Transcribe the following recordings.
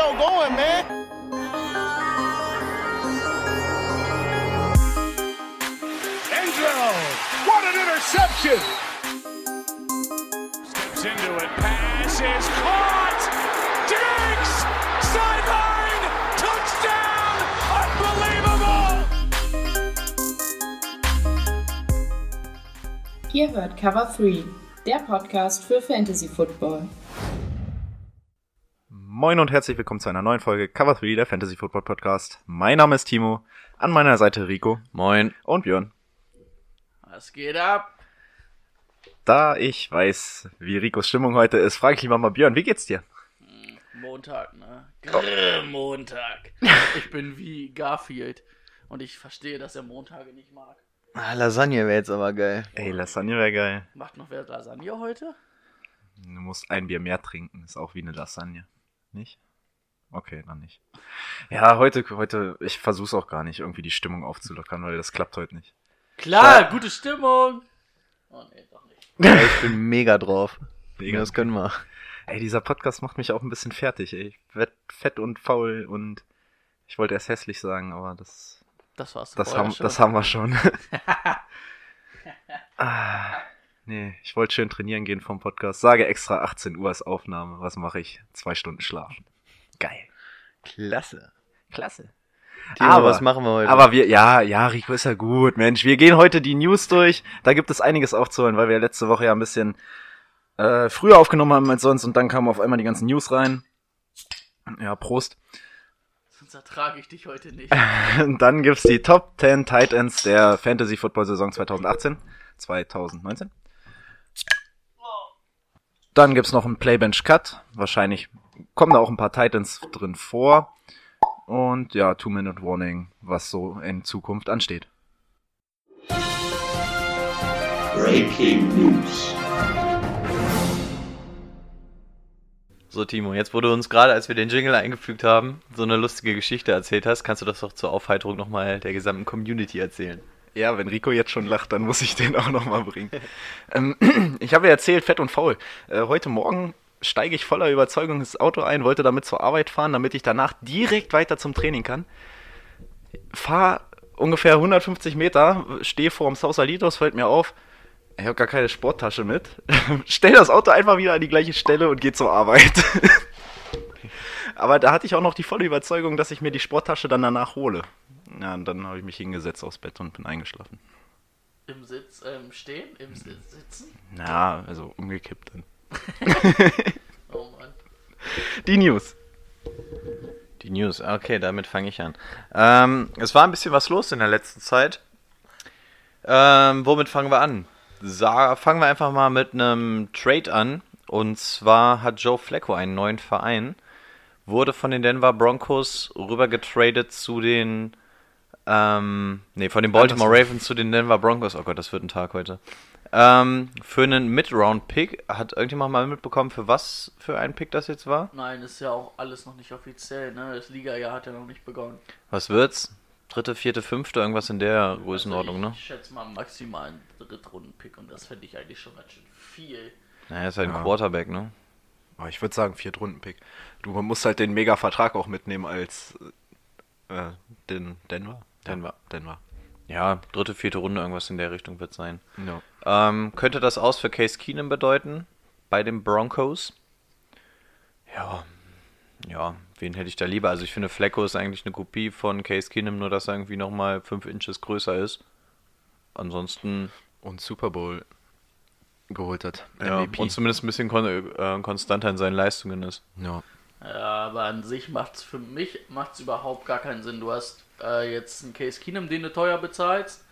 show going, man. Enzo, what an interception! Steps into it, pass is caught! Diggs! Sideline! Touchdown! Unbelievable! Ihr hört Cover 3, der Podcast für Fantasy Football. Moin und herzlich willkommen zu einer neuen Folge Cover 3, der Fantasy Football Podcast. Mein Name ist Timo, an meiner Seite Rico. Moin. Und Björn. Was geht ab? Da ich weiß, wie Ricos Stimmung heute ist, frage ich lieber mal Björn, wie geht's dir? Montag, ne? Grrr, Montag. Ich bin wie Garfield und ich verstehe, dass er Montage nicht mag. Ah, Lasagne wäre jetzt aber geil. Ey, Lasagne wäre geil. Macht noch wer Lasagne heute? Du musst ein Bier mehr trinken, ist auch wie eine Lasagne. Nicht? Okay, dann nicht. Ja, heute, heute, ich versuch's auch gar nicht, irgendwie die Stimmung aufzulockern, weil das klappt heute nicht. Klar, gute Stimmung. Oh nee, doch nicht. Ja, ich bin mega drauf. Mega. Das können wir. Ey, dieser Podcast macht mich auch ein bisschen fertig, ey. Ich werd fett und faul und ich wollte erst hässlich sagen, aber das, Das war's. das, haben, schon. das haben wir schon. ah, nee, ich wollte schön trainieren gehen vom Podcast. Sage extra 18 Uhr als Aufnahme. Was mache ich? Zwei Stunden schlafen. Geil. Klasse. Klasse. Timo, Aber- was machen wir heute? Aber wir, ja, ja, Rico ist ja gut, Mensch. Wir gehen heute die News durch. Da gibt es einiges aufzuholen, weil wir letzte Woche ja ein bisschen äh, früher aufgenommen haben als sonst und dann kamen auf einmal die ganzen News rein. Ja, Prost. Sonst ertrage ich dich heute nicht. Und dann gibt's die Top 10 Tight Ends der Fantasy Football Saison 2018, 2019. Dann gibt's noch einen Playbench Cut. Wahrscheinlich kommen da auch ein paar Titans drin vor. Und ja, Two-Minute Warning, was so in Zukunft ansteht. Breaking News. So, Timo, jetzt wo du uns gerade, als wir den Jingle eingefügt haben, so eine lustige Geschichte erzählt hast, kannst du das doch zur Aufheiterung nochmal der gesamten Community erzählen. Ja, wenn Rico jetzt schon lacht, dann muss ich den auch nochmal bringen. ähm, ich habe ja erzählt, fett und faul. Äh, heute Morgen steige ich voller Überzeugung ins Auto ein, wollte damit zur Arbeit fahren, damit ich danach direkt weiter zum Training kann. Fahr ungefähr 150 Meter, stehe vor dem Sausalitos, fällt mir auf, ich habe gar keine Sporttasche mit. Stell das Auto einfach wieder an die gleiche Stelle und gehe zur Arbeit. Aber da hatte ich auch noch die volle Überzeugung, dass ich mir die Sporttasche dann danach hole. Ja, und dann habe ich mich hingesetzt aufs Bett und bin eingeschlafen. Im Sitz, ähm, stehen, im Sitz, sitzen. Na, also umgekippt dann. Oh Mann. Die News. Die News, okay, damit fange ich an. Ähm, es war ein bisschen was los in der letzten Zeit. Ähm, womit fangen wir an? Sa fangen wir einfach mal mit einem Trade an. Und zwar hat Joe Flacco einen neuen Verein. Wurde von den Denver Broncos rüber getradet zu den. Ähm, nee, von den Baltimore Ravens zu den Denver Broncos. Oh Gott, das wird ein Tag heute. Ähm, für einen Mid-Round-Pick. Hat irgendjemand mal mitbekommen, für was für ein Pick das jetzt war? Nein, ist ja auch alles noch nicht offiziell, ne? Das Liga-Jahr hat ja noch nicht begonnen. Was wird's? Dritte, vierte, fünfte, irgendwas in der Größenordnung, also ne? ich, Ich schätze mal maximal einen Drittrunden-Pick und das fände ich eigentlich schon ganz schön viel. Naja, ist halt ein Ja. Quarterback, ne? Oh, ich würde sagen, Viertrunden-Pick. Du musst halt den Mega-Vertrag auch mitnehmen als äh, den Denver. Denver. Ja, Denver. Ja, dritte, vierte Runde, irgendwas in der Richtung wird sein. No. Ähm, könnte das aus für Case Keenum bedeuten? Bei den Broncos? Ja. Ja, wen hätte ich da lieber? Also ich finde, Flecko ist eigentlich eine Kopie von Case Keenum, nur dass er irgendwie nochmal 5 Inches größer ist. Ansonsten, Und Super Bowl geholt hat. ja, MVP. und zumindest ein bisschen kon äh, konstanter in seinen Leistungen ist. ja. Ja, aber an sich macht's für mich macht's überhaupt gar keinen Sinn. Du hast äh, jetzt einen Case Keenum, den du teuer bezahlst,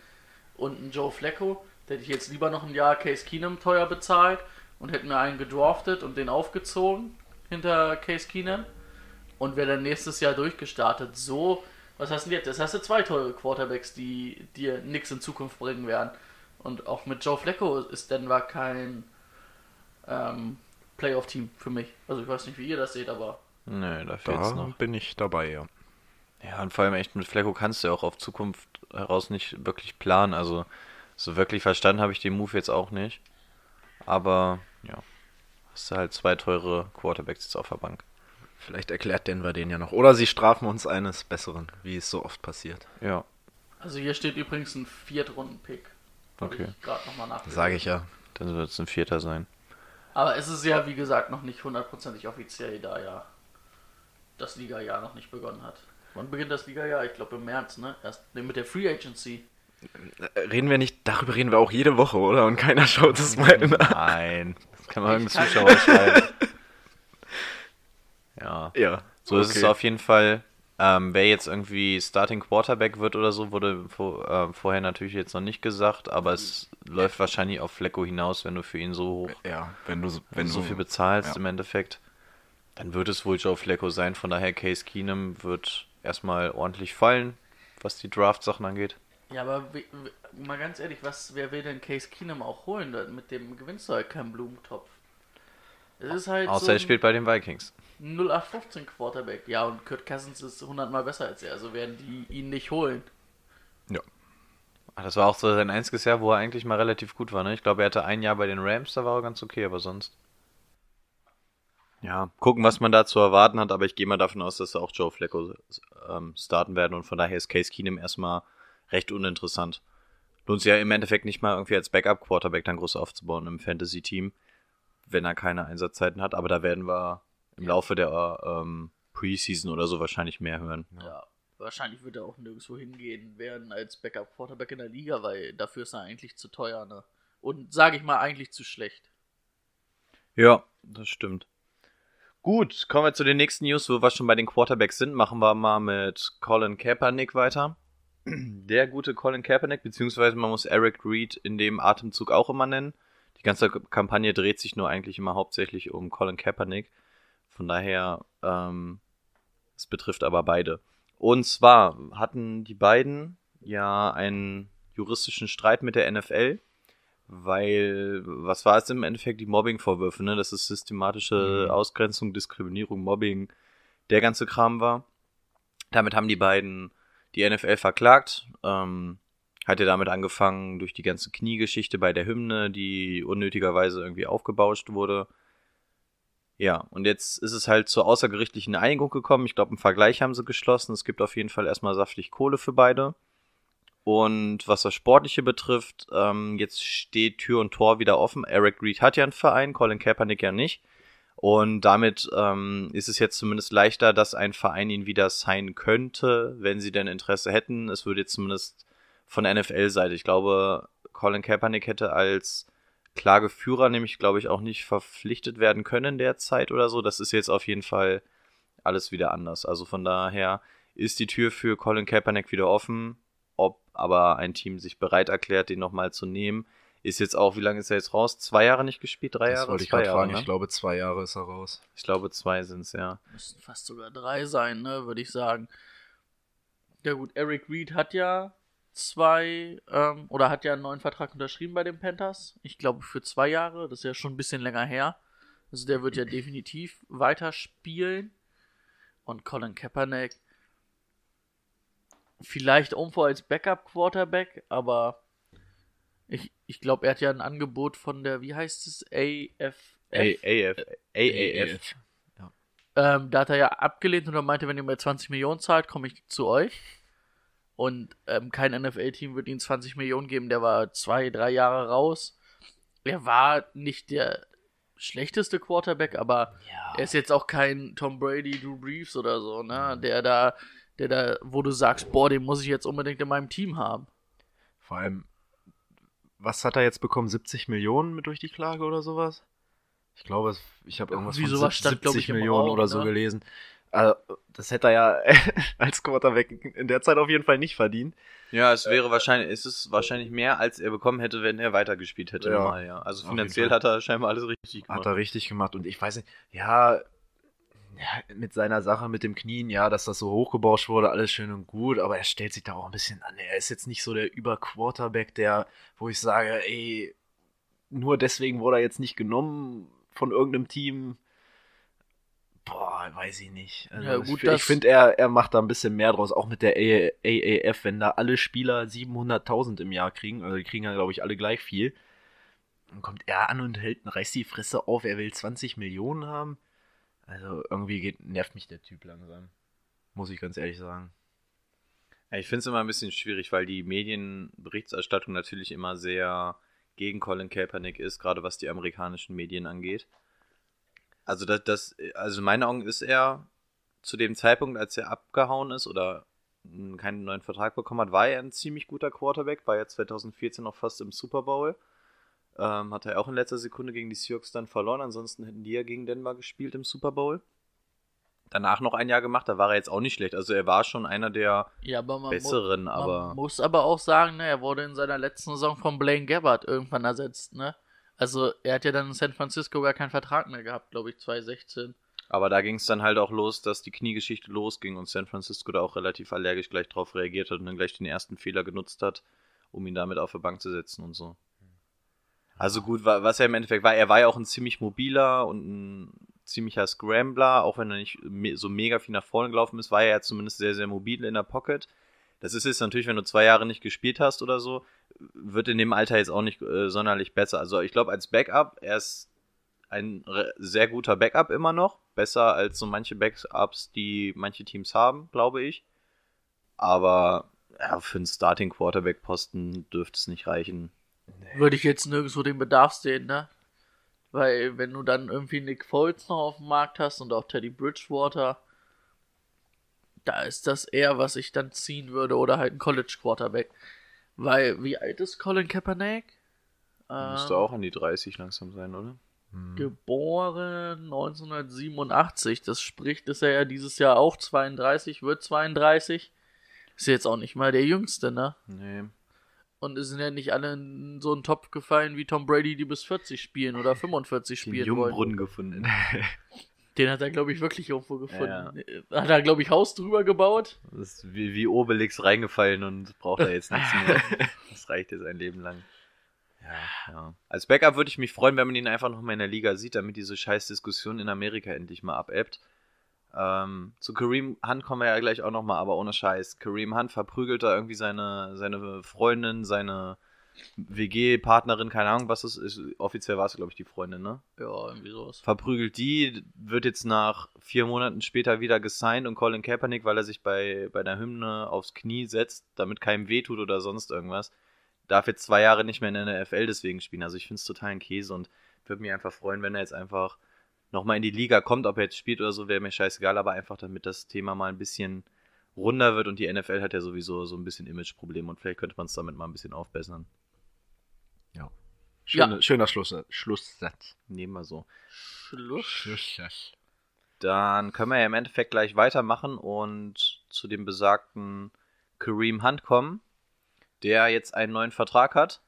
und einen Joe Flacco. Da hätte ich jetzt lieber noch ein Jahr Case Keenum teuer bezahlt und hätte mir einen gedraftet und den aufgezogen hinter Case Keenum und wäre dann nächstes Jahr durchgestartet. So, was hast du denn jetzt? Jetzt hast du zwei teure Quarterbacks, die dir nichts in Zukunft bringen werden. Und auch mit Joe Flacco ist Denver kein ähm, Playoff-Team für mich. Also ich weiß nicht, wie ihr das seht, aber Nö, da fehlt's Da noch. bin ich dabei, ja. Ja, und vor allem echt mit Flecko kannst du ja auch auf Zukunft heraus nicht wirklich planen. Also so wirklich verstanden habe ich den Move jetzt auch nicht. Aber ja, hast du halt zwei teure Quarterbacks jetzt auf der Bank. Vielleicht erklärt Denver den ja noch. Oder sie strafen uns eines Besseren, wie es so oft passiert. Ja, Also hier steht übrigens ein Viertrunden-Pick. Okay. ich Gerade nochmal nachgeguckt. Sage ich ja. dann wird es ein Vierter sein. Aber es ist ja, wie gesagt, noch nicht hundertprozentig offiziell, da ja das Liga-Jahr noch nicht begonnen hat. Wann beginnt das Liga-Jahr? Ich glaube im März, ne? Erst mit der Free Agency. Reden wir nicht, darüber reden wir auch jede Woche, oder? Und keiner schaut es mal nach. Nein, das kann man kann- Zuschauer schreiben. Ja, Ja. so ist es okay. auf jeden Fall. Ähm, wer jetzt irgendwie Starting Quarterback wird oder so, wurde vor, äh, vorher natürlich jetzt noch nicht gesagt, aber es läuft wahrscheinlich auf Flecko hinaus, wenn du für ihn so hoch Ja, wenn du, so- wenn du so du viel bezahlst ja. im Endeffekt, dann wird es wohl Joe Flacco sein. Von daher, Case Keenum wird erstmal ordentlich fallen, was die Draft-Sachen angeht. Ja, aber wie, wie, mal ganz ehrlich, was, wer will denn Case Keenum auch holen? Mit dem gewinnst du halt keinen Blumentopf. Es ist halt Außer so er spielt bei den Vikings. ein 0815 Quarterback. Ja, und Kurt Cousins ist 100 Mal besser als er, also werden die ihn nicht holen. Ah, Das war auch so sein einziges Jahr, wo er eigentlich mal relativ gut war. Ne? Ich glaube, er hatte ein Jahr bei den Rams, da war er ganz okay, aber sonst. Ja, gucken, was man da zu erwarten hat, aber ich gehe mal davon aus, dass auch Joe Flacco ähm, starten werden und von daher ist Case Keenum erstmal recht uninteressant. Lohnt sich ja im Endeffekt nicht mal irgendwie als Backup-Quarterback dann groß aufzubauen im Fantasy-Team, wenn er keine Einsatzzeiten hat, aber da werden wir im Laufe der ähm, Preseason oder so wahrscheinlich mehr hören. Ja. Wahrscheinlich wird er auch nirgendwo hingehen werden als Backup Quarterback in der Liga, weil dafür ist er eigentlich zu teuer, ne? Und sage ich mal eigentlich zu schlecht. Ja, das stimmt. Gut, kommen wir zu den nächsten News, wo wir schon bei den Quarterbacks sind. Machen wir mal mit Colin Kaepernick weiter. Der gute Colin Kaepernick, beziehungsweise man muss Eric Reed in dem Atemzug auch immer nennen. Die ganze Kampagne dreht sich nur eigentlich immer hauptsächlich um Colin Kaepernick. Von daher, ähm, es betrifft aber beide. Und zwar hatten die beiden ja einen juristischen Streit mit der NFL weil, was war es im Endeffekt? Die Mobbing-Vorwürfe, ne? Dass es systematische Mhm. Ausgrenzung, Diskriminierung, Mobbing, der ganze Kram war. Damit haben die beiden die NFL verklagt. Ähm, hat ja damit angefangen durch die ganze Kniegeschichte bei der Hymne, die unnötigerweise irgendwie aufgebauscht wurde. Ja, und jetzt ist es halt zur außergerichtlichen Einigung gekommen. Ich glaube, einen Vergleich haben sie geschlossen. Es gibt auf jeden Fall erstmal saftig Kohle für beide. Und was das Sportliche betrifft, ähm, jetzt steht Tür und Tor wieder offen. Eric Reed hat ja einen Verein, Colin Kaepernick ja nicht. Und damit ähm, ist es jetzt zumindest leichter, dass ein Verein ihn wieder signen könnte, wenn sie denn Interesse hätten. Es würde jetzt zumindest von NFL-Seite, ich glaube, Colin Kaepernick hätte als Klageführer nämlich, glaube ich, auch nicht verpflichtet werden können derzeit oder so. Das ist jetzt auf jeden Fall alles wieder anders. Also von daher ist die Tür für Colin Kaepernick wieder offen. Ob aber ein Team sich bereit erklärt, den nochmal zu nehmen, ist jetzt auch, wie lange ist er jetzt raus? Zwei Jahre nicht gespielt? Drei Das Jahre? wollte ich Zwei gerade Jahre, fragen. ne? Ich glaube, zwei Jahre ist er raus. Ich glaube, zwei sind es, ja. Müssten fast sogar drei sein, ne, würde ich sagen. Ja gut, Eric Reed hat ja zwei, ähm, oder hat ja einen neuen Vertrag unterschrieben bei den Panthers. Ich glaube für zwei Jahre, das ist ja schon ein bisschen länger her. Also der wird ja definitiv weiterspielen. Und Colin Kaepernick vielleicht irgendwo als Backup-Quarterback, aber ich, ich glaube, er hat ja ein Angebot von der, wie heißt es, AF, A AF. AAF. ähm, da hat er ja abgelehnt und er meinte, wenn ihr mir 20 Millionen zahlt, komme ich zu euch. Und ähm, kein NFL-Team wird ihm 20 Millionen geben. Der war zwei, drei Jahre raus. Er war nicht der schlechteste Quarterback, aber er ist jetzt auch kein Tom Brady, Drew Brees oder so, ne? Der da, der da, wo du sagst, boah, den muss ich jetzt unbedingt in meinem Team haben. Vor allem, was hat er jetzt bekommen? 70 Millionen mit durch die Klage oder sowas? Ich glaube, ich habe irgendwas Wie von sowas sieb- stand, glaub 70 ich, Millionen Raum, oder so ne? gelesen. Also, das hätte er ja als Quarterback in der Zeit auf jeden Fall nicht verdient. Ja, es wäre wahrscheinlich, es ist wahrscheinlich mehr, als er bekommen hätte, wenn er weitergespielt hätte. Ja. Normal, ja. Also finanziell hat er scheinbar alles richtig gemacht. Hat er richtig gemacht. Und ich weiß nicht, ja, ja, mit seiner Sache mit dem Knien, ja, dass das so hochgebauscht wurde, alles schön und gut, aber er stellt sich da auch ein bisschen an. Er ist jetzt nicht so der Über-Quarterback, der, wo ich sage, ey, nur deswegen wurde er jetzt nicht genommen von irgendeinem Team. Boah, weiß ich nicht. Also Ja, ich gut, ich das- finde, er, er macht da ein bisschen mehr draus, auch mit der AAF, wenn da alle Spieler 700.000 im Jahr kriegen, also die kriegen ja, glaube ich, alle gleich viel. Dann kommt er an und hält, reißt die Fresse auf, er will 20 Millionen haben. Also irgendwie geht, nervt mich der Typ langsam. Muss ich ganz ehrlich sagen. Ich finde es immer ein bisschen schwierig, weil die Medienberichterstattung natürlich immer sehr gegen Colin Kaepernick ist, gerade was die amerikanischen Medien angeht. Also das, das, also in meinen Augen ist er zu dem Zeitpunkt, als er abgehauen ist oder keinen neuen Vertrag bekommen hat, war er ein ziemlich guter Quarterback, war ja 2014 noch fast im Super Bowl. Ähm, hat er auch in letzter Sekunde gegen die Seahawks dann verloren, ansonsten hätten die ja gegen Denver gespielt im Super Bowl. Danach noch ein Jahr gemacht, da war er jetzt auch nicht schlecht. Also er war schon einer der Ja, aber man, besseren, mu aber man muss aber auch sagen, ne, er wurde in seiner letzten Saison von Blaine Gabbard irgendwann ersetzt, ne? Also er hat ja dann in San Francisco gar keinen Vertrag mehr gehabt, glaube ich, 2016. Aber da ging es dann halt auch los, dass die Kniegeschichte losging und San Francisco da auch relativ allergisch gleich drauf reagiert hat und dann gleich den ersten Fehler genutzt hat, um ihn damit auf die Bank zu setzen und so. Also gut, wa- was er im Endeffekt war, er war ja auch ein ziemlich mobiler und ein ziemlicher Scrambler, auch wenn er nicht so mega viel nach vorne gelaufen ist, war er ja zumindest sehr, sehr mobil in der Pocket. Das ist jetzt natürlich, wenn du zwei Jahre nicht gespielt hast oder so, wird in dem Alter jetzt auch nicht äh, sonderlich besser. Also ich glaube, als Backup, er ist ein sehr guter Backup immer noch. Besser als so manche Backups, die manche Teams haben, glaube ich. Aber ja, für einen Starting Quarterback Posten dürfte es nicht reichen. Würde ich jetzt nirgendwo den Bedarf sehen, ne? Weil wenn du dann irgendwie Nick Foles noch auf dem Markt hast und auch Teddy Bridgewater, da ist das eher, was ich dann ziehen würde oder halt ein College Quarterback. Weil, wie alt ist Colin Kaepernick? Müsste Ähm, auch an die 30 langsam sein, oder? Geboren 1987, das spricht, ist er ja dieses Jahr auch 32, wird 32. Ist jetzt auch nicht mal der Jüngste, ne? Nee. Und es sind ja nicht alle in so einen Topf gefallen wie Tom Brady, die bis 40 spielen oder 45 Den spielen wollen. Jungbrunnen gefunden. Den hat er, glaube ich, wirklich irgendwo gefunden. Hat er, glaube ich, Haus drüber gebaut. Das ist wie, wie Obelix reingefallen und braucht da jetzt nichts mehr. Das reicht jetzt ein Leben lang. Ja, ja. Als Backup würde ich mich freuen, wenn man ihn einfach noch mal in der Liga sieht, damit diese scheiß Diskussion in Amerika endlich mal abebbt. Ähm, zu Kareem Hunt kommen wir ja gleich auch noch mal, aber ohne Scheiß. Kareem Hunt verprügelt da irgendwie seine, seine Freundin, seine WG-Partnerin, keine Ahnung, was es ist. Offiziell war es, glaube ich, die Freundin, ne? Ja, irgendwie sowas. verprügelt die, wird jetzt nach vier Monaten später wieder gesigned und Colin Kaepernick, weil er sich bei, bei der Hymne aufs Knie setzt, damit keinem wehtut oder sonst irgendwas, darf jetzt zwei Jahre nicht mehr in der NFL deswegen spielen. Also ich finde es total ein Käse und würde mich einfach freuen, wenn er jetzt einfach nochmal in die Liga kommt, ob er jetzt spielt oder so, wäre mir scheißegal, aber einfach damit das Thema mal ein bisschen runder wird und die NFL hat ja sowieso so ein bisschen Imageprobleme und vielleicht könnte man es damit mal ein bisschen aufbessern. Schöne, Schöner Schluss, Schlusssatz. Nehmen wir so. Schluss. Schlusssatz. Dann können wir ja im Endeffekt gleich weitermachen und zu dem besagten Kareem Hunt kommen, der jetzt einen neuen Vertrag hat.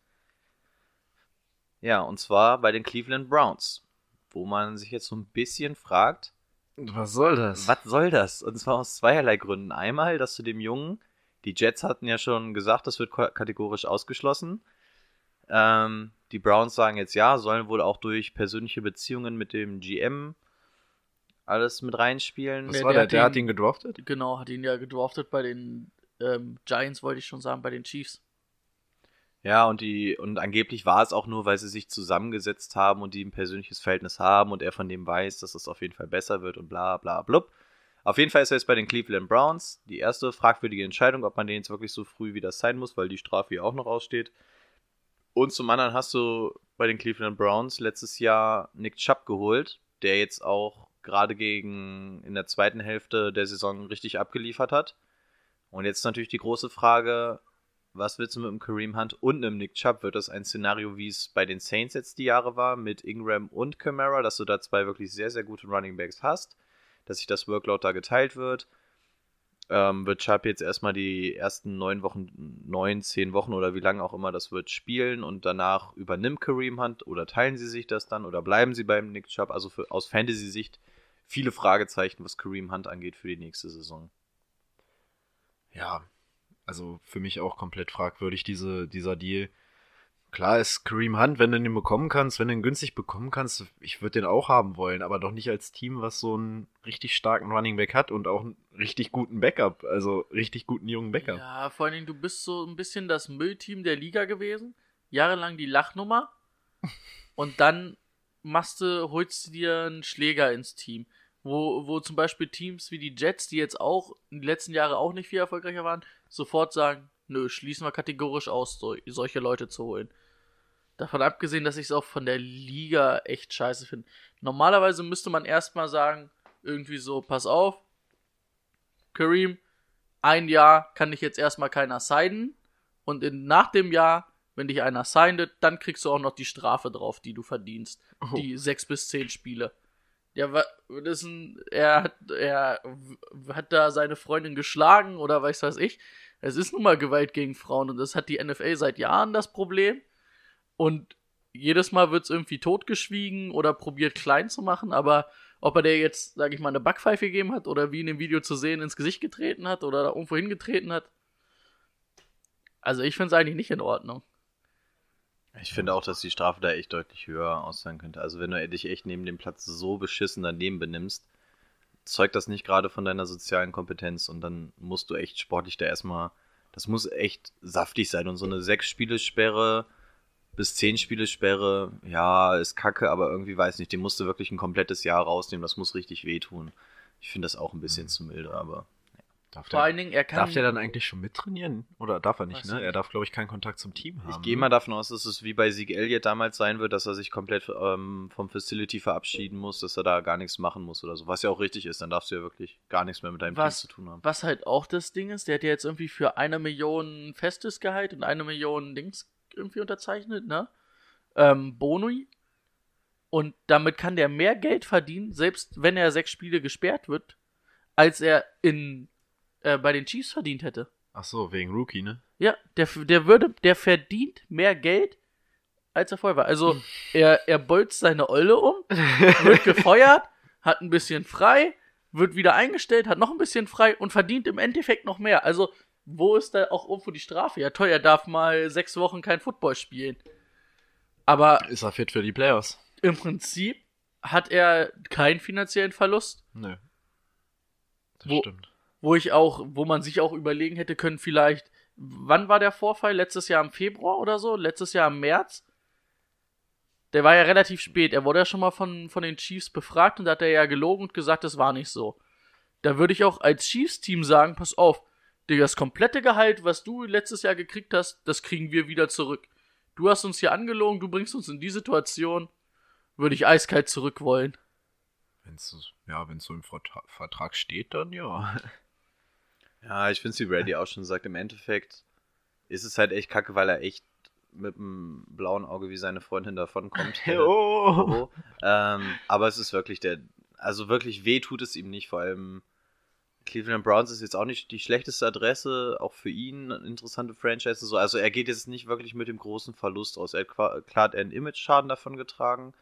Ja, und zwar bei den Cleveland Browns, wo man sich jetzt so ein bisschen fragt, Was soll das? was soll das? Und zwar aus zweierlei Gründen. Einmal, dass zu dem Jungen, die Jets hatten ja schon gesagt, das wird kategorisch ausgeschlossen. Ähm, die Browns sagen jetzt ja, sollen wohl auch durch persönliche Beziehungen mit dem GM alles mit reinspielen. Was Ja, war der der? hat Der hat ihn- ihn gedraftet? Genau, hat ihn ja gedraftet bei den ähm, Giants, wollte ich schon sagen, bei den Chiefs. Ja, und die, und angeblich war es auch nur, weil sie sich zusammengesetzt haben und die ein persönliches Verhältnis haben und er von dem weiß, dass es auf jeden Fall besser wird und bla bla blub. Auf jeden Fall ist er jetzt bei den Cleveland Browns. Die erste fragwürdige Entscheidung, ob man den jetzt wirklich so früh wie das sein muss, weil die Strafe ja auch noch aussteht. Und zum anderen hast du bei den Cleveland Browns letztes Jahr Nick Chubb geholt, der jetzt auch gerade gegen in der zweiten Hälfte der Saison richtig abgeliefert hat. Und jetzt natürlich die große Frage, was willst du mit dem Kareem Hunt und einem Nick Chubb? Wird das ein Szenario, wie es bei den Saints jetzt die Jahre war, mit Ingram und Camara, dass du da zwei wirklich sehr, sehr gute Running Backs hast, dass sich das Workload da geteilt wird? Ähm, wird Chubb jetzt erstmal die ersten neun Wochen, neun, zehn Wochen oder wie lange auch immer das wird spielen und danach übernimmt Kareem Hunt oder teilen sie sich das dann oder bleiben sie beim Nick Chubb? Also für, aus Fantasy-Sicht viele Fragezeichen, was Kareem Hunt angeht für die nächste Saison. Ja, also für mich auch komplett fragwürdig, diese, dieser Deal. Klar ist Kareem Hunt, wenn du den bekommen kannst, wenn du ihn günstig bekommen kannst, ich würde den auch haben wollen, aber doch nicht als Team, was so einen richtig starken Running Back hat und auch einen richtig guten Backup, also richtig guten jungen Backup. Ja, vor allen Dingen, du bist so ein bisschen das Müllteam der Liga gewesen. Jahrelang die Lachnummer. Und dann machst du, holst du dir einen Schläger ins Team. Wo, wo zum Beispiel Teams wie die Jets, die jetzt auch in den letzten Jahren auch nicht viel erfolgreicher waren, sofort sagen, nö, schließen wir kategorisch aus, so, solche Leute zu holen. Davon abgesehen, dass ich es auch von der Liga echt scheiße finde. Normalerweise müsste man erstmal sagen, irgendwie so, pass auf, Kareem, ein Jahr kann dich jetzt erstmal keiner signen und in, nach dem Jahr, wenn dich einer signet, dann kriegst du auch noch die Strafe drauf, die du verdienst. Oh. Die sechs bis zehn Spiele. Ja, wa- das ist ein, er hat, er hat da seine Freundin geschlagen oder weiß was ich. Es ist nun mal Gewalt gegen Frauen und das hat die NFL seit Jahren das Problem. Und jedes Mal wird es irgendwie totgeschwiegen oder probiert klein zu machen, aber ob er der jetzt, sag ich mal, eine Backpfeife gegeben hat oder wie in dem Video zu sehen ins Gesicht getreten hat oder da irgendwo hingetreten hat. Also ich finde es eigentlich nicht in Ordnung. Ich finde auch, dass die Strafe da echt deutlich höher ausfallen könnte. Also wenn du dich echt neben dem Platz so beschissen daneben benimmst, zeugt das nicht gerade von deiner sozialen Kompetenz und dann musst du echt sportlich da erstmal, das muss echt saftig sein und so eine sechs Spiele Sperre bis zehn Spiele Sperre, ja, ist kacke, aber irgendwie weiß nicht, den musst du wirklich ein komplettes Jahr rausnehmen, das muss richtig wehtun. Ich finde das auch ein bisschen zu milde, aber Darf Vor der, allen Dingen, er kann. darf der dann eigentlich schon mittrainieren? Oder darf er nicht, ne? ich Er darf, glaube ich, keinen Kontakt zum Team haben. Ich gehe mal davon aus, dass es wie bei Sieg Elliott damals sein wird, dass er sich komplett ähm, vom Facility verabschieden muss, dass er da gar nichts machen muss oder so. Was ja auch richtig ist, dann darfst du ja wirklich gar nichts mehr mit deinem Was- Team zu tun haben. Was halt auch das Ding ist, der hat ja jetzt irgendwie für eine Million festes Gehalt und eine Million Dings irgendwie unterzeichnet, ne? Ähm, Boni. Und damit kann der mehr Geld verdienen, selbst wenn er sechs Spiele gesperrt wird, als er in, äh, bei den Chiefs verdient hätte. Ach so, wegen Rookie, ne? Ja, der, der würde, der verdient mehr Geld, als er vorher war. Also, er, er bolzt seine Olle um, wird gefeuert, hat ein bisschen frei, wird wieder eingestellt, hat noch ein bisschen frei und verdient im Endeffekt noch mehr. Also, wo ist da auch irgendwo die Strafe? Ja, toll, er darf mal sechs Wochen kein Football spielen. Aber Ist er fit für die Playoffs? im Prinzip hat er keinen finanziellen Verlust. Nö. Das Wo- stimmt. Wo ich auch, wo man sich auch überlegen hätte können, vielleicht, wann war der Vorfall? Letztes Jahr im Februar oder so? Letztes Jahr im März? Der war ja relativ spät. Er wurde ja schon mal von, von den Chiefs befragt und da hat er ja gelogen und gesagt, das war nicht so. Da würde ich auch als Chiefs-Team sagen, pass auf, das komplette Gehalt, was du letztes Jahr gekriegt hast, das kriegen wir wieder zurück. Du hast uns hier angelogen, du bringst uns in die Situation, würde ich eiskalt zurück wollen. Wenn's, ja, wenn es so im Vertra Vertrag steht, dann ja. Ja, ich finde es, wie Brady auch schon sagt, im Endeffekt ist es halt echt kacke, weil er echt mit einem blauen Auge wie seine Freundin davonkommt. oh. Oh. ähm, aber es ist wirklich der, also wirklich weh tut es ihm nicht, vor allem Cleveland Browns ist jetzt auch nicht die schlechteste Adresse, auch für ihn eine interessante Franchise. So. Also er geht jetzt nicht wirklich mit dem großen Verlust aus. Er hat klar einen Image-Schaden davon getragen.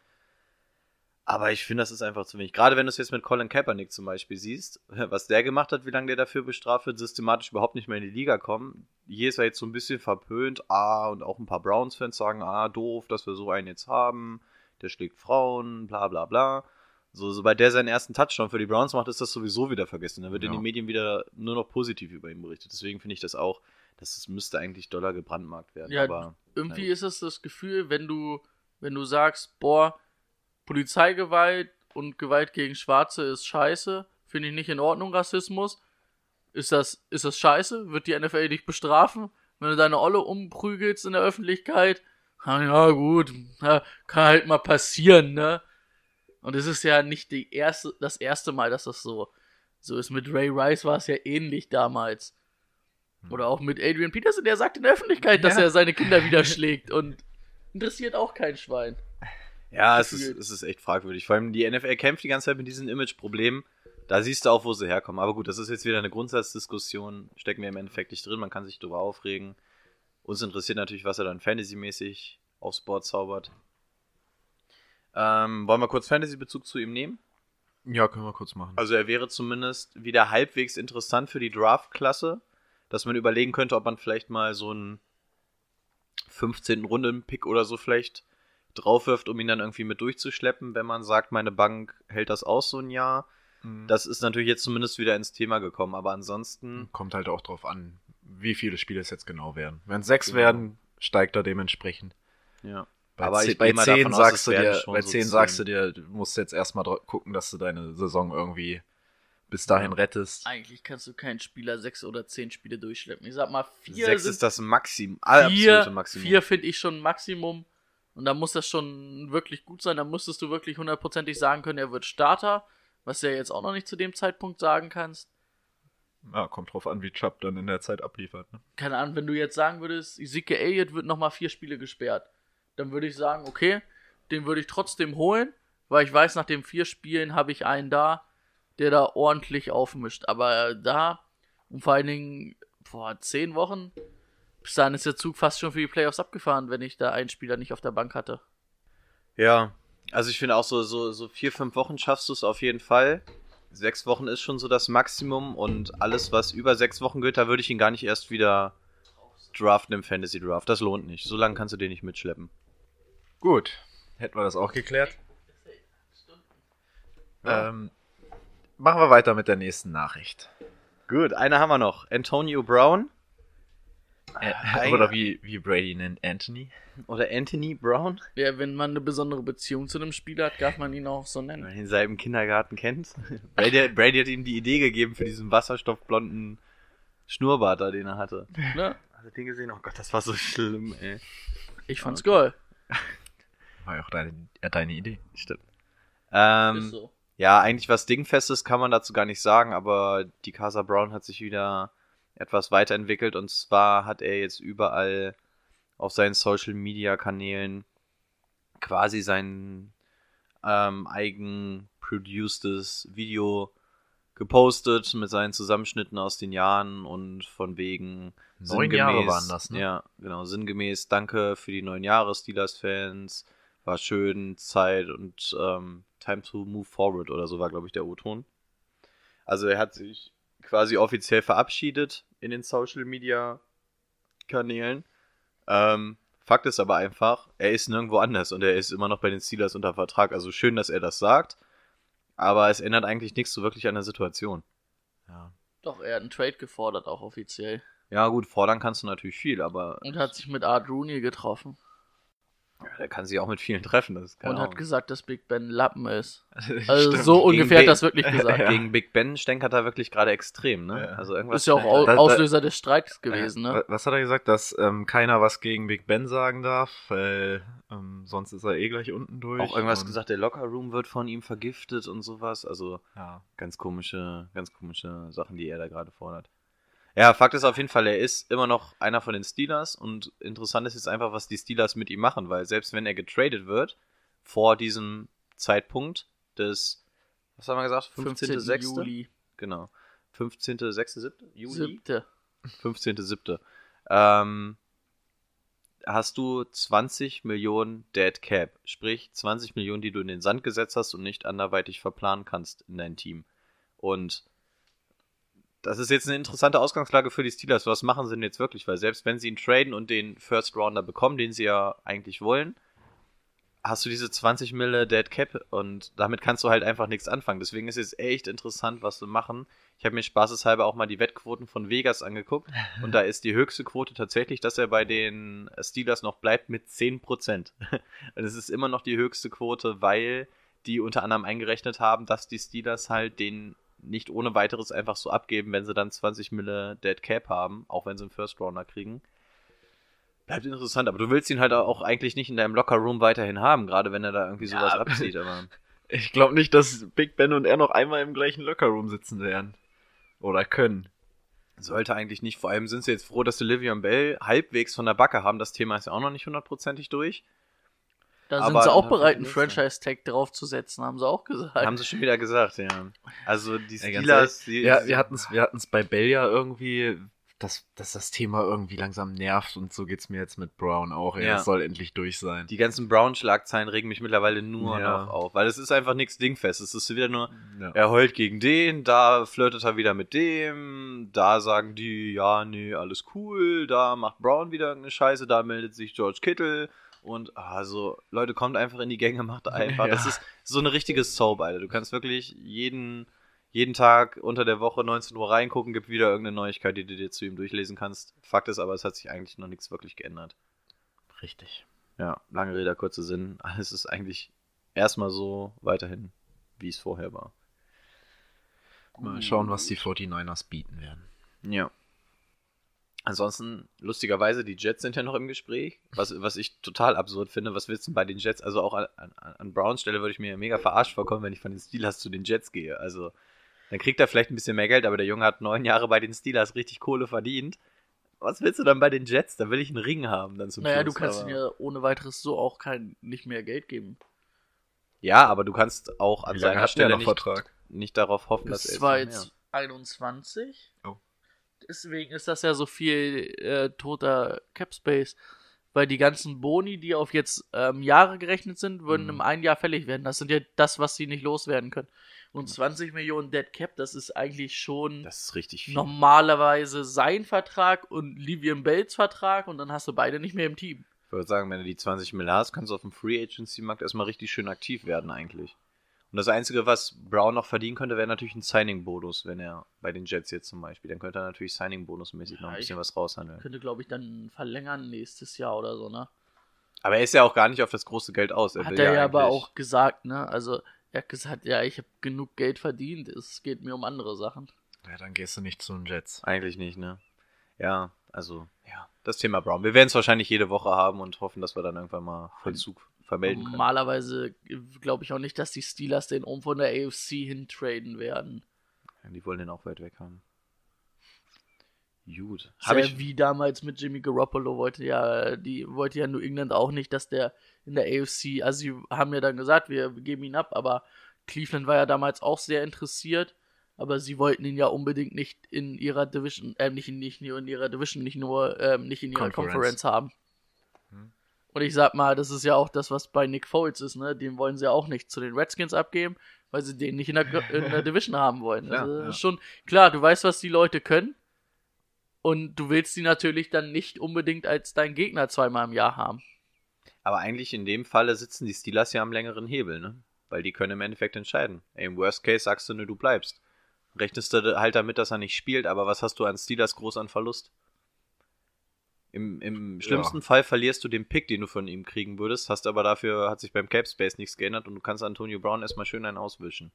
Aber ich finde, das ist einfach zu wenig. Gerade wenn du es jetzt mit Colin Kaepernick zum Beispiel siehst, was der gemacht hat, wie lange der dafür bestraft wird, systematisch überhaupt nicht mehr in die Liga kommen. Hier ist er jetzt so ein bisschen verpönt. Ah, und auch ein paar Browns-Fans sagen, ah, doof, dass wir so einen jetzt haben. Der schlägt Frauen, bla bla bla. So, sobald der seinen ersten Touchdown für die Browns macht, ist das sowieso wieder vergessen. Dann wird in Ja. den Medien wieder nur noch positiv über ihn berichtet. Deswegen finde ich das auch, dass es müsste eigentlich doller gebrandmarkt werden. Ja, aber Irgendwie na ist es das Gefühl, wenn du, wenn du sagst, boah, Polizeigewalt und Gewalt gegen Schwarze ist scheiße, finde ich nicht in Ordnung, Rassismus. Ist das, ist das scheiße? Wird die NFL dich bestrafen, wenn du deine Olle umprügelst in der Öffentlichkeit? Ah, Ja, gut, kann halt mal passieren, ne? Und es ist ja nicht die erste, das erste Mal, dass das so, so ist. Mit Ray Rice war es ja ähnlich damals. Oder auch mit Adrian Peterson, der sagt in der Öffentlichkeit, dass Ja. er seine Kinder wieder schlägt und interessiert auch kein Schwein. Ja, es ist, es ist echt fragwürdig. Vor allem die NFL kämpft die ganze Zeit mit diesen Image-Problemen. Da siehst du auch, wo sie herkommen. Aber gut, das ist jetzt wieder eine Grundsatzdiskussion. Stecken wir im Endeffekt nicht drin. Man kann sich darüber aufregen. Uns interessiert natürlich, was er dann Fantasy-mäßig aufs Board zaubert. Ähm, wollen wir kurz Fantasy-Bezug zu ihm nehmen? Ja, können wir kurz machen. Also er wäre zumindest wieder halbwegs interessant für die Draft-Klasse, dass man überlegen könnte, ob man vielleicht mal so einen 15. Runden-Pick oder so vielleicht draufwirft, um ihn dann irgendwie mit durchzuschleppen, wenn man sagt, meine Bank hält das aus so ein Jahr. Mhm. Das ist natürlich jetzt zumindest wieder ins Thema gekommen, aber ansonsten, Kommt halt auch drauf an, wie viele Spiele es jetzt genau werden. Wenn es sechs Genau. werden, steigt er dementsprechend. ja. Bei, Aber zehn- ich bei gehe mal 10 davon aus, sagst du dir, bei so 10 zehn. sagst du dir, du musst jetzt erstmal gucken, dass du deine Saison irgendwie bis dahin rettest. Eigentlich kannst du keinen Spieler sechs oder zehn Spiele durchschleppen. Ich sag mal, vier Sechs sind ist das Maximum, absolute Maximum. vier finde ich schon Maximum. Und da muss das schon wirklich gut sein. Da müsstest du wirklich hundertprozentig sagen können, er wird Starter, was du ja jetzt auch noch nicht zu dem Zeitpunkt sagen kannst. Ja, kommt drauf an, wie Chubb dann in der Zeit abliefert. Ne? Keine Ahnung, wenn du jetzt sagen würdest, Ezekiel Elliott wird nochmal vier Spiele gesperrt, dann würde ich sagen, okay, den würde ich trotzdem holen, weil ich weiß, nach den vier Spielen habe ich einen da, der da ordentlich aufmischt. Aber da, und vor allen Dingen, vor zehn Wochen, bis dahin ist der Zug fast schon für die Playoffs abgefahren, wenn ich da einen Spieler nicht auf der Bank hatte. Ja, also ich finde auch so, so, so vier, fünf Wochen schaffst du es auf jeden Fall. Sechs Wochen ist schon so das Maximum und alles, was über sechs Wochen geht, da würde ich ihn gar nicht erst wieder draften im Fantasy Draft. Das lohnt nicht. So lange kannst du den nicht mitschleppen. Gut, hätten wir das auch geklärt. Ähm, machen wir weiter mit der nächsten Nachricht. Gut, eine haben wir noch. Antonio Brown Äh, oder wie, wie Brady nennt, Anthony. oder Anthony Brown, Ja, wenn man eine besondere Beziehung zu einem Spieler hat, darf man ihn auch so wenn nennen. man ihn seit dem Kindergarten kennt. Brady, Brady hat ihm die Idee gegeben für diesen wasserstoffblonden Schnurrbart da, den er hatte. Ne? Hast du den gesehen? Oh Gott, das war so schlimm, ey. Ich fand's geil. War ja auch deine, äh, deine Idee. Stimmt. Ähm, Ist so. Ja, eigentlich was Dingfestes kann man dazu gar nicht sagen, aber die Casa Brown hat sich wieder etwas weiterentwickelt und zwar hat er jetzt überall auf seinen Social Media Kanälen quasi sein ähm, eigen producedes Video gepostet mit seinen Zusammenschnitten aus den Jahren und von wegen Neun Jahre waren das, ne? Ja, genau, sinngemäß Danke für die neun Jahre Steelers-Fans, war schön, Zeit und ähm, Time to move forward oder so war, glaube ich, der O-Ton. Also er hat sich quasi offiziell verabschiedet in den Social Media Kanälen. Ähm, Fakt ist aber einfach, er ist nirgendwo anders und er ist immer noch bei den Steelers unter Vertrag. Also schön, dass er das sagt, aber es ändert eigentlich nichts so wirklich an der Situation. Ja. Doch, er hat einen Trade gefordert, auch offiziell. Ja, gut, fordern kannst du natürlich viel, aber Und hat sich mit Art Rooney getroffen. Er kann sich auch mit vielen treffen. Das ist und hat Ahnung. gesagt, dass Big Ben ein Lappen ist. Also so Gegen ungefähr hat das wirklich gesagt. Ja. Gegen Big Ben stänkert er wirklich gerade extrem, ne? Ja. Also irgendwas Ist ja auch stänkert. Au Da- da- Auslöser des Streiks gewesen, Wa- ne? Was hat er gesagt? Dass ähm, keiner was gegen Big Ben sagen darf, weil ähm, sonst ist er eh gleich unten durch. Auch irgendwas gesagt, der Lockerroom wird von ihm vergiftet und sowas. Also Ja. ganz komische, ganz komische Sachen, die er da gerade fordert. Ja, Fakt ist auf jeden Fall, er ist immer noch einer von den Steelers und interessant ist jetzt einfach, was die Steelers mit ihm machen, weil selbst wenn er getradet wird, vor diesem Zeitpunkt des, was haben wir gesagt, 15.06. Juli. Genau. 15.06. 7. Juli? Siebte. 15.07. Ähm, hast du 20 Millionen Dead Cap, sprich 20 Millionen, die du in den Sand gesetzt hast und nicht anderweitig verplanen kannst in dein Team. Und das ist jetzt eine interessante Ausgangslage für die Steelers. Was machen sie denn jetzt wirklich? Weil selbst wenn sie ihn traden und den First Rounder bekommen, den sie ja eigentlich wollen, hast du diese 20 Mille Dead Cap und damit kannst du halt einfach nichts anfangen. Deswegen ist es echt interessant, was sie machen. Ich habe mir spaßeshalber auch mal die Wettquoten von Vegas angeguckt und da ist die höchste Quote tatsächlich, dass er bei den Steelers noch bleibt mit 10%. Und es ist immer noch die höchste Quote, weil die unter anderem eingerechnet haben, dass die Steelers halt den nicht ohne weiteres einfach so abgeben, wenn sie dann 20 Mille Dead Cap haben, auch wenn sie einen First Rounder kriegen. Bleibt interessant, aber du willst ihn halt auch eigentlich nicht in deinem Locker Room weiterhin haben, gerade wenn er da irgendwie sowas Ja. abzieht, aber Ich glaube nicht, dass Big Ben und er noch einmal im gleichen Lockerroom sitzen werden. Oder können. sollte eigentlich nicht. Vor allem sind sie jetzt froh, dass sie Livian Bell halbwegs von der Backe haben. Das Thema ist ja auch noch nicht hundertprozentig durch. Da Aber sind sie auch bereit, einen. Franchise-Tag draufzusetzen, haben sie auch gesagt. Haben sie schon wieder gesagt, ja. Also die Steelers, die, Ja, wir hatten es wir hatten's bei Bell ja irgendwie, dass, dass das Thema irgendwie langsam nervt und so geht's mir jetzt mit Brown auch. Ey. Ja. Das soll endlich durch sein. die ganzen Brown-Schlagzeilen regen mich mittlerweile nur Ja. noch auf, weil es ist einfach nichts Dingfest. Es ist wieder nur, Ja. er heult gegen den, da flirtet er wieder mit dem, da sagen die, ja, nee, alles cool, da macht Brown wieder irgendeine Scheiße, da meldet sich George Kittle und also, Leute, kommt einfach in die Gänge, macht einfach. Das Ja. ist so eine richtige Soap, Alter. Du kannst wirklich jeden, jeden Tag unter der Woche 19 Uhr reingucken, gibt wieder irgendeine Neuigkeit, die du dir zu ihm durchlesen kannst. Fakt ist aber, es hat sich eigentlich noch nichts wirklich geändert. Richtig. Ja, lange Rede, kurzer Sinn. Alles ist eigentlich erstmal so weiterhin, wie es vorher war. Mal schauen, was die 49ers bieten werden. Ja. Ansonsten, lustigerweise, die Jets sind ja noch im Gespräch, was, was ich total absurd finde. Was willst du denn bei den Jets? Also auch an, an, an Browns Stelle würde ich mir mega verarscht vorkommen, wenn ich von den Steelers zu den Jets gehe. Also, dann kriegt er vielleicht ein bisschen mehr Geld, aber der Junge hat neun Jahre bei den Steelers richtig Kohle verdient. Was willst du dann bei den Jets? Da will ich einen Ring haben dann zum Naja, du Schluss, kannst aber- ihm ja ohne weiteres so auch kein, nicht mehr Geld geben. Ja, aber du kannst auch an seiner Stelle noch nicht, Vertrag? nicht darauf hoffen, dass Das er jetzt war noch jetzt mehr- 21. Oh. Deswegen ist das ja so viel äh, toter Cap Space. Weil die ganzen Boni, die auf jetzt ähm, Jahre gerechnet sind, würden Mhm. im einen Jahr fällig werden. Das sind ja das, was sie nicht loswerden können. Und 20 Millionen Dead Cap, das ist eigentlich schon Das ist normalerweise sein Vertrag und Livian Bells Vertrag und dann hast du beide nicht mehr im Team. Ich würde sagen, wenn du die 20 Mil hast, kannst du auf dem Free Agency Markt erstmal richtig schön aktiv werden eigentlich. Und das Einzige, was Brown noch verdienen könnte, wäre natürlich ein Signing-Bonus, wenn er bei den Jets jetzt zum Beispiel. Dann könnte er natürlich Signing-Bonus-mäßig noch ein Ja, bisschen was raushandeln. Könnte, glaube ich, dann verlängern nächstes Jahr oder so, ne? Aber er ist ja auch gar nicht auf das große Geld aus. Er Hat will er ja aber eigentlich- auch gesagt, ne? Also, er hat gesagt, ja, ich habe genug Geld verdient, es geht mir um andere Sachen. Ja, dann gehst du nicht zu den Jets. Eigentlich nicht, ne? Ja, also, ja. Das Thema Brown. Wir werden es wahrscheinlich jede Woche haben und hoffen, dass wir dann irgendwann mal Vollzug vermelden können. Normalerweise glaube ich auch nicht, dass die Steelers den oben von der AFC hintraden werden. Ja, die wollen den auch weit weg haben. Gut. Ja ich, wie damals mit Jimmy Garoppolo wollte ja, die wollte ja New England auch nicht, dass der in der AFC, also sie haben ja dann gesagt, wir geben ihn ab, aber Cleveland war ja damals auch sehr interessiert, aber sie wollten ihn ja unbedingt nicht in ihrer Division, äh, nicht, in, nicht nur in ihrer Division, nicht nur, ähm, nicht in ihrer Conference. Conference haben. Und ich sag mal, das ist ja auch das, was bei Nick Foles ist, ne? Den wollen sie ja auch nicht zu den Redskins abgeben, weil sie den nicht in der, in der Division haben wollen. Also, ja. schon klar, du weißt, was die Leute können. Und du willst die natürlich dann nicht unbedingt als dein Gegner zweimal im Jahr haben. aber eigentlich in dem Falle sitzen die Steelers ja am längeren Hebel, ne? Weil die können im Endeffekt entscheiden. Ey, Im Worst Case sagst du, ne, du bleibst. Rechnest du halt damit, dass er nicht spielt, aber was hast du an Steelers groß an Verlust? Im, im schlimmsten Fall verlierst du den Pick, den du von ihm kriegen würdest, hast aber dafür, hat sich beim Cap Space nichts geändert und du kannst Antonio Brown erstmal schön einen auswischen.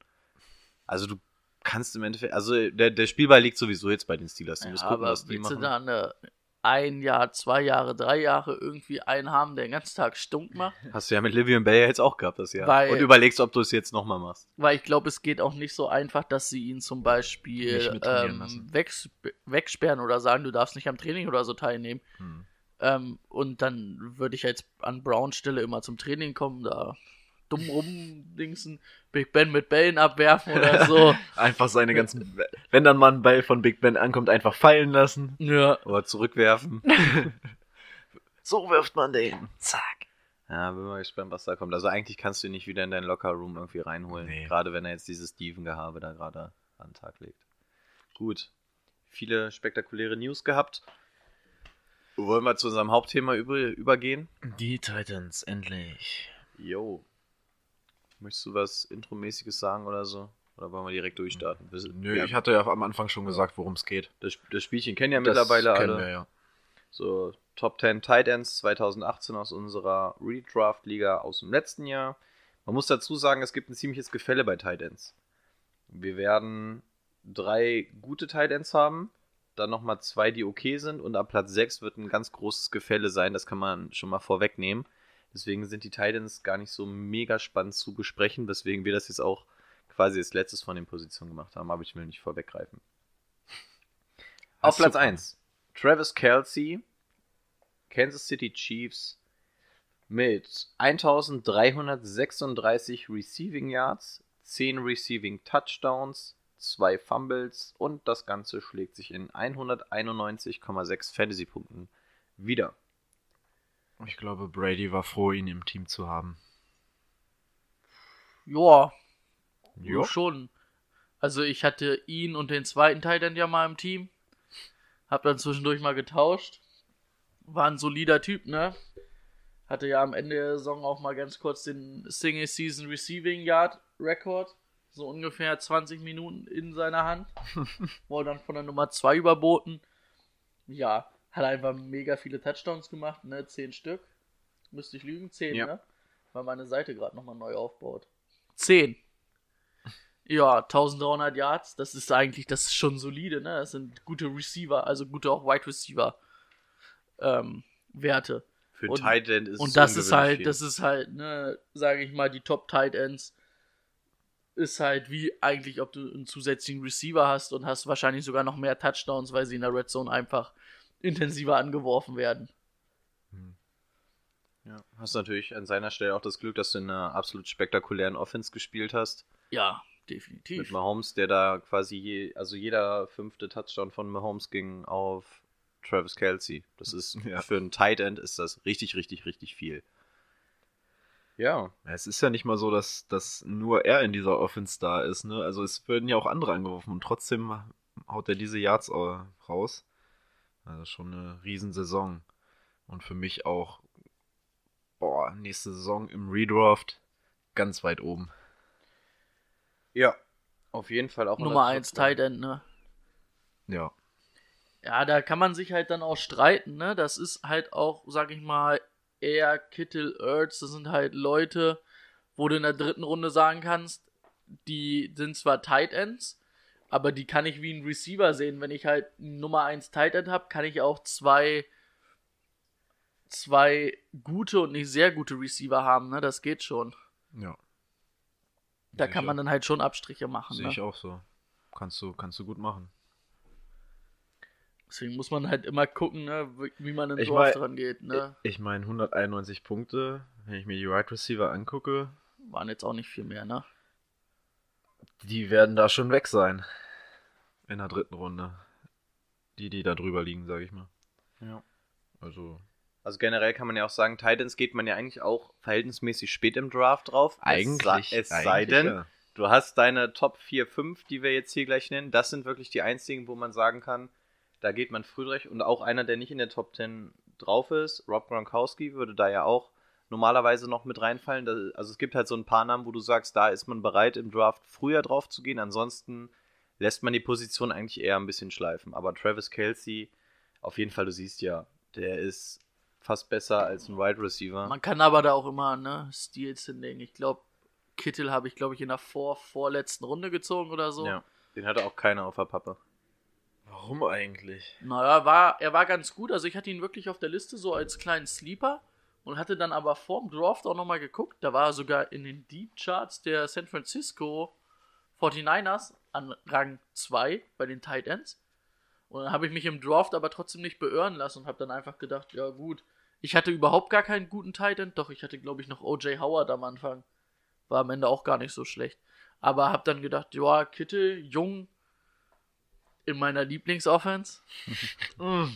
Also du kannst im Endeffekt, also der, der Spielball liegt sowieso jetzt bei den Steelers. Du Ja, musst gucken, aber was die willst du machen. da eine, ein Jahr, zwei Jahre, drei Jahre irgendwie einen haben, der den ganzen Tag stunk macht? Hast du ja mit Livian Bell jetzt auch gehabt das Jahr. Weil- und überlegst, ob du es jetzt nochmal machst. Weil ich glaube, es geht auch nicht so einfach, dass sie ihn zum Beispiel ähm, wegs wegsperren oder sagen, du darfst nicht am Training oder so teilnehmen. Hm. Ähm, und dann würde ich jetzt an Browns Stelle immer zum Training kommen, da dumm rumdingsen, Big Ben mit Bällen abwerfen oder so. Einfach seine ganzen. Wenn dann mal ein Ball von Big Ben ankommt, einfach fallen lassen. ja. Oder zurückwerfen. So wirft man den. Zack. ja, bin mal gespannt, was da kommt. Also eigentlich kannst du ihn nicht wieder in deinen Locker-Room irgendwie reinholen. Nee. Gerade wenn er jetzt dieses Steven-Gehabe da gerade an den Tag legt. Gut. Viele spektakuläre News gehabt. Wollen wir zu unserem Hauptthema über, übergehen? Die Titans, endlich. Jo. Möchtest du was Intromäßiges sagen oder so? Oder wollen wir direkt durchstarten? Wir- Nö, wir- ich hatte ja am Anfang schon gesagt, worum es geht. das, das Spielchen kennen ja Das mittlerweile kennen alle. wir ja. So, Top 10 Tight Ends 2018 aus unserer Redraft-Liga aus dem letzten Jahr. Man muss dazu sagen, es gibt ein ziemliches Gefälle bei Tight Ends. Wir werden drei gute Tight Ends haben, dann nochmal zwei, die okay sind und ab Platz 6 wird ein ganz großes Gefälle sein, das kann man schon mal vorwegnehmen. Deswegen sind die Tight Ends gar nicht so mega spannend zu besprechen, weswegen wir das jetzt auch quasi als letztes von den Positionen gemacht haben, aber ich will nicht vorweggreifen. Auf Platz super. 1, Travis Kelsey, Kansas City Chiefs mit 1336 Receiving Yards, 10 Receiving Touchdowns, 2 Fumbles und das Ganze schlägt sich in 191,6 Fantasy-Punkten wieder. Ich glaube, Brady war froh, ihn im Team zu haben. Ja, Jo. schon. Also ich hatte ihn und den zweiten Titan ja mal im Team. Hab dann zwischendurch mal getauscht. War ein solider Typ, ne? Hatte ja am Ende der Saison auch mal ganz kurz den Single Season Receiving Yard Rekord. So ungefähr 20 Minuten in seiner Hand. Wurde dann von der Nummer 2 überboten. Ja, hat einfach mega viele Touchdowns gemacht, ne? 10 Stück. Müsste ich lügen? 10, Ja. ne? Weil meine Seite gerade nochmal neu aufbaut. 10. Ja, 1300 Yards, das ist eigentlich, das ist schon solide, ne? Das sind gute Receiver, also gute auch Wide Receiver ähm, Werte. Für Und- Tight End ist es Und das ist halt, viel. das ist halt, ne, sage ich mal, die Top Tight Ends ist halt wie eigentlich, ob du einen zusätzlichen Receiver hast und hast wahrscheinlich sogar noch mehr Touchdowns, weil sie in der Red Zone einfach intensiver angeworfen werden. Ja, hast natürlich an seiner Stelle auch das Glück, dass du in einer absolut spektakulären Offense gespielt hast. Ja, Mit definitiv. Mahomes, der da quasi, je, also jeder fünfte Touchdown von Mahomes ging auf Travis Kelsey. Das ist Ja. für einen Tight End ist das richtig, richtig, richtig viel. Ja, Es ist ja nicht mal so, dass, dass nur er in dieser Offense da ist. Ne? Also es werden ja auch andere angeworfen und trotzdem haut er diese Yards raus. Also schon eine Riesensaison. Und für mich auch, boah, nächste Saison im Redraft ganz weit oben. ja, auf jeden Fall auch Nummer 1 Tight End, ne? Ja. Ja, da kann man sich halt dann auch streiten, ne? Das ist halt auch, sag ich mal, eher Kittel, Ertz, das sind halt Leute, wo du in der dritten Runde sagen kannst, die sind zwar Tight Ends, aber die kann ich wie ein Receiver sehen. Wenn ich halt Nummer 1 Tight End habe, kann ich auch zwei, zwei gute und nicht sehr gute Receiver haben, ne? Das geht schon. Ja. Da Sehe kann man auch. dann halt schon Abstriche machen. Sehe Ne? ich auch so. Kannst du, kannst du gut machen. Deswegen muss man halt immer gucken, ne? wie- man in Ich sowas mein- dran geht. Ne? Ich meine, 191 Punkte, wenn ich mir die Right Receiver angucke, Waren jetzt auch nicht viel mehr, ne? Die werden da schon weg sein. In der dritten Runde. Die, die da drüber liegen, sage ich mal. Ja. Also, Also generell kann man ja auch sagen, Titans geht man ja eigentlich auch verhältnismäßig spät im Draft drauf. eigentlich. Es, sei- es sei denn, ja. du hast deine Top 4, 5, die wir jetzt hier gleich nennen. Das sind wirklich die einzigen, wo man sagen kann, da geht man früh durch. Und auch einer, der nicht in der Top 10 drauf ist, Rob Gronkowski, würde da ja auch normalerweise noch mit reinfallen. Also es gibt halt so ein paar Namen, wo du sagst, da ist man bereit im Draft früher drauf zu gehen. Ansonsten lässt man die Position eigentlich eher ein bisschen schleifen. Aber Travis Kelsey, auf jeden Fall, du siehst ja, der ist fast besser als ein Wide Receiver. Man kann aber da auch immer, ne, Steals hinlegen. Ich glaube, Kittel habe ich, glaube ich, in der vor vorletzten Runde gezogen oder so. Ja, den hatte auch keiner auf der Pappe. Warum eigentlich? Naja, war, er war ganz gut. Also ich hatte ihn wirklich auf der Liste so als kleinen Sleeper und hatte dann aber vorm Draft auch nochmal geguckt. Da war er sogar in den Deep Charts der San Francisco 49ers an Rang 2 bei den Tight Ends. Und dann habe ich mich im Draft aber trotzdem nicht beirren lassen und habe dann einfach gedacht, ja gut, ich hatte überhaupt gar keinen guten Tight End, doch ich hatte glaube ich noch OJ Howard am Anfang. War am Ende auch gar nicht so schlecht. Aber habe dann gedacht, ja, Kittel, jung, in meiner Lieblingsoffense. mm,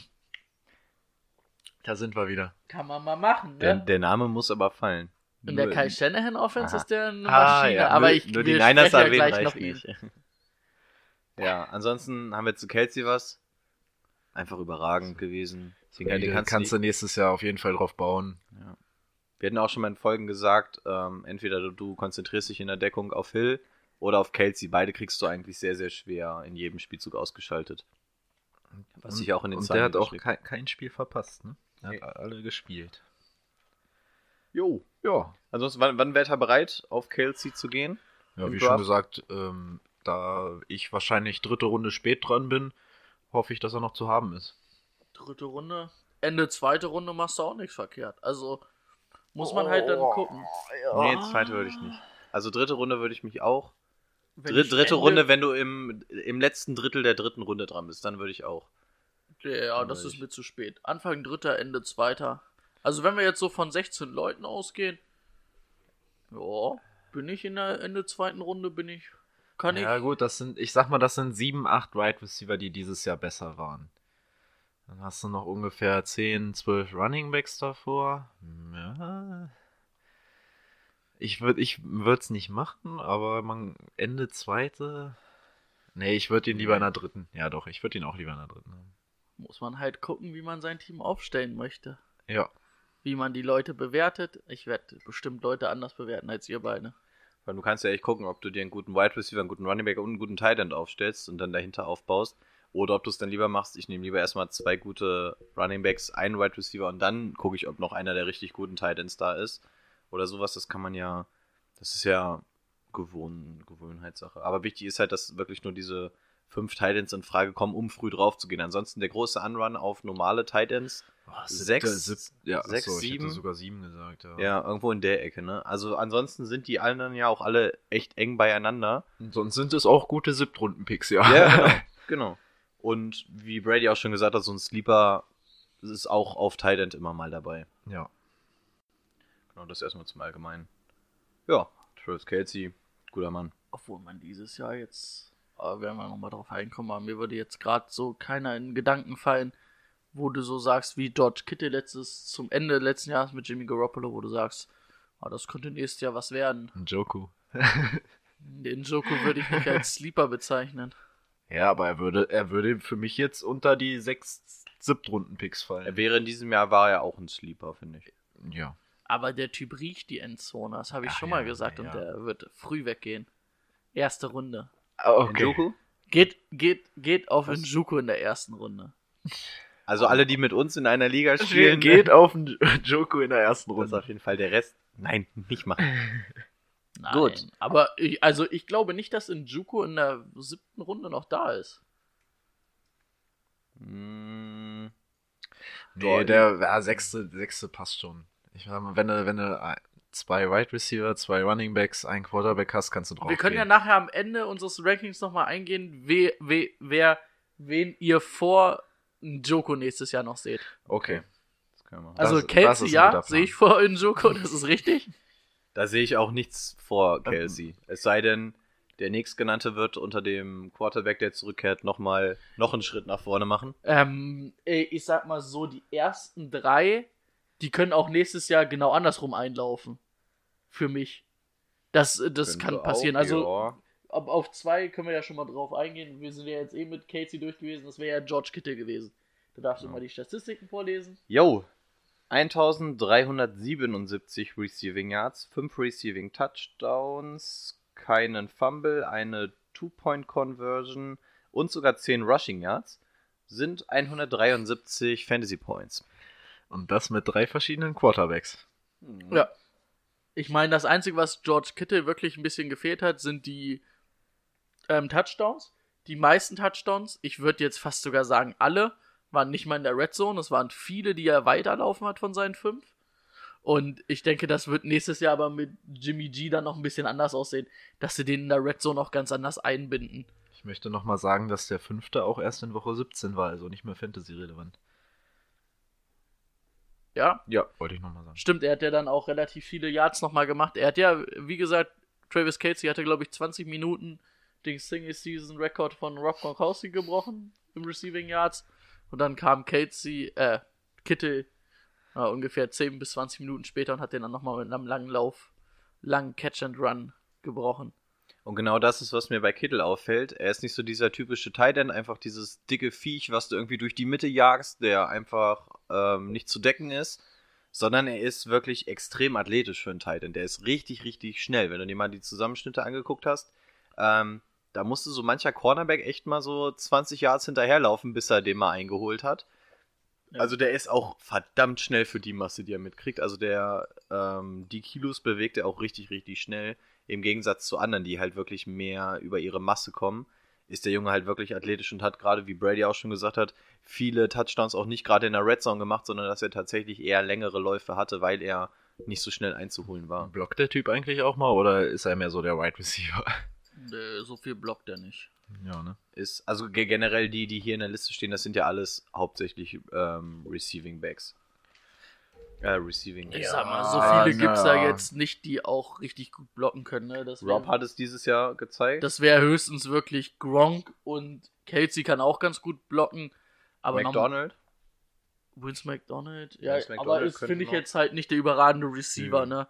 Da sind wir wieder. kann man mal machen, Der, ne? der Name muss aber fallen. In der Kai Shanahan Offense Aha. ist der eine Ah, Maschine, ja, aber nur, ich nur die Niners sprechen ja erwähnen gleich noch ihn. nicht. Ja, ansonsten haben wir zu Kelsey was. Einfach überragend gewesen. Deswegen, Den den kannst, kannst du nächstes Jahr auf jeden Fall drauf bauen. Wir hatten auch schon mal in Folgen gesagt, ähm, entweder du, du konzentrierst dich in der Deckung auf Hill oder auf Kelsey. Beide kriegst du eigentlich sehr, sehr schwer in jedem Spielzug ausgeschaltet. Was sich auch in den Und Zahlen der hat auch kein, kein Spiel verpasst, ne? Er hat alle gespielt. Jo. Ja. Ansonsten, wann, wann wärt ihr bereit, auf Kelsey zu gehen? Ja, wie Draft? schon gesagt, ähm, da ich wahrscheinlich dritte Runde spät dran bin, hoffe ich, dass er noch zu haben ist. Dritte Runde. Ende zweite Runde machst du auch nichts verkehrt. Also muss man halt dann gucken. Nee, zweite würde ich nicht. Also dritte Runde würde ich mich auch. Dr ich dritte Ende- Runde, wenn du im, im letzten Drittel der dritten Runde dran bist, dann würde ich auch. Ja, das ist mir zu spät. Anfang dritter, Ende zweiter. Also wenn wir jetzt so von 16 Leuten ausgehen, ja, bin ich in der Ende zweiten Runde, bin ich, kann Ja ich. gut, das sind, ich sag mal, das sind sieben, acht Wide Receiver, die dieses Jahr besser waren. Dann hast du noch ungefähr 10, 12 Running Backs davor. Ja. Ich würde ich es nicht machen, aber man Ende zweite. Nee, ich würde ihn lieber in der dritten. Ja doch, ich würde ihn auch lieber in der dritten haben. Muss man halt gucken, wie man sein Team aufstellen möchte. Ja. Wie man die Leute bewertet. Ich werde bestimmt Leute anders bewerten als ihr beide. Weil du kannst ja echt gucken, ob du dir einen guten Wide Receiver, einen guten Running Back und einen guten Tight End aufstellst und dann dahinter aufbaust. Oder ob du es dann lieber machst, ich nehme lieber erstmal zwei gute Running Backs, einen Wide Receiver und dann gucke ich, ob noch einer der richtig guten Titans da ist. Oder sowas, das kann man ja, das ist ja Gewohn, Gewohnheitssache. Aber wichtig ist halt, dass wirklich nur diese fünf Titans in Frage kommen, um früh drauf zu gehen. Ansonsten der große Unrun auf normale Titans. sechs, sieb, ja, sechs, achso, ich sieben. hätte sogar sieben gesagt. Ja. Ja, irgendwo in der Ecke, ne? Also ansonsten sind die anderen ja auch alle echt eng beieinander. Und sonst sind es auch gute Siebtrunden-Picks, ja. Ja, genau. genau. Und wie Brady auch schon gesagt hat, so ein Sleeper ist auch auf Tight End immer mal dabei. ja. Genau, das erstmal zum Allgemeinen. Ja, Travis Kelsey, guter Mann. Obwohl man dieses Jahr jetzt, aber werden wir nochmal drauf reinkommen, aber mir würde jetzt gerade so keiner in Gedanken fallen, wo du so sagst, wie George Kittle letztes, zum Ende letzten Jahres mit Jimmy Garoppolo, wo du sagst, ah, das könnte nächstes Jahr was werden. Ein Joku. Den Joku würde ich nicht als Sleeper bezeichnen. Ja, aber er würde, er würde für mich jetzt unter die sechs Siebtrunden-Picks fallen. Er wäre in diesem Jahr war er auch ein Sleeper, finde ich. Ja. Aber der Typ riecht die Endzone, das habe ich Ach schon ja, mal gesagt, ja. und der wird früh weggehen. Erste Runde. Njoku? Geht, geht, geht auf Njuku in der ersten Runde. Also alle, die mit uns in einer Liga spielen, Geht auf einen Joku in der ersten das ist Runde. auf jeden Fall der Rest. Nein, nicht machen. Nein, Gut. Aber ich, also ich glaube nicht, dass Njuku in der siebten Runde noch da ist. Mm, Nee, der ja, sechste, sechste passt schon. Ich sag mal, wenn du, wenn du äh, zwei Wide Receiver, zwei Running Backs, einen Quarterback hast, kannst du drauf Wir können ja nachher am Ende unseres Rankings nochmal eingehen, we, we, wer, wen ihr vor Njoku nächstes Jahr noch seht. Okay. das können wir machen. Also das Kelsey, ein ja, sehe ich vor Njoku, das ist richtig. Da sehe ich auch nichts vor Kelsey. Es sei denn, der nächstgenannte wird unter dem Quarterback, der zurückkehrt, nochmal noch einen Schritt nach vorne machen. Ähm, ich sag mal so, die ersten drei, die können auch nächstes Jahr genau andersrum einlaufen. Für mich. Das, das kann passieren. auch, also, ja. Auf zwei können wir ja schon mal drauf eingehen. Wir sind ja jetzt eh mit Casey durch gewesen. Das wäre ja George Kittle gewesen. Da darfst du mal die Statistiken vorlesen. Yo, 1377 Receiving Yards, 5 Receiving Touchdowns, keinen Fumble, eine Two-Point-Conversion und sogar 10 Rushing Yards sind 173 Fantasy Points. Und das mit drei verschiedenen Quarterbacks. Ja. Ich meine, das Einzige, was George Kittle wirklich ein bisschen gefehlt hat, sind die ähm, Touchdowns. Die meisten Touchdowns, ich würde jetzt fast sogar sagen, alle, waren nicht mal in der Red Zone. Es waren viele, die er weiterlaufen hat von seinen fünf. Und ich denke, das wird nächstes Jahr aber mit Jimmy G dann noch ein bisschen anders aussehen, dass sie den in der Red Zone auch ganz anders einbinden. Ich möchte nochmal sagen, dass der fünfte auch erst in Woche 17 war, also nicht mehr Fantasy-relevant. Ja, Ja, wollte ich nochmal sagen. Stimmt, er hat ja dann auch relativ viele Yards nochmal gemacht. Er hat ja, wie gesagt, Travis Casey hatte, glaube ich, 20 Minuten den Single-Season-Record von Rob Gronkowski gebrochen im Receiving Yards. Und dann kam Casey, äh, Kittel äh, ungefähr 10 bis 20 Minuten später und hat den dann nochmal mit einem langen Lauf, langen Catch-and-Run gebrochen. Und genau das ist, was mir bei Kittel auffällt. Er ist nicht so dieser typische Tight End, einfach dieses dicke Viech, was du irgendwie durch die Mitte jagst, der einfach ähm, nicht zu decken ist, sondern er ist wirklich extrem athletisch für einen Tight End. Der ist richtig, richtig schnell. Wenn du dir mal die Zusammenschnitte angeguckt hast, ähm, da musste so mancher Cornerback echt mal so 20 Yards hinterherlaufen, bis er den mal eingeholt hat. Ja. Also der ist auch verdammt schnell für die Masse, die er mitkriegt. Also der ähm, die Kilos bewegt er auch richtig, richtig schnell. Im Gegensatz zu anderen, die halt wirklich mehr über ihre Masse kommen, ist der Junge halt wirklich athletisch und hat gerade, wie Brady auch schon gesagt hat, viele Touchdowns auch nicht gerade in der Red Zone gemacht, sondern dass er tatsächlich eher längere Läufe hatte, weil er nicht so schnell einzuholen war. Blockt der Typ eigentlich auch mal oder ist er mehr so der Wide Receiver? Äh, so viel blockt er nicht. ja, ne? Ist, also ge- generell die, die hier in der Liste stehen, das sind ja alles hauptsächlich ähm, Receiving Backs. Äh, Receiving. Ich Ja, sag mal, so viele na. gibt's da jetzt nicht, die auch richtig gut blocken können. Ne? Das wär- Rob hat es dieses Jahr gezeigt. Das wäre höchstens wirklich Gronk und Kelsey kann auch ganz gut blocken. Aber McDonald. Vince McDonald, ja, Vince aber McDonald ist könnte finde ich noch- jetzt halt nicht der überragende Receiver, Mhm. ne?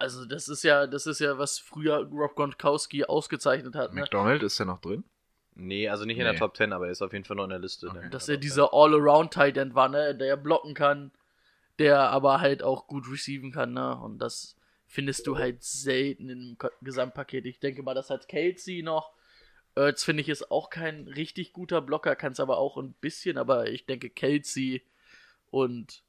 Also das ist ja, das ist ja, was früher Rob Gronkowski ausgezeichnet hat, ne? McDonald ist der noch drin? Nee, also nicht in Nee. der Top 10, aber er ist auf jeden Fall noch in der Liste. Okay. ne? Dass er dieser All-Around-Tight End war, ne? Der blocken kann, der aber halt auch gut receiven kann, ne? Und das findest du halt selten im Gesamtpaket. Ich denke mal, das hat Kelsey noch. Ertz finde ich ist auch kein richtig guter Blocker, kann es aber auch ein bisschen, aber ich denke Kelsey und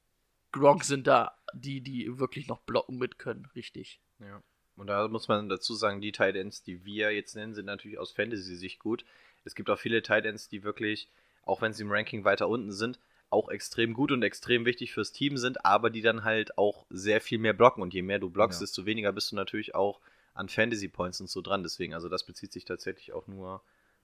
Gronk sind da die, die wirklich noch blocken mit können, richtig. Ja. Und da muss man dazu sagen, die Tight Ends, die wir jetzt nennen, sind natürlich aus Fantasy-Sicht gut. Es gibt auch viele Tight Ends, die wirklich, auch wenn sie im Ranking weiter unten sind, auch extrem gut und extrem wichtig fürs Team sind, aber die dann halt auch sehr viel mehr blocken. Und je mehr du blockst, Ja. desto weniger bist du natürlich auch an Fantasy Points und so dran. Deswegen, also das bezieht sich tatsächlich auch nur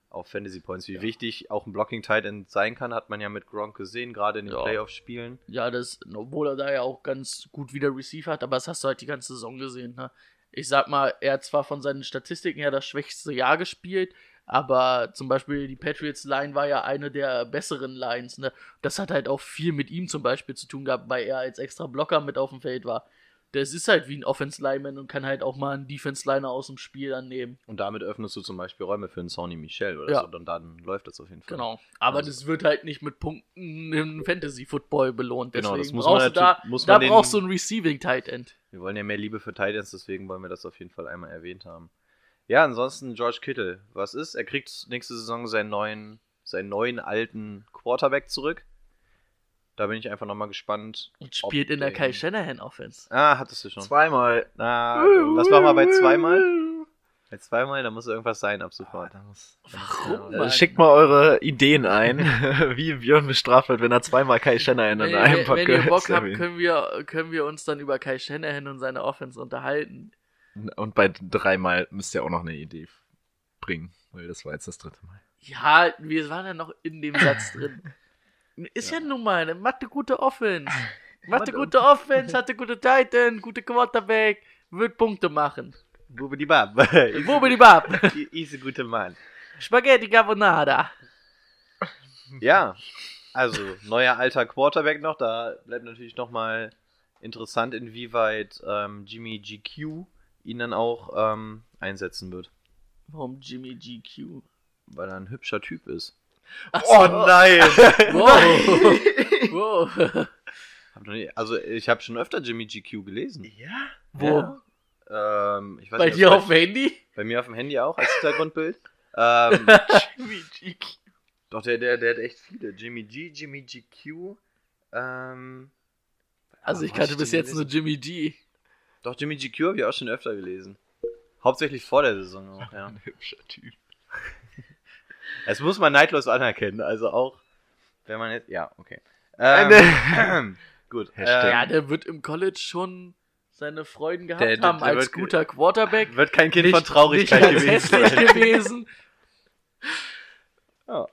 auf Fantasy Points. Wie wichtig auch ein Blocking Tight End sein kann, hat man ja mit Gronk gesehen, gerade in den Ja. Playoff-Spielen. Ja, das, obwohl er da ja auch ganz gut wieder Receive hat, aber das hast du halt die ganze Saison gesehen. Ne? Ich sag mal, er hat zwar von seinen Statistiken her das schwächste Jahr gespielt, aber zum Beispiel die Patriots-Line war ja eine der besseren Lines. Ne? Das hat halt auch viel mit ihm zum Beispiel zu tun gehabt, weil er als extra Blocker mit auf dem Feld war. Das ist halt wie ein Offense-Lineman und kann halt auch mal einen Defense-Liner aus dem Spiel annehmen. Und damit öffnest du zum Beispiel Räume für einen Sony Michel oder Ja. so. Und dann läuft das auf jeden Fall. Genau. Aber Also- das wird halt nicht mit Punkten im Fantasy-Football belohnt. Genau, Deswegen das muss man da, muss da man den- brauchst du ein Receiving-Tight End. Wir wollen ja mehr Liebe für Titans, deswegen wollen wir das auf jeden Fall einmal erwähnt haben. Ja, ansonsten George Kittle. Was ist? Er kriegt nächste Saison seinen neuen, seinen neuen alten Quarterback zurück. Da bin ich einfach nochmal gespannt. Und spielt in der Kai Shanahan Offense. Ah, hattest du schon. Zweimal. Na, was war mal bei zweimal? Bei zweimal, da muss irgendwas sein ab sofort. Warum? Äh, Mann? Schickt mal eure Ideen ein, wie Björn bestraft wird, wenn er zweimal Kai Shanahan in einem wenn, wenn ihr Podcast Bock habt, können wir, können wir uns dann über Kai Shanahan und seine Offense unterhalten. Und bei dreimal müsst ihr auch noch eine Idee bringen, weil das war jetzt das dritte Mal. Ja, wir waren ja noch in dem Satz drin. Ist ja, nun mal, eine Mathe gute Offense. Mathe gute Offense, hatte gute Titan, gute Quarterback, wird Punkte machen. Bube die Bab. Bubidi-bab. Ist ein guter Mann. Spaghetti Carbonara. Ja, also neuer alter Quarterback noch. Da bleibt natürlich nochmal interessant, inwieweit ähm, Jimmy GQ ihn dann auch ähm, einsetzen wird. Warum Jimmy GQ? Weil er ein hübscher Typ ist. Oh nein! Wow. wow. Also ich habe schon öfter Jimmy GQ gelesen. ja? Wo? Ähm, ich weiß Bei nicht, dir auf dem Handy? Bei mir auf dem Handy auch als Hintergrundbild. ähm, Jimmy GQ. doch, der, der, der hat echt viele. Jimmy G, Jimmy GQ. Ähm, Also ich kannte bis jetzt nur? Jimmy G. Doch, Jimmy GQ habe ich auch schon öfter gelesen. Hauptsächlich vor der Saison auch, ja. Ein hübscher Typ. Das muss man neidlos anerkennen. Also auch, wenn man jetzt. Ja, okay. Äh, Ähm, gut. Ähm, Ja, der wird im College schon seine Freuden gehabt Der- der- haben der als wird- guter Quarterback. wird kein Kind Nicht- von Traurigkeit gewesen gewesen. Ja.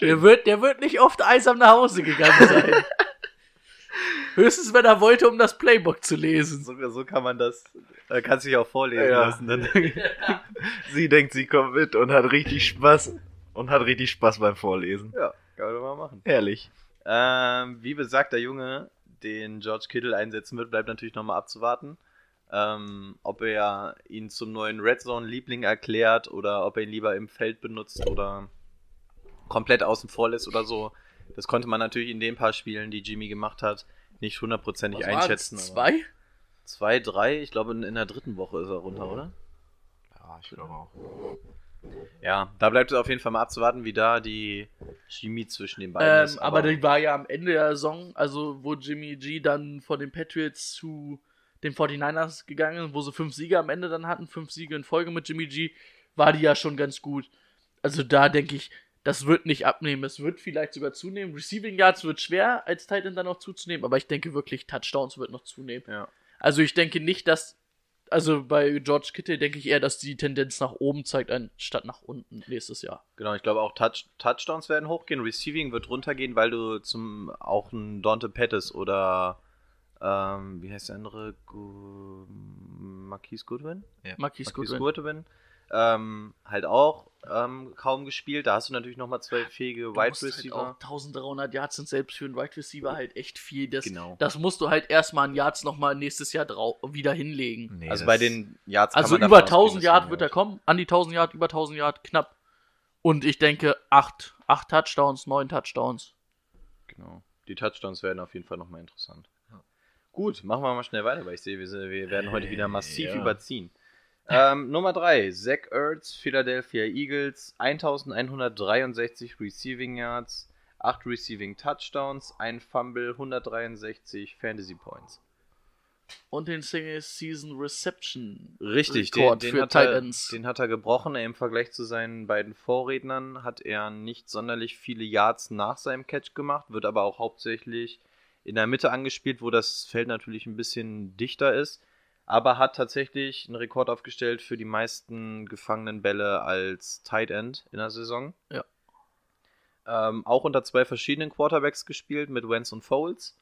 Der wird, der wird nicht oft einsam nach Hause gegangen sein. Höchstens, wenn er wollte, um das Playbook zu lesen. So, so kann man das. Da kannst du dich auch vorlesen Ja. lassen. Dann. Sie denkt, sie kommt mit und hat richtig Spaß. Und hat richtig Spaß beim Vorlesen. ja, kann man doch mal machen. Herrlich. Ähm, wie besagt der Junge, den George Kittle einsetzen wird, bleibt natürlich nochmal abzuwarten. Ähm, ob er ihn zum neuen Red Zone-Liebling erklärt oder ob er ihn lieber im Feld benutzt oder komplett außen vor lässt oder so. Das konnte man natürlich in den paar Spielen, die Jimmy gemacht hat, nicht hundertprozentig einschätzen. aber- Zwei? Zwei, drei, ich glaube in, in der dritten Woche ist er runter, oder? Ja, ich glaube auch. Ja, da bleibt es auf jeden Fall mal abzuwarten, wie da die Chemie zwischen den beiden Ähm, ist. aber die war ja am Ende der Saison, also wo Jimmy G dann von den Patriots zu den 49ers gegangen ist, wo sie fünf Siege am Ende dann hatten, fünf Siege in Folge mit Jimmy G, war die ja schon ganz gut. Also da denke ich, das wird nicht abnehmen. Es wird vielleicht sogar zunehmen. Receiving Yards wird schwer als Titan dann noch zuzunehmen, aber ich denke wirklich, Touchdowns wird noch zunehmen. ja. Also ich denke nicht, dass, also bei George Kittle denke ich eher, dass die Tendenz nach oben zeigt, anstatt nach unten nächstes Jahr. Genau, ich glaube auch Touch, Touchdowns werden hochgehen, Receiving wird runtergehen, weil du zum auch ein Dante Pettis oder ähm, wie heißt der andere? Gu Marquise Goodwin? Marquise Marquise Goodwin. Goodwin. Ähm, halt auch ähm, kaum gespielt. Da hast du natürlich nochmal zwölf fähige Du Wide musst halt Receiver. auch 1300 Yards sind selbst für einen Wide Receiver halt echt viel. Das, Genau. das musst du halt erstmal an Yards nochmal nächstes Jahr wieder hinlegen. Nee, also bei den Yards kann also man über davon ausgehen, 1000 dass Yard man wird er hört. kommen, an die 1000 Yard, über 1000 Yard, knapp. Und ich denke 8, 8 Touchdowns, 9 Touchdowns. Genau. Die Touchdowns werden auf jeden Fall nochmal interessant. Gut, machen wir mal schnell weiter, weil ich sehe, wir, wir werden heute wieder massiv ja. überziehen. Ähm, Nummer 3, Zach Ertz, Philadelphia Eagles, 1163 Receiving Yards, 8 Receiving Touchdowns, ein Fumble, 163 Fantasy Points. Und den Single Season Reception. Richtig, den, Rekord den, für hat er, Ends. den hat er gebrochen. Im Vergleich zu seinen beiden Vorrednern hat er nicht sonderlich viele Yards nach seinem Catch gemacht, wird aber auch hauptsächlich in der Mitte angespielt, wo das Feld natürlich ein bisschen dichter ist. Aber hat tatsächlich einen Rekord aufgestellt für die meisten gefangenen Bälle als Tight End in der Saison. Ja. Ähm, auch unter zwei verschiedenen Quarterbacks gespielt, mit Wentz und Foles.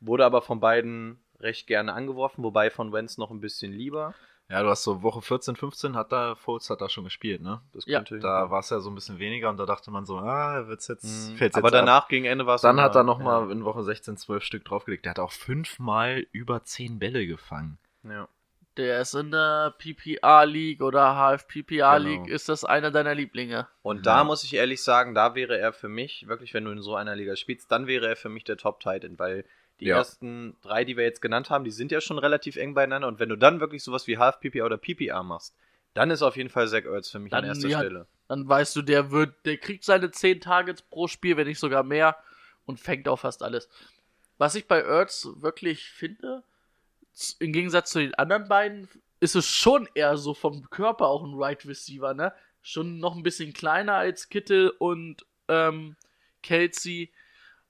Wurde aber von beiden recht gerne angeworfen, wobei von Wentz noch ein bisschen lieber. Ja, du hast so Woche 14, 15 hat da, Foles hat da schon gespielt, ne? Das Ja. Da war es ja so ein bisschen weniger und da dachte man so, ah, wird's jetzt, Mhm. fällt's Aber jetzt ab. danach gegen Ende war es Dann immer- hat er nochmal in Woche 16 12 Stück draufgelegt. Der hat auch fünfmal über 10 Bälle gefangen. Ja. Der ist in der PPR League oder HFPPR Genau. League. Ist das einer deiner Lieblinge? Und da Ja. muss ich ehrlich sagen, da wäre er für mich, wirklich, wenn du in so einer Liga spielst, dann wäre er für mich der Top Titan, weil die Ja. ersten drei, die wir jetzt genannt haben, die sind ja schon relativ eng beieinander. Und wenn du dann wirklich sowas wie Half PPR oder PPR machst, dann ist auf jeden Fall Zach Ertz für mich Dann, an erster ja, Stelle. Dann weißt du, der wird, der kriegt seine 10 Targets pro Spiel, wenn nicht sogar mehr, und fängt auch fast alles. Was ich bei Ertz wirklich finde, im Gegensatz zu den anderen beiden, ist es schon eher so vom Körper auch ein Right Receiver, ne? Schon noch ein bisschen kleiner als Kittel und ähm, Kelsey,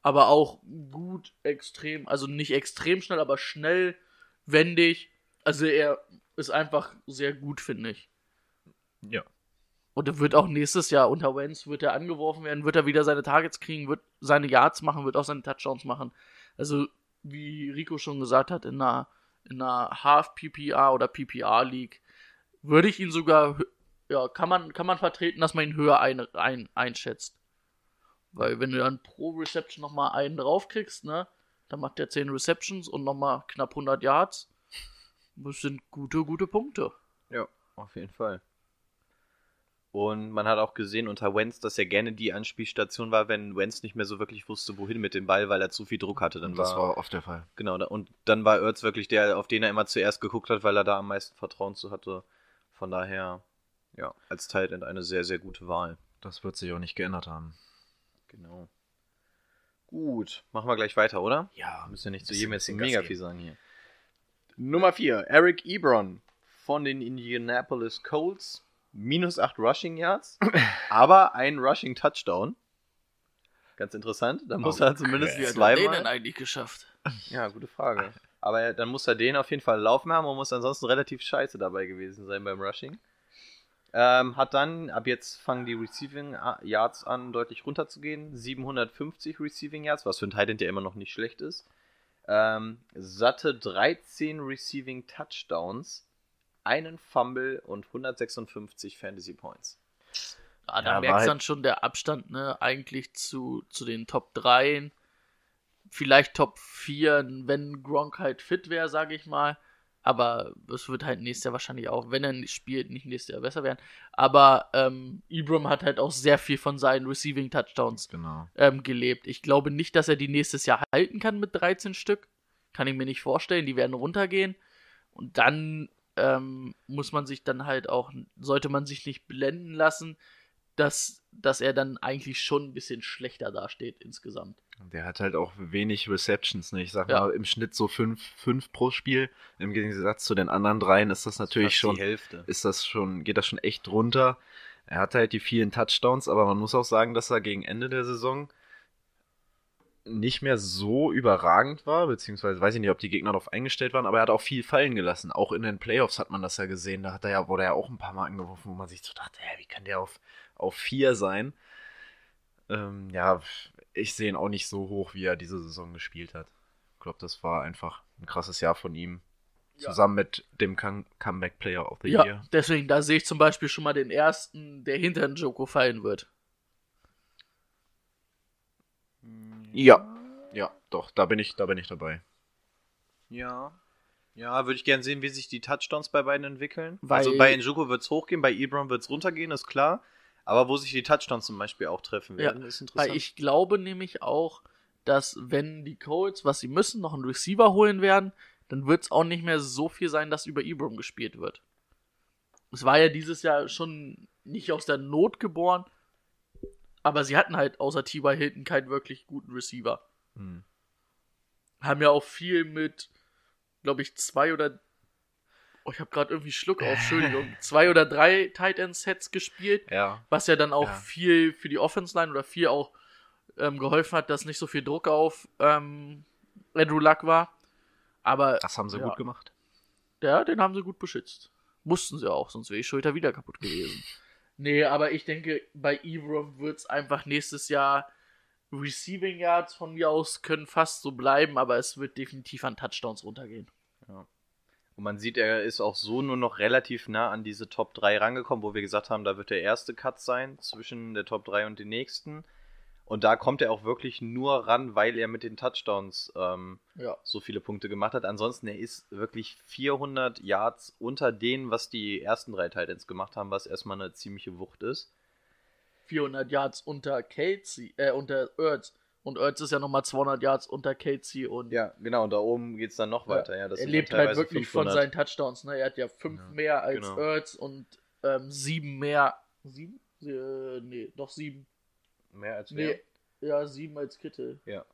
aber auch gut extrem, also nicht extrem schnell, aber schnell, wendig. Also er ist einfach sehr gut, finde ich. Ja. Und er wird auch nächstes Jahr unter Wentz wird er angeworfen werden, wird er wieder seine Targets kriegen, wird seine Yards machen, wird auch seine Touchdowns machen. Also, wie Rico schon gesagt hat, in einer, in einer Half-PPR oder PPR-League würde ich ihn sogar, ja, kann man, kann man vertreten, dass man ihn höher ein, ein, einschätzt. Weil wenn du dann pro Reception nochmal einen draufkriegst, ne, dann macht er 10 Receptions und nochmal knapp 100 Yards. Das sind gute, gute Punkte. Ja, auf jeden Fall. Und man hat auch gesehen unter Wentz, dass er gerne die Anspielstation war, wenn Wentz nicht mehr so wirklich wusste, wohin mit dem Ball, weil er zu viel Druck hatte. Dann das war oft der Fall. Genau, und dann war Ertz wirklich der, auf den er immer zuerst geguckt hat, weil er da am meisten Vertrauen zu hatte. Von daher, ja, als Tight End eine sehr, sehr gute Wahl. Das wird sich auch nicht geändert haben. Genau. Gut, machen wir gleich weiter, oder? Ja, Wir müssen ja nicht zu jedem jetzt mega viel sagen hier. Nummer 4, Eric Ebron von den Indianapolis Colts. Minus 8 Rushing Yards, aber ein Rushing Touchdown. Ganz interessant. Da muss er zumindest Wie hat er den denn eigentlich geschafft? Ja, gute Frage. Aber er- dann muss er den auf jeden Fall laufen haben und muss ansonsten relativ scheiße dabei gewesen sein beim Rushing. Ähm, hat dann, ab jetzt fangen die Receiving Yards an, deutlich runterzugehen. 750 Receiving Yards, was für ein Tight End ja immer noch nicht schlecht ist. Ähm, satte 13 Receiving Touchdowns, einen Fumble und 156 Fantasy Points. Ja, da Ja, merkst du halt- dann schon der Abstand, ne, eigentlich zu, zu den Top 3. Vielleicht Top 4, wenn Gronk halt fit wäre, sage ich mal. Aber es wird halt nächstes Jahr wahrscheinlich auch, wenn er nicht spielt, nicht nächstes Jahr besser werden. Aber ähm, Ibram hat halt auch sehr viel von seinen Receiving Touchdowns Genau. ähm, gelebt. Ich glaube nicht, dass er die nächstes Jahr halten kann mit 13 Stück. Kann ich mir nicht vorstellen. Die werden runtergehen. Und dann ähm, muss man sich dann halt auch, sollte man sich nicht blenden lassen, dass, dass er dann eigentlich schon ein bisschen schlechter dasteht insgesamt. Der hat halt auch wenig Receptions, ne? Ich sag Ja. mal, im Schnitt so fünf, fünf pro Spiel. Im Gegensatz zu den anderen dreien ist das natürlich schon, die Hälfte. ist das schon, geht das schon echt runter. Er hat halt die vielen Touchdowns, aber man muss auch sagen, dass er gegen Ende der Saison nicht mehr so überragend war, beziehungsweise weiß ich nicht, ob die Gegner darauf eingestellt waren, aber er hat auch viel fallen gelassen. Auch in den Playoffs hat man das ja gesehen. Da hat er ja, wurde er ja auch ein paar Mal angeworfen, wo man sich so dachte, hä, wie kann der auf, auf vier sein? Ähm, ja, ich sehe ihn auch nicht so hoch, wie er diese Saison gespielt hat. Ich glaube, das war einfach ein krasses Jahr von ihm. Ja. Zusammen mit dem Come- Comeback Player of the Ja, Year. deswegen, da sehe ich zum Beispiel schon mal den ersten, der hinter den Joko fallen wird. Ja. Ja, doch, da bin ich, da bin ich dabei. Ja. Ja, würde ich gerne sehen, wie sich die Touchdowns bei beiden entwickeln. Weil- also bei Njoku wird es hochgehen, bei Ebron wird es runtergehen, ist klar. Aber wo sich die Touchdowns zum Beispiel auch treffen werden, ist interessant. Weil ich glaube nämlich auch, dass wenn die Colts, was sie müssen, noch einen Receiver holen werden, dann wird es auch nicht mehr so viel sein, dass über Ibram gespielt wird. es war ja dieses Jahr schon nicht aus der Not geboren, aber sie hatten halt außer T.Y. Hilton keinen wirklich guten Receiver. Hm. Haben ja auch viel mit, glaube ich, zwei oder. Oh, ich habe gerade irgendwie Schluck auf, Entschuldigung. zwei oder drei Tight End Sets gespielt, Ja. was ja dann auch Ja. viel für die Offense Line oder viel auch ähm, geholfen hat, dass nicht so viel Druck auf ähm, Andrew Luck war. Aber Das haben sie Ja. gut gemacht. ja, den haben sie gut beschützt. Mussten sie auch, sonst wäre die Schulter wieder kaputt gewesen. Nee, aber ich denke, bei Evrom wird es einfach nächstes Jahr Receiving Yards von mir aus können fast so bleiben, aber es wird definitiv an Touchdowns runtergehen. Und man sieht, er ist auch so nur noch relativ nah an diese Top 3 rangekommen, wo wir gesagt haben, da wird der erste Cut sein zwischen der Top 3 und den nächsten. Und da kommt er auch wirklich nur ran, weil er mit den Touchdowns ähm, Ja. so viele Punkte gemacht hat. Ansonsten, er ist wirklich 400 Yards unter denen, was die ersten drei Titans gemacht haben, was erstmal eine ziemliche Wucht ist. 400 Yards unter Casey, äh, unter Ertz. Und Ertz ist ja nochmal 200 Yards unter Casey und Ja, genau, und da oben geht es dann noch weiter. Ja, das er lebt halt wirklich von 500. seinen Touchdowns. Ne? Er hat ja fünf Ja, mehr als genau. Ertz und ähm, sieben mehr. Sieben? Äh, nee, doch sieben. Mehr als wer? Nee, ja, sieben als Kittel. Ja.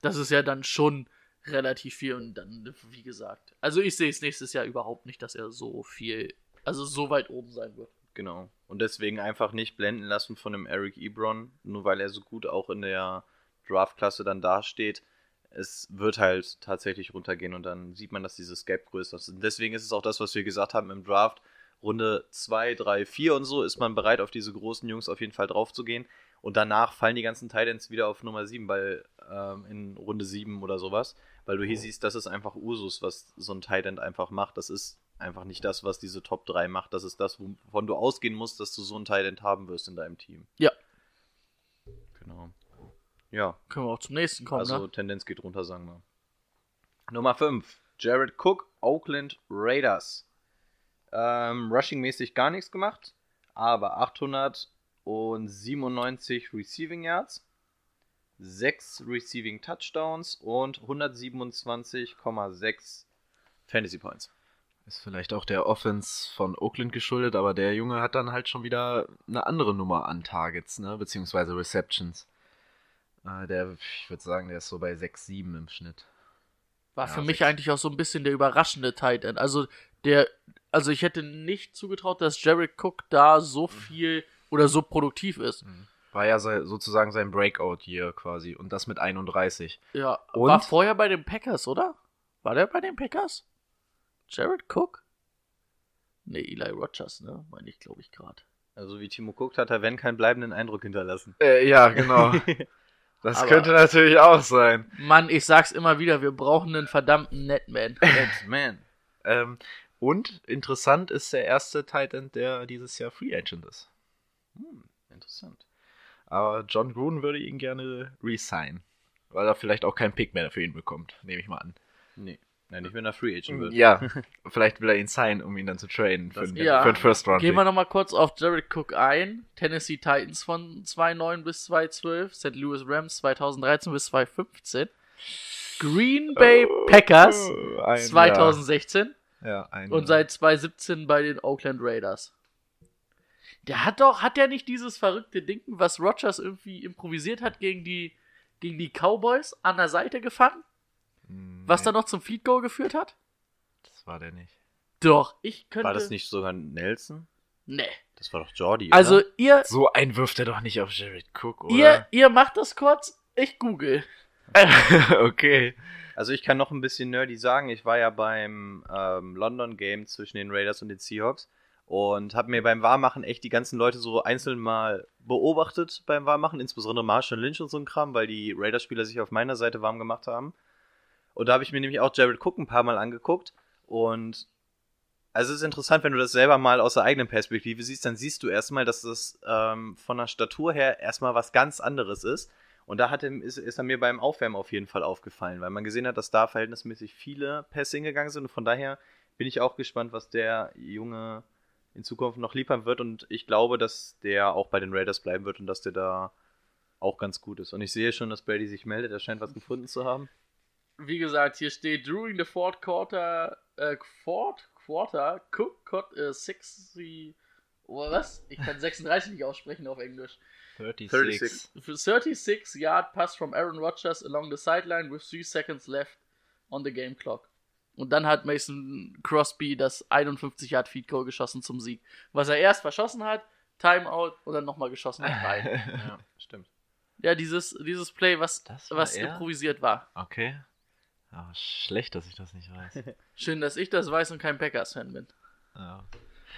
Das ist ja dann schon relativ viel und dann, wie gesagt. Also ich sehe es nächstes Jahr überhaupt nicht, dass er so viel, also so weit oben sein wird. Genau. Und deswegen einfach nicht blenden lassen von dem Eric Ebron, nur weil er so gut auch in der Draftklasse dann dasteht. Es wird halt tatsächlich runtergehen und dann sieht man, dass dieses Gap größer ist. Und deswegen ist es auch das, was wir gesagt haben im Draft. Runde 2, 3, 4 und so ist man bereit, auf diese großen Jungs auf jeden Fall drauf zu gehen. Und danach fallen die ganzen Titans wieder auf Nummer 7, weil ähm, in Runde 7 oder sowas. Weil du hier siehst, das ist einfach Usus, was so ein Titan einfach macht. Das ist einfach nicht das, was diese Top 3 macht. Das ist das, wovon du ausgehen musst, dass du so ein Titan haben wirst in deinem Team. Ja. Genau. Ja, Können wir auch zum nächsten kommen, also ne? Tendenz geht runter, sagen wir. Nummer 5. Jared Cook, Oakland Raiders. Ähm, Rushing-mäßig gar nichts gemacht, aber 897 Receiving Yards, 6 Receiving Touchdowns und 127,6 Fantasy Points. Ist vielleicht auch der Offense von Oakland geschuldet, aber der Junge hat dann halt schon wieder eine andere Nummer an Targets, ne? Beziehungsweise Receptions. Äh, der, ich würde sagen, der ist so bei 6, 7 im Schnitt. War Ja, für mich eigentlich auch so ein bisschen der überraschende Tight End. Also der, also ich hätte nicht zugetraut, dass Jared Cook da so viel oder so produktiv ist. War ja sozusagen sein Breakout hier quasi und das mit 31. Ja, Und? war vorher bei den Packers, oder? War der bei den Packers? Jared Cook? Nee, Eli Rogers, ne? Meine ich, glaube ich, gerade. Also wie Timo guckt, hat er, wenn, keinen bleibenden Eindruck hinterlassen. Äh, ja, genau. Das Aber- könnte natürlich auch sein. Mann, ich sag's immer wieder, wir brauchen einen verdammten Netman. Man. Ähm, und interessant ist der erste Titan, der dieses Jahr Free Agent ist. Hm, interessant. Aber John Gruden würde ihn gerne resign. Weil er vielleicht auch keinen Pick mehr für ihn bekommt, nehme ich mal an. Nee. Nein, nicht wenn er Free Agent wird. Ja, vielleicht will er ihn signen, um ihn dann zu traden für, Das- einen- Ja. für einen First Round. Gehen wir nochmal kurz auf Jared Cook ein. Tennessee Titans von 2009 bis 2012, St. Louis Rams 2013 bis 2015, Green Bay Packers Oh, ein 2016 Jahr. Ja, ein und seit 2017 bei den Oakland Raiders. Der hat doch, hat der nicht dieses verrückte Ding, was Rogers irgendwie improvisiert hat gegen die, gegen die Cowboys an der Seite gefangen, Hm, was nee, dann noch zum Field Goal geführt hat? Das war der nicht. Doch, ich könnte. War das nicht sogar Nelson? Nee. Das war doch Jordi. Also oder? ihr, So ein wirft er doch nicht auf Jared Cook, ihr, oder? ihr macht das kurz, ich google. okay. Also ich kann noch ein bisschen nerdy sagen, ich war ja beim ähm, London Game zwischen den Raiders und den Seahawks und habe mir beim Warmmachen echt die ganzen Leute so einzeln mal beobachtet beim Warmmachen, insbesondere Marshall Lynch und so ein Kram, weil die Raiders-Spieler sich auf meiner Seite warm gemacht haben. Und da habe ich mir nämlich auch Jared Cook ein paar Mal angeguckt und also es ist interessant, wenn du das selber mal aus der eigenen Perspektive siehst, dann siehst du erstmal, dass das ähm, von der Statur her erstmal was ganz anderes ist. Und da hat ist, ist er mir beim Aufwärmen auf jeden Fall aufgefallen, weil man gesehen hat, dass da verhältnismäßig viele Pässe hingegangen sind. Und von daher bin ich auch gespannt, was der Junge in Zukunft noch liefern wird. Und ich glaube, dass der auch bei den Raiders bleiben wird und dass der da auch ganz gut ist. Und ich sehe schon, dass Brady sich meldet. Er scheint was gefunden zu haben. Wie gesagt, hier steht during the fourth quarter, äh, fourth quarter, Cook caught a 60. Oder was? Ich kann 36 nicht aussprechen auf Englisch. 36. For 36 yard pass from Aaron Rodgers along the sideline with 3 seconds left on the game clock. Und dann hat Mason Crosby das 51 Yard Feed Goal geschossen zum Sieg. Was er erst verschossen hat, Timeout und dann nochmal geschossen hat rein. Ja, stimmt. ja, dieses, dieses Play, was, was er? improvisiert war. Okay. Aber schlecht, dass ich das nicht weiß. Schön, dass ich das weiß und kein Packers-Fan bin. ja.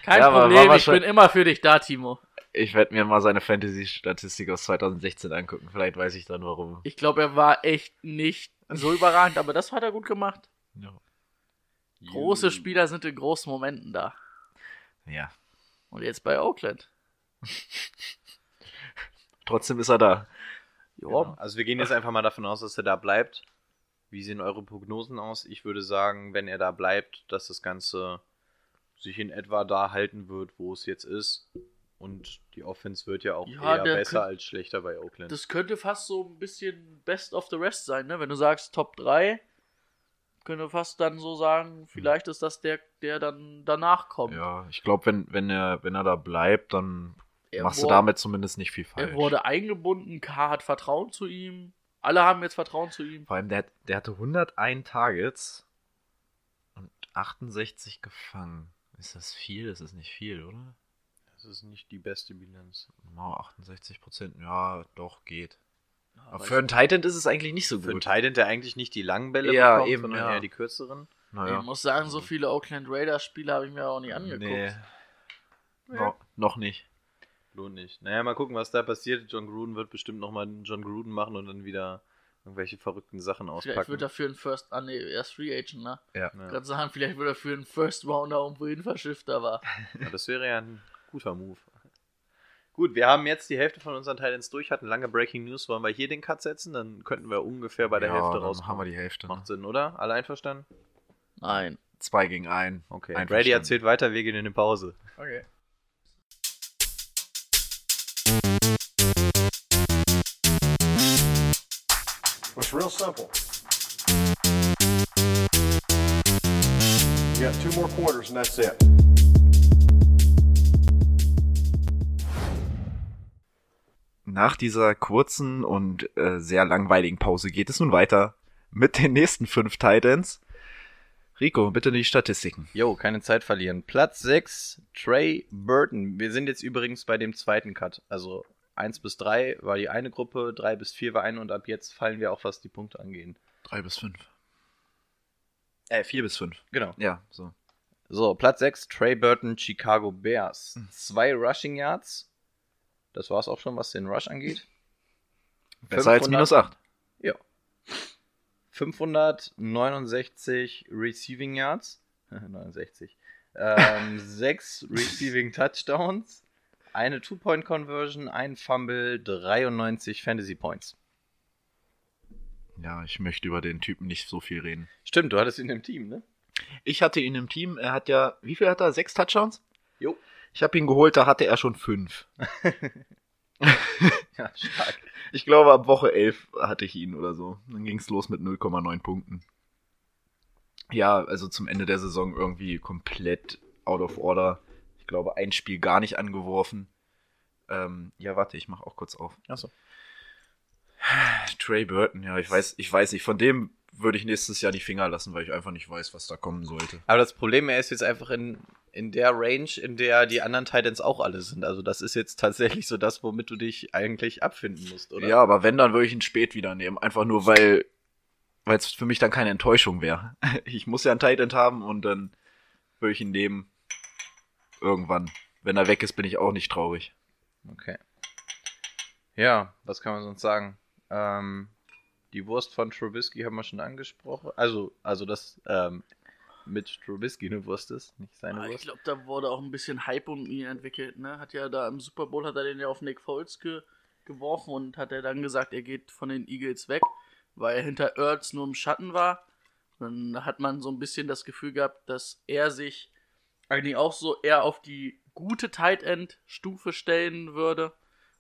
Kein Ja, Problem, ich bin immer für dich da, Timo. Ich werde mir mal seine Fantasy-Statistik aus 2016 angucken. Vielleicht weiß ich dann warum. Ich glaube, er war echt nicht so überragend, aber das hat er gut gemacht. Ja. Große Spieler sind in großen Momenten da. ja. Und jetzt bei Oakland. Trotzdem ist er da. Ja, Genau. Also wir gehen jetzt einfach mal davon aus, dass er da bleibt. Wie sehen eure Prognosen aus? Ich würde sagen, wenn er da bleibt, dass das Ganze sich in etwa da halten wird, wo es jetzt ist. Und die Offense wird ja auch Ja, eher besser als schlechter bei Oakland. das könnte fast so ein bisschen Best of the Rest sein, ne? Wenn du sagst Top 3, könnte fast dann so sagen, vielleicht ist das der, der dann danach kommt. Ja, ich glaube, wenn, wenn, er, wenn er da bleibt, dann Er machst du wurde- damit zumindest nicht viel falsch. Er wurde eingebunden, K hat Vertrauen zu ihm. Alle haben jetzt Vertrauen zu ihm. Vor allem, der, hat- der hatte 101 Targets und 68 gefangen. Ist das viel? Das ist nicht viel, oder? Das ist nicht die beste Bilanz. Wow, 68 Prozent. Ja, doch, geht. Aber für einen Titan ist es eigentlich nicht so Für einen gut. Titan, der eigentlich nicht die langen Bälle Ja, bekommt, eben, sondern ja. eher die kürzeren. Naja. Ich muss sagen, so viele Oakland Raiders Spiele habe ich mir auch nicht angeguckt. Nee. No, noch nicht. Lohnt nicht. Naja, mal gucken, was da passiert. John Gruden wird bestimmt nochmal einen John Gruden machen und dann wieder irgendwelche verrückten Sachen Vielleicht auspacken. wird er für einen First, ah nee, er ist Free Agent, ne? Ja. Ja. Gerade sagen, vielleicht wird er für einen First Rounder irgendwo hin verschifft, aber. Ja, das wäre ja ein guter Move. Gut, wir haben jetzt die Hälfte von unseren Titans durch, hatten lange Breaking News. Wollen wir hier den Cut setzen? Dann könnten wir ungefähr bei der ja, Hälfte dann rauskommen. haben wir die Hälfte. Macht Sinn, oder? Alle einverstanden? Nein. Zwei gegen ein. Okay. Brady erzählt weiter, wir gehen in eine Pause. Okay. It's real simple. You got two more quarters and that's it. Nach dieser kurzen und äh, sehr langweiligen Pause geht es nun weiter mit den nächsten fünf Titans. Rico, bitte die Statistiken. Jo, keine Zeit verlieren. Platz 6, Trey Burton. Wir sind jetzt übrigens bei dem zweiten Cut. Also 1 bis 3 war die eine Gruppe, 3 bis 4 war eine und ab jetzt fallen wir auch, was die Punkte angehen. Drei bis fünf. Äh, vier bis fünf. Genau. Ja, so. So, Platz 6, Trey Burton, Chicago Bears. Zwei Rushing Yards. Das war's auch schon, was den Rush angeht. Besser als 500 minus acht. Ja. 569 Receiving Yards. 69. Ähm, 6 Receiving Touchdowns. Eine Two-Point-Conversion, ein Fumble, 93 Fantasy Points. Ja, ich möchte über den Typen nicht so viel reden. Stimmt, du hattest ihn im Team, ne? Ich hatte ihn im Team, er hat ja, wie viel hat er? Sechs Touchdowns? Jo. Ich habe ihn geholt, da hatte er schon fünf. Ja, stark. Ich glaube, ab Woche 11 hatte ich ihn oder so. Dann ging es los mit 0,9 Punkten. Ja, also zum Ende der Saison irgendwie komplett out of order. Ich glaube, ein Spiel gar nicht angeworfen. Ähm, ja, warte, ich mache auch kurz auf. Achso. Trey Burton, ja, ich weiß, ich weiß nicht. Von dem würde ich nächstes Jahr die Finger lassen, weil ich einfach nicht weiß, was da kommen sollte. Aber das Problem, er ist jetzt einfach in, in der Range, in der die anderen Titans auch alle sind. Also das ist jetzt tatsächlich so das, womit du dich eigentlich abfinden musst, oder? Ja, aber wenn, dann würde ich ihn spät wieder nehmen. Einfach nur, weil weil es für mich dann keine Enttäuschung wäre. Ich muss ja einen Tight End haben und dann würde ich ihn nehmen. Irgendwann. Wenn er weg ist, bin ich auch nicht traurig. Okay. Ja, was kann man sonst sagen? Ähm, die Wurst von Trubisky haben wir schon angesprochen. Also, also dass ähm, mit Trubisky eine Wurst ist, nicht seine Ah, Ich Wurst. glaube, da wurde auch ein bisschen Hype um ihn entwickelt. Ne? Hat ja da im Super Bowl hat er den ja auf Nick Foles ge geworfen und hat er dann gesagt, er geht von den Eagles weg, weil er hinter Ertz nur im Schatten war. Dann hat man so ein bisschen das Gefühl gehabt, dass er sich eigentlich auch so eher auf die gute Tight End Stufe stellen würde.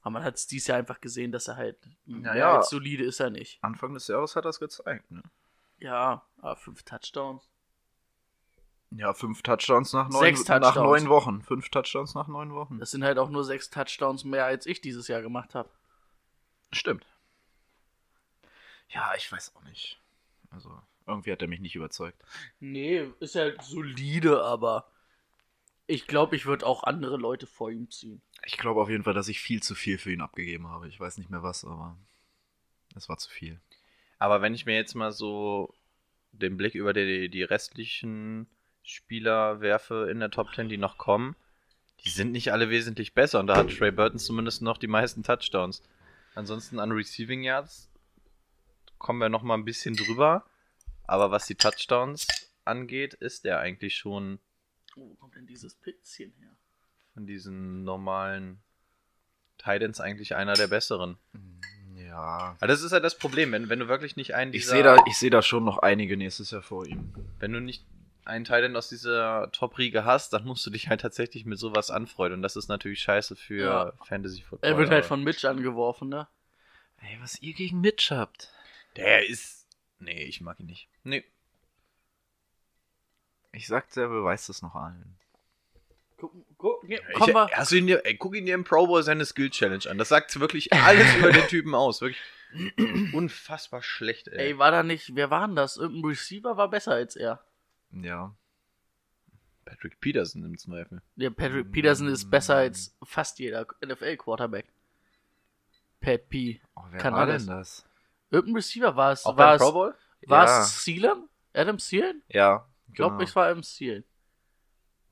Aber man hat es dieses Jahr einfach gesehen, dass er halt mehr ja. als solide ist er nicht. Anfang des Jahres hat er es gezeigt. Ne? Ja, aber fünf Touchdowns. Ja, fünf Touchdowns nach neun, Sechs nach Touchdowns. neun Wochen. Fünf Touchdowns nach neun Wochen. Das sind halt auch nur sechs Touchdowns mehr, als ich dieses Jahr gemacht habe. Stimmt. Ja, ich weiß auch nicht. Also, irgendwie hat er mich nicht überzeugt. Nee, ist halt solide, aber ich glaube, ich würde auch andere Leute vor ihm ziehen. Ich glaube auf jeden Fall, dass ich viel zu viel für ihn abgegeben habe. Ich weiß nicht mehr was, aber es war zu viel. Aber wenn ich mir jetzt mal so den Blick über die, die restlichen Spieler werfe in der Top 10, die noch kommen, die sind nicht alle wesentlich besser und da hat Trey Burton zumindest noch die meisten Touchdowns. Ansonsten an Receiving Yards kommen wir noch mal ein bisschen drüber, aber was die Touchdowns angeht, ist er eigentlich schon Oh, wo kommt denn dieses Pitzchen her? von diesen normalen Titans eigentlich einer der besseren. Ja. Aber das ist ja das Problem, wenn, wenn du wirklich nicht einen Ich dieser- sehe da, ich sehe da schon noch einige nächstes Jahr vor ihm. wenn du nicht einen Titan aus dieser Top-Riege hast, dann musst du dich halt tatsächlich mit sowas anfreuen. Und das ist natürlich scheiße für Ja. Fantasy Football. Er wird halt von Mitch angeworfen, ne? Ey, was ihr gegen Mitch habt. Der ist. Nee, ich mag ihn nicht. Nee. Ich sag, der beweist es noch allen. Guck, guck, ja, Ich, komm mal. hast du ihn dir, ey, guck ihn dir im Pro Bowl seine Skill Challenge an. Das sagt wirklich alles über den Typen aus. Wirklich unfassbar schlecht, ey. Ey, war da nicht, wer war denn das? Irgendein Receiver war besser als er. Ja. Patrick Peterson im Zweifel. Der Patrick Peterson ist besser als fast jeder NFL-Quarterback. Pat P. Oh, wer Kann war alles. denn das? Irgendein Receiver war es. Auch War beim es, Pro Bowl? war Ja. es Thielen? Adam Thielen? Ja. Ich glaube, genau. es war Adam Thielen.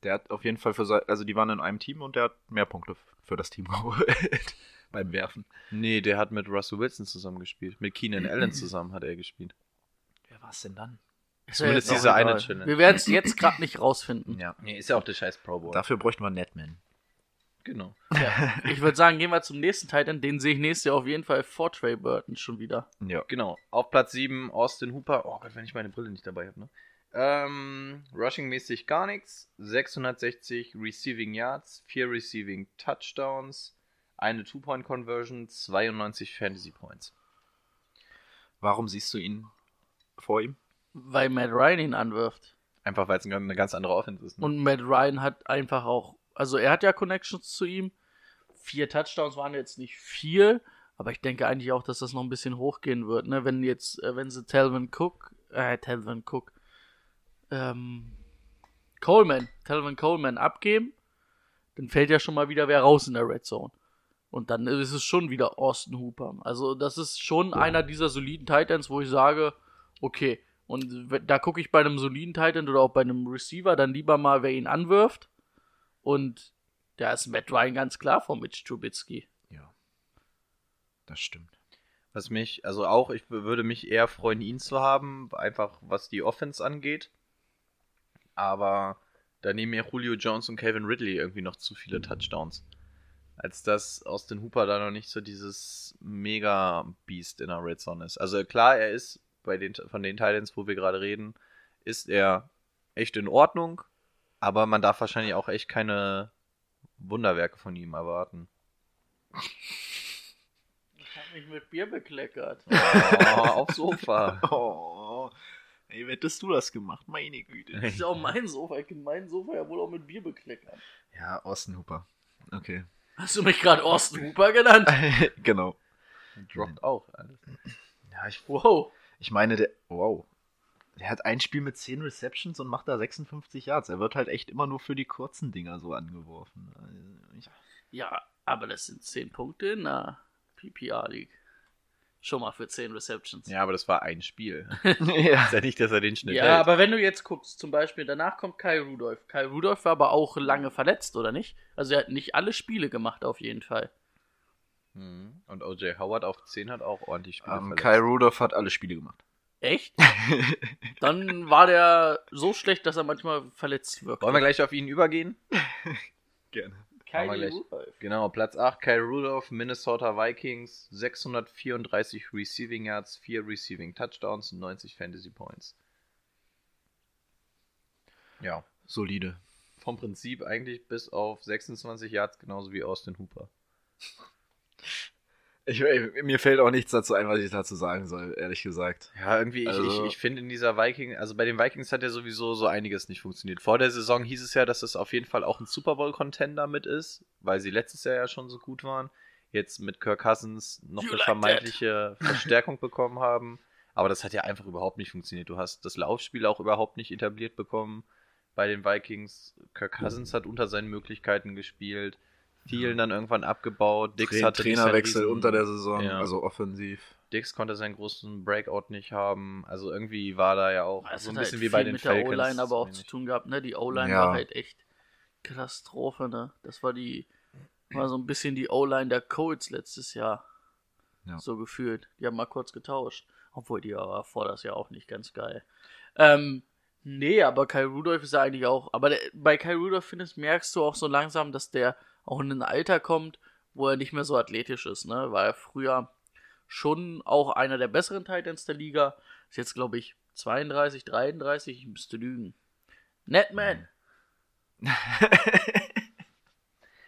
Der hat auf jeden Fall für sein, also die waren in einem Team und der hat mehr Punkte für das Team geholt. Beim Werfen. Nee, der hat mit Russell Wilson zusammen gespielt. Mit Keenan Allen zusammen hat er gespielt. Wer war es denn dann? Zumindest diese eine. Challenge. Wir werden es jetzt gerade nicht rausfinden. Ja. Nee, ist ja auch der scheiß Pro Bowl. Dafür bräuchten wir Netman. Genau. Ja. Ich würde sagen, gehen wir zum nächsten Titan. Den sehe ich nächstes Jahr auf jeden Fall vor Trey Burton schon wieder. Ja. Genau. Auf Platz 7 Austin Hooper. Oh Gott, wenn ich meine Brille nicht dabei habe, ne? Ähm, Rushing-mäßig gar nichts. 660 Receiving Yards, 4 Receiving Touchdowns, eine Two-Point-Conversion, 92 Fantasy Points. Warum siehst du ihn vor ihm? Weil Matt Ryan ihn anwirft. Einfach weil es eine ganz andere Offense ist. Ne? Und Matt Ryan hat einfach auch, also er hat ja Connections zu ihm. Vier Touchdowns waren jetzt nicht viel, aber ich denke eigentlich auch, dass das noch ein bisschen hochgehen wird, ne? Wenn jetzt, äh, wenn sie Telvin Cook, äh, Telvin Cook, ähm, Coleman, Telvin Coleman abgeben, dann fällt ja schon mal wieder wer raus in der Red Zone. Und dann ist es schon wieder Austin Hooper. Also das ist schon einer dieser soliden Titans, wo ich sage, okay, und da gucke ich bei einem soliden Titan oder auch bei einem Receiver dann lieber mal, wer ihn anwirft. Und da ist Matt Ryan ganz klar vor Mitch Trubisky. Ja. Das stimmt. Was mich, also auch, ich würde mich eher freuen, ihn zu haben, einfach was die Offense angeht. Aber da nehmen mir Julio Jones und Calvin Ridley irgendwie noch zu viele Touchdowns. Als dass Austin Hooper da noch nicht so dieses Mega-Beast in der Red Zone ist. Also klar, er ist bei den, von den Titans, wo wir gerade reden, ist er echt in Ordnung. Aber man darf wahrscheinlich auch echt keine Wunderwerke von ihm erwarten. Ich habe mich mit Bier bekleckert. Oh, aufs Sofa. Oh. Ey, hättest du das gemacht? Meine Güte. Das ist ja auch mein Sofa. Ich kann mein Sofa ja wohl auch mit Bier bekleckern. Ja, Austin Hooper. Okay. Hast du mich gerade Austin Hooper genannt? genau. Droppt auch alles. Ja, ich, Wow. ich meine, der. Wow. Der hat ein Spiel mit 10 Receptions und macht da 56 Yards. Er wird halt echt immer nur für die kurzen Dinger so angeworfen. Also, ich, Ja, aber das sind 10 Punkte in der PPR-League. Schon mal für 10 Receptions. Ja, aber das war ein Spiel. ja. Ist ja nicht, dass er den Schnitt Ja, hält. aber wenn du jetzt guckst, zum Beispiel, danach kommt Kai Rudolph. Kai Rudolph war aber auch lange verletzt, oder nicht? Also er hat nicht alle Spiele gemacht, auf jeden Fall. Mhm. Und OJ Howard auf 10 hat auch ordentlich Spiele Ähm, verletzt. Kai Rudolph hat alle Spiele gemacht. Echt? Dann war der so schlecht, dass er manchmal verletzt wirkt. Wollen wir gleich auf ihn übergehen? Gerne. Gleich. Rudolph. Genau, Platz 8, Kyle Rudolph, Minnesota Vikings, 634 Receiving Yards, 4 Receiving Touchdowns und 90 Fantasy Points. Ja, Solide. vom Prinzip eigentlich bis auf 26 Yards genauso wie Austin Hooper. Ich, ey, mir fällt auch nichts dazu ein, was ich dazu sagen soll, ehrlich gesagt. Ja, irgendwie, ich, Also- ich, ich finde in dieser Viking, also bei den Vikings hat ja sowieso so einiges nicht funktioniert. Vor der Saison hieß es ja, dass es auf jeden Fall auch ein Super Bowl-Contender mit ist, weil sie letztes Jahr ja schon so gut waren. Jetzt mit Kirk Cousins noch eine like vermeintliche Verstärkung bekommen haben. Aber das hat ja einfach überhaupt nicht funktioniert. Du hast das Laufspiel auch überhaupt nicht etabliert bekommen bei den Vikings. Kirk Cousins hat unter seinen Möglichkeiten gespielt. Vielen dann irgendwann abgebaut. Dix Tra hatte Trainerwechsel riesen- unter der Saison, Ja. also offensiv. Dix konnte seinen großen Breakout nicht haben. Also irgendwie war da ja auch Das so ein hat bisschen halt wie bei den mit der Falcons. O-Line aber auch zu tun gehabt, ne? Die O-Line Ja. war halt echt Katastrophe, ne? Das war die, war so ein bisschen die O-Line der Colts letztes Jahr. Ja. So gefühlt. Die haben mal kurz getauscht. Obwohl die war vor das Jahr auch nicht ganz geil. Ähm, nee, aber Kyle Rudolph ist ja eigentlich auch. Aber der, bei Kyle Rudolph findest, merkst du auch so langsam, dass der auch in ein Alter kommt, wo er nicht mehr so athletisch ist, ne? War er früher schon auch einer der besseren Titans der Liga. Ist jetzt, glaube ich, 32, 33. Ich müsste lügen. Netman.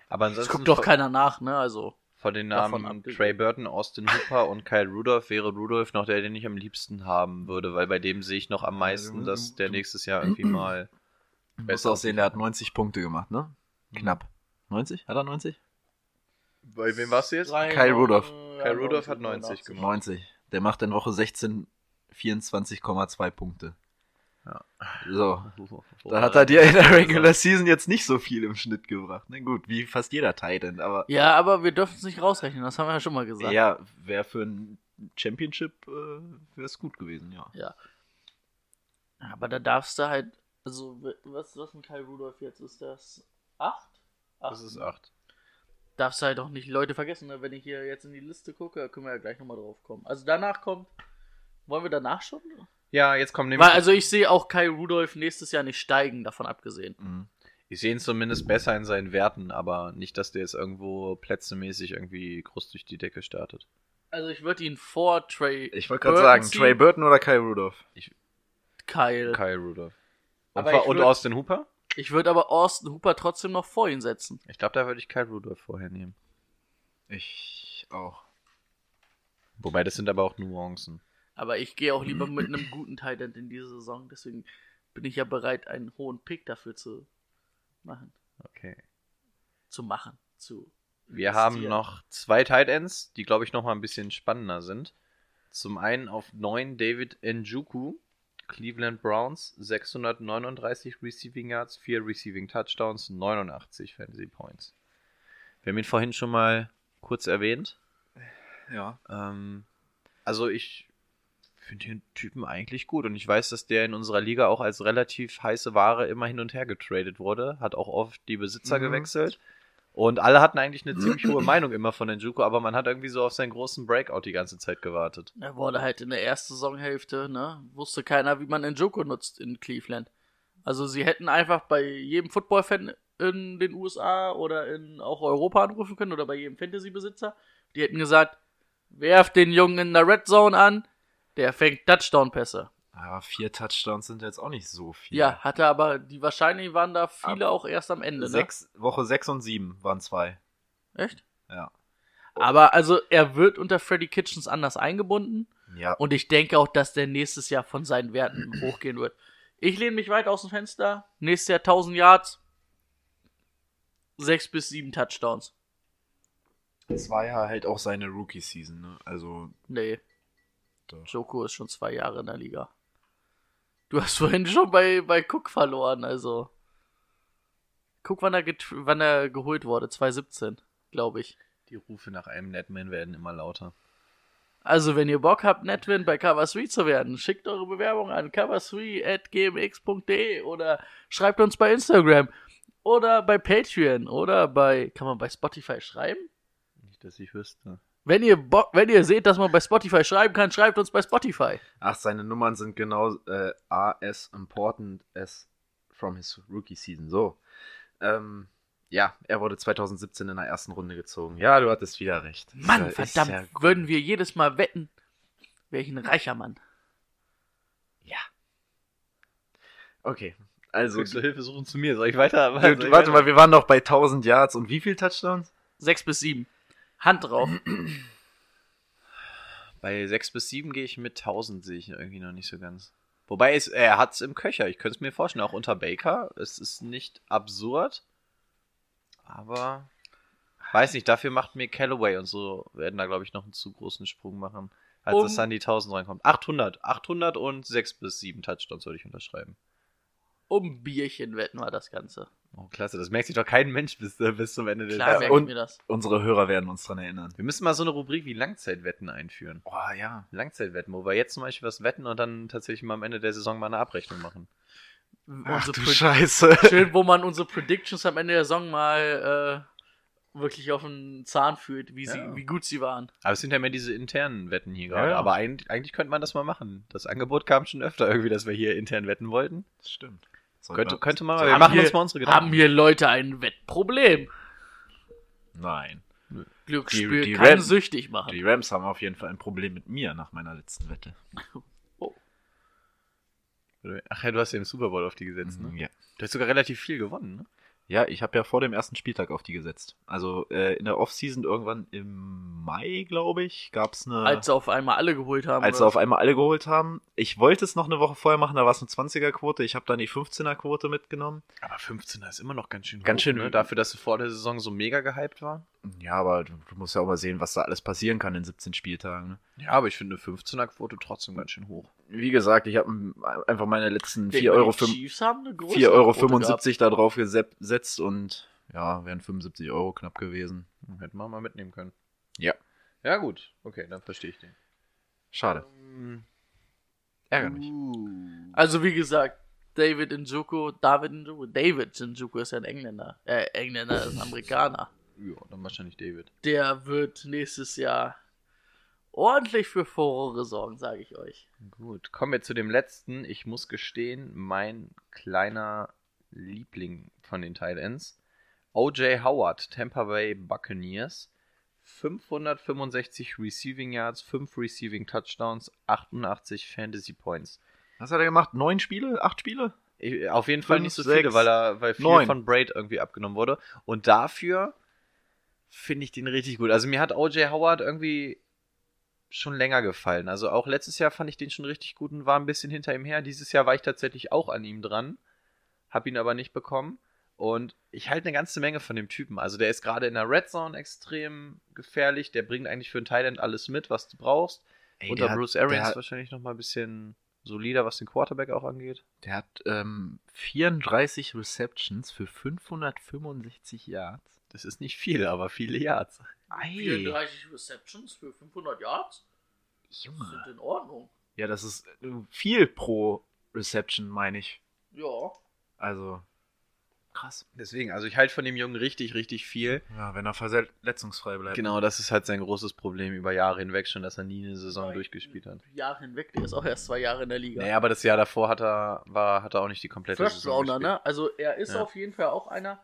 Aber Das ansonsten guckt doch keiner nach, ne? Also. von den Namen. Trey Burton, Austin Hooper und Kyle Rudolph wäre Rudolph noch der, den ich am liebsten haben würde, weil bei dem sehe ich noch am meisten, dass der nächstes Jahr irgendwie mal Besser besser aussehen, der hat 90 Punkte gemacht, ne? Knapp. 90? Hat er 90? Bei wem warst du jetzt? Kyle Rudolph. Kyle Rudolph hat 90 gemacht. 90. Der macht in Woche 16 24,2 Punkte. Ja. So. Da hat er dir in der Regular Season jetzt nicht so viel im Schnitt gebracht. Na gut, wie fast jeder Titan, aber Ja, aber wir dürfen es nicht rausrechnen, das haben wir ja schon mal gesagt. ja, wäre für ein Championship äh, wäre es gut gewesen, ja. Aber da darfst du halt. Also, was, was mit Kyle Rudolph jetzt ist das? 8? Das ist 8. Darfst du halt auch nicht Leute vergessen, ne? wenn ich hier jetzt in die Liste gucke, können wir ja gleich nochmal drauf kommen. Also danach kommt. Wollen wir danach schon? Ja, jetzt kommen nämlich. Weil, also ich sehe auch Kyle Rudolph nächstes Jahr nicht steigen, davon abgesehen. Mhm. ich sehe ihn zumindest besser in seinen Werten, aber nicht, dass der jetzt irgendwo plätzemäßig irgendwie groß durch die Decke startet. Also ich würde ihn vor Trey. Ich wollte gerade sagen, ziehen. Trey Burton oder Kyle Rudolph? Kyle. Kyle Rudolph. Und, ich und Austin Hooper? Ich würde aber Austin Hooper trotzdem noch vor ihn setzen. Ich glaube, da würde ich Kyle Rudolph vorher nehmen. Ich auch. Wobei, das sind aber auch Nuancen. Aber ich gehe auch lieber mit einem guten Titan in diese Saison. Deswegen bin ich ja bereit, einen hohen Pick dafür zu machen. Okay. Zu machen. Zu. Wir haben noch zwei Tight Ends, die, glaube ich, noch mal ein bisschen spannender sind. Zum einen auf 9 David Njuku, Cleveland Browns, 639 Receiving Yards, 4 Receiving Touchdowns, 89 Fantasy Points. Wir haben ihn vorhin schon mal kurz erwähnt. Ja. Ähm, also ich finde den Typen eigentlich gut und ich weiß, dass der in unserer Liga auch als relativ heiße Ware immer hin und her getradet wurde, hat auch oft die Besitzer Mhm. gewechselt und alle hatten eigentlich eine ziemlich hohe Meinung immer von Njuku, aber man hat irgendwie so auf seinen großen Breakout die ganze Zeit gewartet. Er wurde halt in der ersten Saisonhälfte, ne? Wusste keiner, wie man Njoku nutzt in Cleveland. Also sie hätten einfach bei jedem Football-Fan in den USA oder in auch Europa anrufen können oder bei jedem Fantasy-Besitzer. Die hätten gesagt, werft den Jungen in der Red Zone an, der fängt Touchdown-Pässe. Aber vier Touchdowns sind jetzt auch nicht so viel. Ja, hatte aber, die wahrscheinlich waren da viele auch erst am Ende, ne? Sechs, Woche 6 und 7 waren zwei. Echt? Ja. Aber also er wird unter Freddy Kitchens anders eingebunden. Ja. Und ich denke auch, dass der nächstes Jahr von seinen Werten hochgehen wird. Ich lehne mich weit aus dem Fenster. Nächstes Jahr 1000 Yards. 6 bis 7 Touchdowns. Das war ja halt auch seine Rookie-Season, ne? Also, Nee, doch. Joko ist schon zwei Jahre in der Liga. Du hast vorhin schon bei, bei Cook verloren, also. Guck, wann er, wann er geholt wurde. 2017, glaube ich. Die Rufe nach einem Netman werden immer lauter. Also, wenn ihr Bock habt, Netwin bei Cover3 zu werden, schickt eure Bewerbung an cover3.gmx.de oder schreibt uns bei Instagram oder bei Patreon oder bei, kann man bei Spotify schreiben? Nicht, dass ich wüsste. Wenn ihr Bock, wenn ihr seht, dass man bei Spotify schreiben kann, schreibt uns bei Spotify. Ach, seine Nummern sind genau äh, as important as from his Rookie-Season. So. Ähm, ja, er wurde 2017 in der ersten Runde gezogen. Ja, du hattest wieder recht. Mann, ja- verdammt, ja würden wir jedes Mal wetten, wäre ich ein reicher Mann. Okay. Also, du Hilfe suchen zu mir? Soll ich weiter? du, soll du, ich warte weiter? mal, wir waren noch bei 1000 Yards und wie viel Touchdowns? Sechs bis sieben. Hand drauf. Bei 6 bis 7 gehe ich mit 1000, sehe ich irgendwie noch nicht so ganz. Wobei es, er hat es im Köcher. Ich könnte es mir vorstellen, auch unter Baker. Es ist nicht absurd. Aber weiß nicht, dafür macht mir Callaway und so werden da, glaube ich, noch einen zu großen Sprung machen, als Um- es dann die 1000 reinkommt. 800. 800 und 6 bis 7 Touchdowns würde ich unterschreiben. Um Bierchen wetten wir das Ganze. Oh, klasse. Das merkt sich doch kein Mensch bis, äh, bis zum Ende der Klar, Saison. merke und- das. Unsere Hörer werden uns dran erinnern. Wir müssen mal so eine Rubrik wie Langzeitwetten einführen. Oh ja. Langzeitwetten, wo wir jetzt zum Beispiel was wetten und dann tatsächlich mal am Ende der Saison mal eine Abrechnung machen. Ach Unsere du Scheiße. Schön, wo man unsere Predictions am Ende der Saison mal äh, wirklich auf den Zahn fühlt, wie, sie, Ja. wie gut sie waren. Aber es sind ja mehr diese internen Wetten hier gerade. ja. Aber eigentlich, eigentlich könnte man das mal machen. Das Angebot kam schon öfter irgendwie, dass wir hier intern wetten wollten. Das stimmt. Könnte, könnte man mal. Haben Wir machen hier- uns mal unsere Gedanken. Haben hier Leute ein Wettproblem? Nein. Glücksspiel Die- die kann Rams- süchtig machen. Die Rams haben auf jeden Fall ein Problem mit mir nach meiner letzten Wette. Ach ja, du hast ja im Super Bowl auf die gesetzt, ne? Ja. Du hast sogar relativ viel gewonnen, ne? Ja, ich habe ja vor dem ersten Spieltag auf die gesetzt. Also äh, in der Offseason irgendwann im Mai, glaube ich, gab es eine. Als sie auf einmal alle geholt haben. als sie auf einmal alle geholt haben. Ich wollte es noch eine Woche vorher machen, da war es eine 20er-Quote. Ich habe dann die 15er-Quote mitgenommen. Aber 15er ist immer noch ganz schön Ganz hoch, schön- ne? Dafür, dass sie vor der Saison so mega gehypt waren. Ja, aber du, du musst ja auch mal sehen, was da alles passieren kann in 17 Spieltagen. Ne? Ja, aber ich finde eine 15er-Quote trotzdem ganz schön hoch. Wie gesagt, ich habe einfach meine letzten Denkt 4,75 man, Euro, die Chiefs haben eine größere 4 Euro Quote gehabt. 75 da drauf gesetzt und ja, wären 75 Euro knapp gewesen. Hätten wir mal mitnehmen können. Ja. Ja, gut. Okay, dann verstehe ich den. Schade. Ärgert mich. Also wie gesagt, David Njoku, David Njoku, David Njoku ist ja ein Engländer. Äh, Engländer ist ein Amerikaner. Ja, dann wahrscheinlich David. Der wird nächstes Jahr ordentlich für Furore sorgen, sage ich euch. Gut, kommen wir zu dem letzten. Ich muss gestehen, mein kleiner Liebling von den Tight Ends. O.J. Howard, Tampa Bay Buccaneers. 565 Receiving Yards, 5 Receiving Touchdowns, 88 Fantasy Points. Was hat er gemacht? Neun Spiele? Acht Spiele? Ich- Auf jeden Fall Fünf, nicht so sechs, viele, weil er weil viel neun. von Braid irgendwie abgenommen wurde. Und dafür finde ich den richtig gut. Also mir hat O.J. Howard irgendwie schon länger gefallen. Also auch letztes Jahr fand ich den schon richtig gut und war ein bisschen hinter ihm her. Dieses Jahr war ich tatsächlich auch an ihm dran, habe ihn aber nicht bekommen. Und ich halte eine ganze Menge von dem Typen. Also der ist gerade in der Red Zone extrem gefährlich. Der bringt eigentlich für einen Thailand alles mit, was du brauchst. Ey, Unter Bruce hat, Arians hat- wahrscheinlich noch mal ein bisschen solider, was den Quarterback auch angeht. der hat ähm, 34 Receptions für 565 Yards. Das ist nicht viel, aber viele Yards. Ei, 34 Receptions für 500 Yards Junge. sind in Ordnung. Ja, das ist äh, viel pro Reception, meine ich. Ja. Also, krass. Deswegen, also ich halte von dem Jungen richtig, richtig viel. Ja, wenn er verletzungsfrei bleibt. Genau, das ist halt sein großes Problem über Jahre hinweg schon, dass er nie eine Saison durchgespielt hat. Jahre hinweg, der ist auch erst zwei Jahre in der Liga. Naja, aber das Jahr davor hat er, war, hat er auch nicht die komplette First Saison Rounder, gespielt. ne? Also er ist Ja. auf jeden Fall auch einer,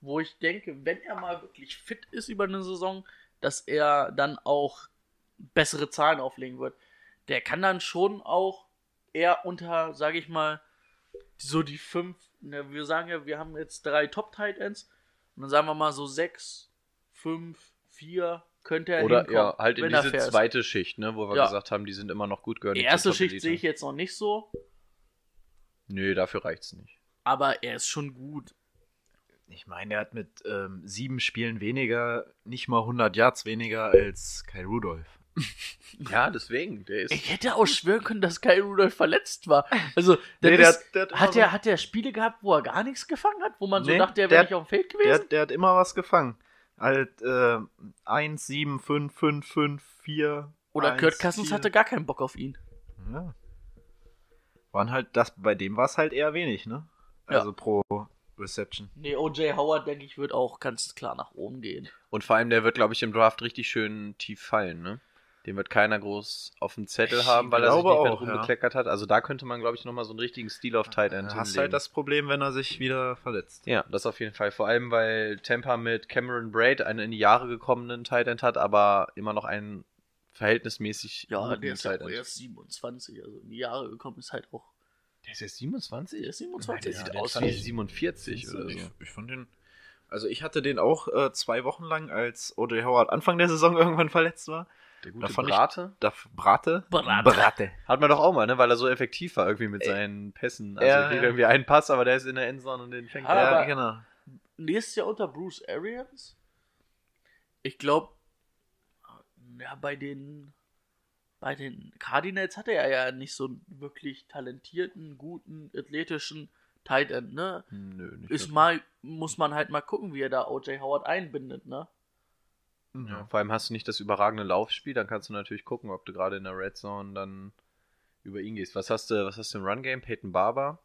wo ich denke, wenn er mal wirklich fit ist über eine Saison, dass er dann auch bessere Zahlen auflegen wird. Der kann dann schon auch eher unter, sage ich mal, so die fünf, wir sagen ja, wir haben jetzt drei Top Tight Ends und dann sagen wir mal so sechs, fünf, vier könnte er Oder hinkommen, ja, halt in diese fair ist. zweite Schicht, ne, wo wir Ja. gesagt haben, die sind immer noch gut gehören. Die erste Schicht sehe ich jetzt noch nicht so, Nö, dafür reicht's nicht. aber er ist schon gut. Ich meine, er hat mit ähm, sieben Spielen weniger, nicht mal 100 Yards weniger als Kai Rudolph. Ja, deswegen, der ist. Ich hätte auch schwören können, dass Kai Rudolph verletzt war. Also, Nee, der ist, hat- der hat hat, so- der, hat der Spiele gehabt, wo er gar nichts gefangen hat, wo man so Nee, dachte, er der wäre nicht auf dem Feld gewesen? der hat immer was gefangen. Halt äh, 1, 7, 5, 5, 5, 4. Oder 1, Kurt Cousins 4. hatte gar keinen Bock auf ihn. Ja. Waren halt, das, bei dem war es halt eher wenig, ne? Ja. Also pro Reception. Nee, O.J. Howard, denke ich, wird auch ganz klar nach oben gehen. Und vor allem, der wird, glaube ich, im Draft richtig schön tief fallen, ne? Den wird keiner groß auf dem Zettel Ich haben, weil er sich nicht mehr auch, drum ja. bekleckert hat. Also da könnte man, glaube ich, nochmal so einen richtigen Stil auf Tight End Du hast halt das Problem, wenn er sich wieder verletzt. Ja, das auf jeden Fall. Vor allem, weil Tampa mit Cameron Braid einen in die Jahre gekommenen Tight End hat, aber immer noch einen verhältnismäßig Ja, guten der ist ja Tight End. erst 27, also in die Jahre gekommen ist halt auch. Der ist jetzt 27? Der ist Nein, 27. der Ja, sieht den aus wie ich- 47 oder so. Ich, ich fand den. Also ich hatte den auch äh, zwei Wochen lang, als O.J. Howard Anfang der Saison irgendwann verletzt war. Der Da gute ich- Brate. Da, Brate? Brate. Brate. Hat man doch auch mal, ne? Weil er so effektiv war irgendwie mit seinen Pässen. Also ja, er kriegt ja. irgendwie einen Pass, aber der ist in der Endzone und den fängt er. Ja, genau. Nächstes Jahr unter Bruce Arians? Ich glaube, ja, bei den bei den Cardinals hatte er ja nicht so einen wirklich talentierten, guten, athletischen Tight End, ne? Hm, Nö, nicht Ist mal, muss man halt mal gucken, wie er da OJ Howard einbindet, ne? Ja, vor allem hast du nicht das überragende Laufspiel, dann kannst du natürlich gucken, ob du gerade in der Red Zone dann über ihn gehst. Was hast du, was hast du im Run Game? Peyton Barber?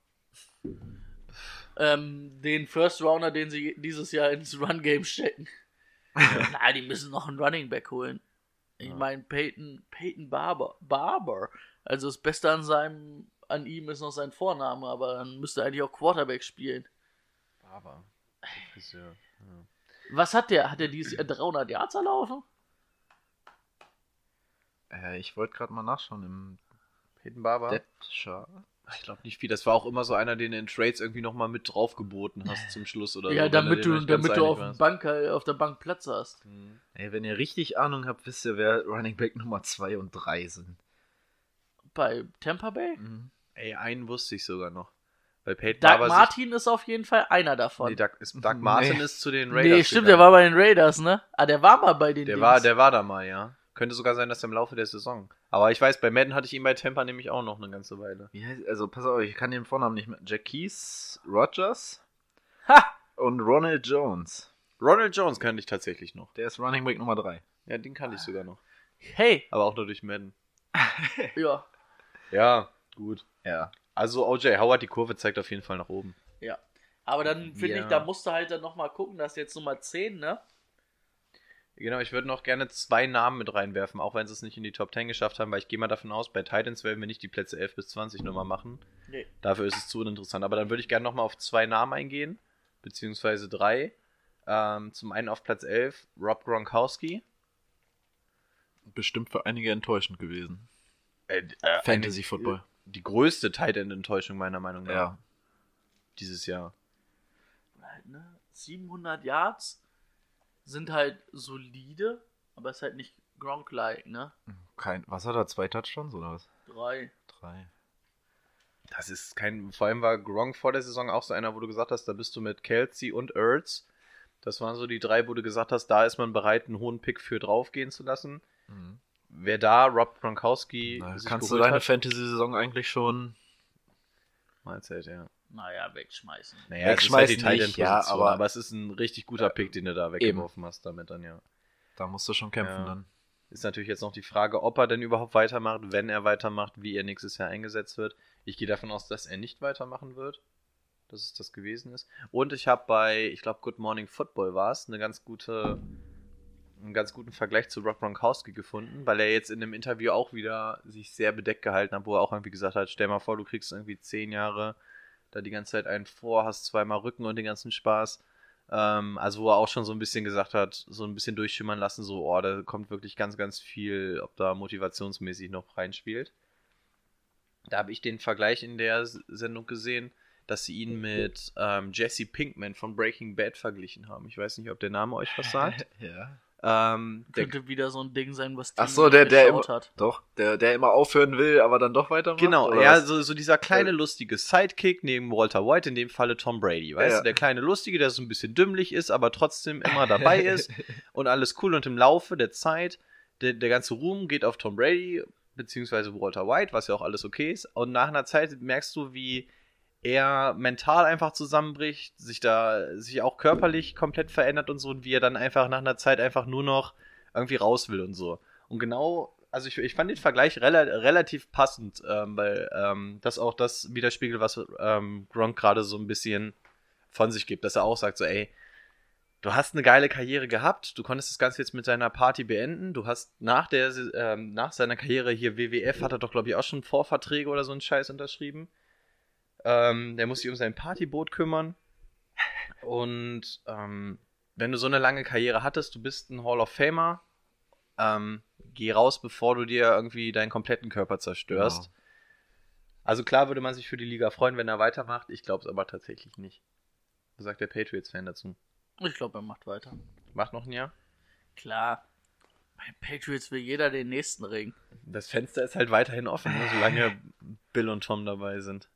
Ähm, den First Rounder, den sie dieses Jahr ins Run Game stecken. Na, die müssen noch einen Running Back holen. Ich meine, Peyton, Peyton Barber, Barber. Also das Beste an seinem, an ihm ist noch sein Vorname, aber dann müsste er eigentlich auch Quarterback spielen. Barber. Friseur. Was hat der? Hat er dieses Jahr 300 Yards erlaufen? Äh, ich wollte gerade mal nachschauen im Peyton Barber? Ich glaube nicht viel. Das war auch immer so einer, den du in Trades irgendwie nochmal mit draufgeboten hast zum Schluss oder ja, so. wenn damit du, damit du auf. Bank, äh, auf der Bank Platz hast. Ey, wenn ihr richtig Ahnung habt, wisst ihr, wer Running Back Nummer 2 und 3 sind. Bei Tampa Bay? Ey, einen wusste ich sogar noch. Weil Peyton Doug Martin ist auf jeden Fall einer davon. Nee, Doug, ist, Doug Martin Nee. ist zu den Raiders. nee, stimmt, gegangen. der war bei den Raiders, ne? Ah, der war mal bei den Der Dings. war, der war da mal, ja. Könnte sogar sein, dass er im Laufe der Saison. Aber ich weiß, bei Madden hatte ich ihn bei Tampa nämlich auch noch eine ganze Weile. Wie heißt, also, pass auf, ich kann den Vornamen nicht mehr. Jacquise Rogers Ha! und Ronald Jones. Ronald Jones kannte ich tatsächlich noch. Der ist Running Back Nummer 3. Ja, den kannte ich sogar noch. Hey, Aber auch nur durch Madden. ja, Ja, gut. Ja. Also OJ Howard, die Kurve zeigt auf jeden Fall nach oben. ja. Aber dann finde Ja. ich, da musst du halt dann nochmal gucken, dass jetzt Nummer 10, ne? Genau, ich würde noch gerne zwei Namen mit reinwerfen, auch wenn sie es nicht in die Top 10 geschafft haben, weil ich gehe mal davon aus, bei Titans werden wir nicht die Plätze 11 bis 20 Nummer machen. Nee. Dafür ist es zu uninteressant. Aber dann würde ich gerne nochmal auf zwei Namen eingehen, beziehungsweise drei. Ähm, zum einen auf Platz 11 Rob Gronkowski. Bestimmt für einige enttäuschend gewesen. Äh, äh, Fantasy Football. Die größte Tight End Enttäuschung meiner Meinung nach Ja. dieses Jahr. Halt, ne? 700 Yards sind halt solide, aber ist halt nicht Gronk-like, ne? Kein, was hat er? Zwei Touchdowns oder was? Drei. Drei. Das ist kein. Vor allem war Gronk vor der Saison auch so einer, wo du gesagt hast, da bist du mit Kelsey und Ertz. Das waren so die drei, wo du gesagt hast, da ist man bereit, einen hohen Pick für draufgehen zu lassen. Mhm. Wer da Rob Gronkowski Na, kannst du deine hat, Fantasy-Saison eigentlich schon. Mahlzeit, ja. Naja, wegschmeißen. Naja, Wegschmeißen halt nicht, ja, aber- aber, es ist ein richtig guter Pick, den du da weggeworfen hast damit dann, ja. Da musst du schon kämpfen Ja. dann. Ist natürlich jetzt noch die Frage, ob er denn überhaupt weitermacht, wenn er weitermacht, wie er nächstes Jahr eingesetzt wird. Ich gehe davon aus, dass er nicht weitermachen wird. Dass es das gewesen ist. Und ich habe bei, ich glaube, Good Morning Football war es, eine ganz gute, einen ganz guten Vergleich zu Rob Gronkowski gefunden, weil er jetzt in dem Interview auch wieder sich sehr bedeckt gehalten hat, wo er auch irgendwie gesagt hat, stell mal vor, du kriegst irgendwie zehn Jahre da die ganze Zeit einen vor, hast zweimal Rücken und den ganzen Spaß. Ähm, also wo er auch schon so ein bisschen gesagt hat, so ein bisschen durchschimmern lassen, so, oh, da kommt wirklich ganz, ganz viel, ob da motivationsmäßig noch reinspielt. Da habe ich den Vergleich in der Sendung gesehen, dass sie ihn mit ähm, Jesse Pinkman von Breaking Bad verglichen haben. Ich weiß nicht, ob der Name euch was sagt. ja. Ähm, der, Könnte wieder so ein Ding sein, was Ach so, der, der immer, hat. doch, der, der immer aufhören will, aber dann doch weitermacht. Genau, oder ja, was? so, so dieser kleine lustige Sidekick neben Walter White, in dem Falle Tom Brady, weißt Ja. du, der kleine lustige, der so ein bisschen dümmlich ist, aber trotzdem immer dabei ist und alles cool und im Laufe der Zeit, der, der ganze Ruhm geht auf Tom Brady, beziehungsweise Walter White, was ja auch alles okay ist und nach einer Zeit merkst du, wie er mental einfach zusammenbricht, sich da, sich auch körperlich komplett verändert und so und wie er dann einfach nach einer Zeit einfach nur noch irgendwie raus will und so. Und genau, also ich, ich fand den Vergleich rela relativ passend, ähm, weil ähm, das auch das widerspiegelt, was ähm, Gronk gerade so ein bisschen von sich gibt, dass er auch sagt so, ey, du hast eine geile Karriere gehabt, du konntest das Ganze jetzt mit seiner Party beenden, du hast nach der, ähm, nach seiner Karriere hier WWF, hat er doch glaube ich auch schon Vorverträge oder so einen Scheiß unterschrieben. Ähm, der muss sich um sein Partyboot kümmern. Und ähm, wenn du so eine lange Karriere hattest, du bist ein Hall of Famer, ähm, geh raus, bevor du dir irgendwie deinen kompletten Körper zerstörst. Genau. Also klar würde man sich für die Liga freuen, wenn er weitermacht. Ich glaube es aber tatsächlich nicht. Was sagt der Patriots-Fan dazu? Ich glaube, er macht weiter. Macht noch ein Jahr? Klar. Bei Patriots will jeder den nächsten Ring. Das Fenster ist halt weiterhin offen, ne, solange Bill und Tom dabei sind.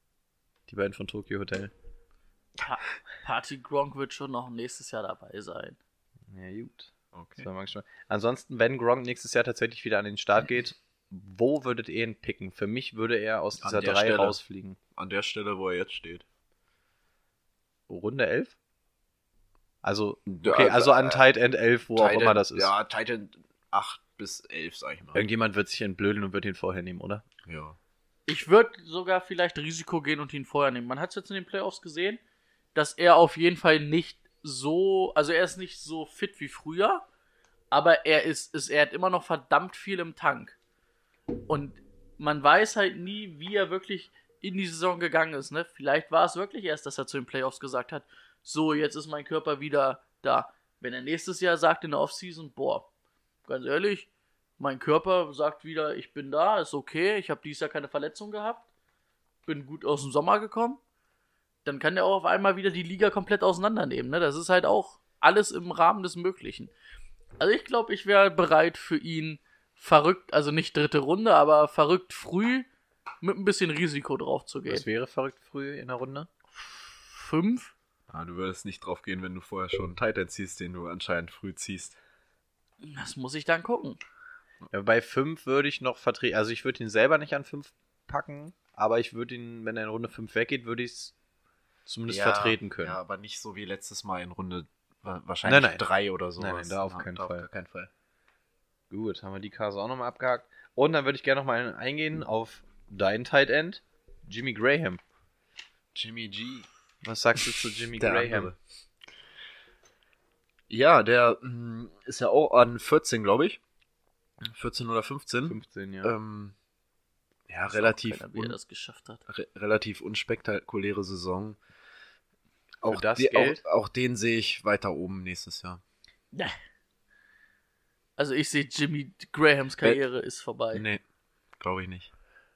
Die beiden von Tokyo Hotel. Pa Party Gronk wird schon noch nächstes Jahr dabei sein. Ja, gut. Okay. Gespannt. Ansonsten, wenn Gronk nächstes Jahr tatsächlich wieder an den Start geht, wo würdet ihr ihn picken? Für mich würde er aus An dieser der 3 Stelle. rausfliegen. An der Stelle, wo er jetzt steht. Runde 11? Also, Ja, okay, also an äh, Tight End 11, wo auch immer das ist. Ja, Titan 8 bis 11, sag ich mal. Irgendjemand wird sich entblödeln und wird ihn vorher nehmen, oder? Ja. Ich würde sogar vielleicht Risiko gehen und ihn vorher nehmen. Man hat es jetzt in den Playoffs gesehen, dass er auf jeden Fall nicht so, also er ist nicht so fit wie früher, aber er ist, ist er hat immer noch verdammt viel im Tank. Und man weiß halt nie, wie er wirklich in die Saison gegangen ist. Ne? Vielleicht war es wirklich erst, dass er zu den Playoffs gesagt hat, so, jetzt ist mein Körper wieder da. Wenn er nächstes Jahr sagt in der Offseason, boah, ganz ehrlich, mein Körper sagt wieder, ich bin da, ist okay, ich habe dieses Jahr keine Verletzung gehabt, bin gut aus dem Sommer gekommen, dann kann der auch auf einmal wieder die Liga komplett auseinandernehmen. Ne? Das ist halt auch alles im Rahmen des Möglichen. Also ich glaube, ich wäre bereit für ihn verrückt, also nicht dritte Runde, aber verrückt früh mit ein bisschen Risiko drauf zu gehen. Das wäre verrückt früh in der Runde. Fünf? Ah, du würdest nicht drauf gehen, wenn du vorher schon einen Titan ziehst, den du anscheinend früh ziehst. Das muss ich dann gucken. Ja, bei 5 würde ich noch vertreten. Also ich würde ihn selber nicht an 5 packen, aber ich würde ihn, wenn er in Runde 5 weggeht, würde ich es zumindest vertreten können. Ja, aber nicht so wie letztes Mal in Runde wa- wahrscheinlich Nein, nein. 3 oder so. Nein, nein, da auf keinen da Fall. Auf keinen Fall. Gut, haben wir die Karte auch nochmal abgehakt. Und dann würde ich gerne nochmal eingehen auf deinen Tight End, Jimmy Graham. Jimmy G. Was sagst du zu Jimmy Der Graham? andere. Ja, der mm, ist ja auch an 14, glaube ich. 14 oder 15. 15, ja. Ähm, ja, auch relativ, keiner, er un das geschafft hat. re relativ unspektakuläre Saison. Auch, das Geld? auch, auch den sehe ich weiter oben nächstes Jahr. Ja. Also ich sehe Jimmy Grahams Karriere ist vorbei. Nee, glaube ich nicht.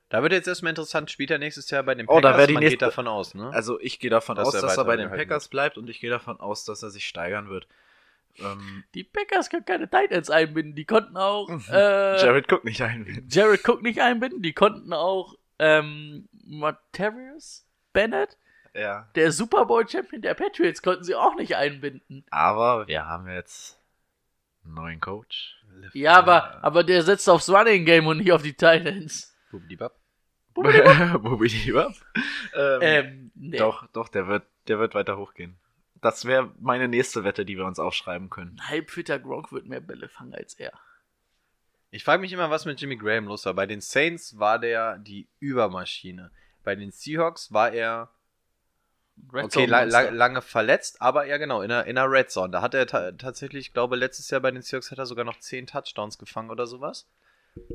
Da wird jetzt erstmal interessant, spielt er nächstes Jahr bei den Oh, Packers? da wär die Man nächste- geht davon aus, ne? Also ich gehe davon Dass aus, er dass er bei den Packers bleibt und ich gehe davon aus, dass er sich steigern wird. Ähm, Die Packers können keine Titans einbinden. Die konnten auch äh, Jared Cook nicht ein. Jared Cook nicht einbinden. Die konnten auch ähm, Martavius Bennett, Ja. der Super Bowl Champion der Patriots, konnten sie auch nicht einbinden. Aber wir haben jetzt einen neuen Coach. Ja, aber, aber der setzt aufs Running Game und nicht auf die Titans. Bubidibab. Bobby lieber. Ähm, Ähm, nee. Doch, doch, der wird, der wird weiter hochgehen. Das wäre meine nächste Wette, die wir uns aufschreiben können. Ein halbfitter Gronk wird mehr Bälle fangen als er. Ich frage mich immer, was mit Jimmy Graham los war. Bei den Saints war der die Übermaschine. Bei den Seahawks war er Red okay, la la lange verletzt, aber ja genau, in der, in der Red Zone. Da hat er ta tatsächlich, ich glaube, letztes Jahr bei den Seahawks hat er sogar noch 10 Touchdowns gefangen oder sowas.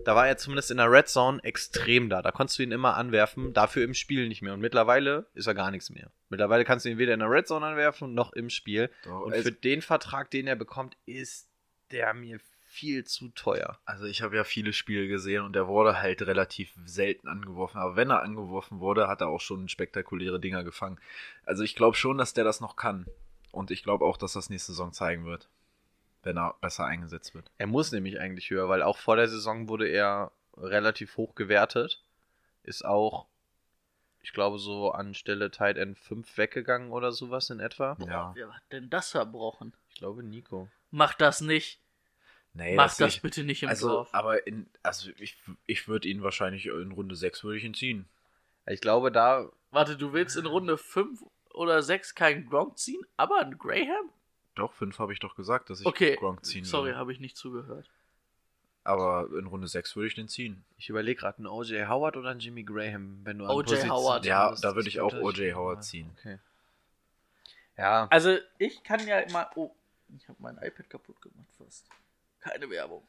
Da war er zumindest in der Red Zone extrem da. Da konntest du ihn immer anwerfen, dafür im Spiel nicht mehr. Und mittlerweile ist er gar nichts mehr. Mittlerweile kannst du ihn weder in der Red Zone anwerfen noch im Spiel. Doch, Und also- für den Vertrag, den er bekommt, ist der mir viel zu teuer. Also ich habe ja viele Spiele gesehen und der wurde halt relativ selten angeworfen. Aber wenn er angeworfen wurde, hat er auch schon spektakuläre Dinger gefangen. Also ich glaube schon, dass der das noch kann. Und ich glaube auch, dass das nächste Saison zeigen wird. Wenn er besser eingesetzt wird. Er muss nämlich eigentlich höher, weil auch vor der Saison wurde er relativ hoch gewertet. Ist auch, ich glaube, so an Stelle Tight End 5 weggegangen oder sowas in etwa. Ja. Wer hat denn das verbrochen? Ich glaube, Nico. Mach das nicht. Nee, Mach das, ich- bitte nicht im Also, Dorf. aber in, also ich, ich würde ihn wahrscheinlich in Runde 6 würde ich ihn ziehen. Ich glaube, da. Warte, du willst in Runde 5 oder 6 keinen Gronk ziehen, aber einen Graham? Doch, 5 habe ich doch gesagt, dass ich Okay, Gronk ziehen sorry, würde. habe ich nicht zugehört. Aber in Runde 6 würde ich den ziehen. Ich überlege gerade, einen O.J. Howard oder einen Jimmy Graham, wenn du an O.J. Howard. Ja, da würde ich auch O.J. Howard ziehen. Okay. Ja, Also, ich kann ja immer. Oh, ich habe mein iPad kaputt gemacht fast. Keine Werbung.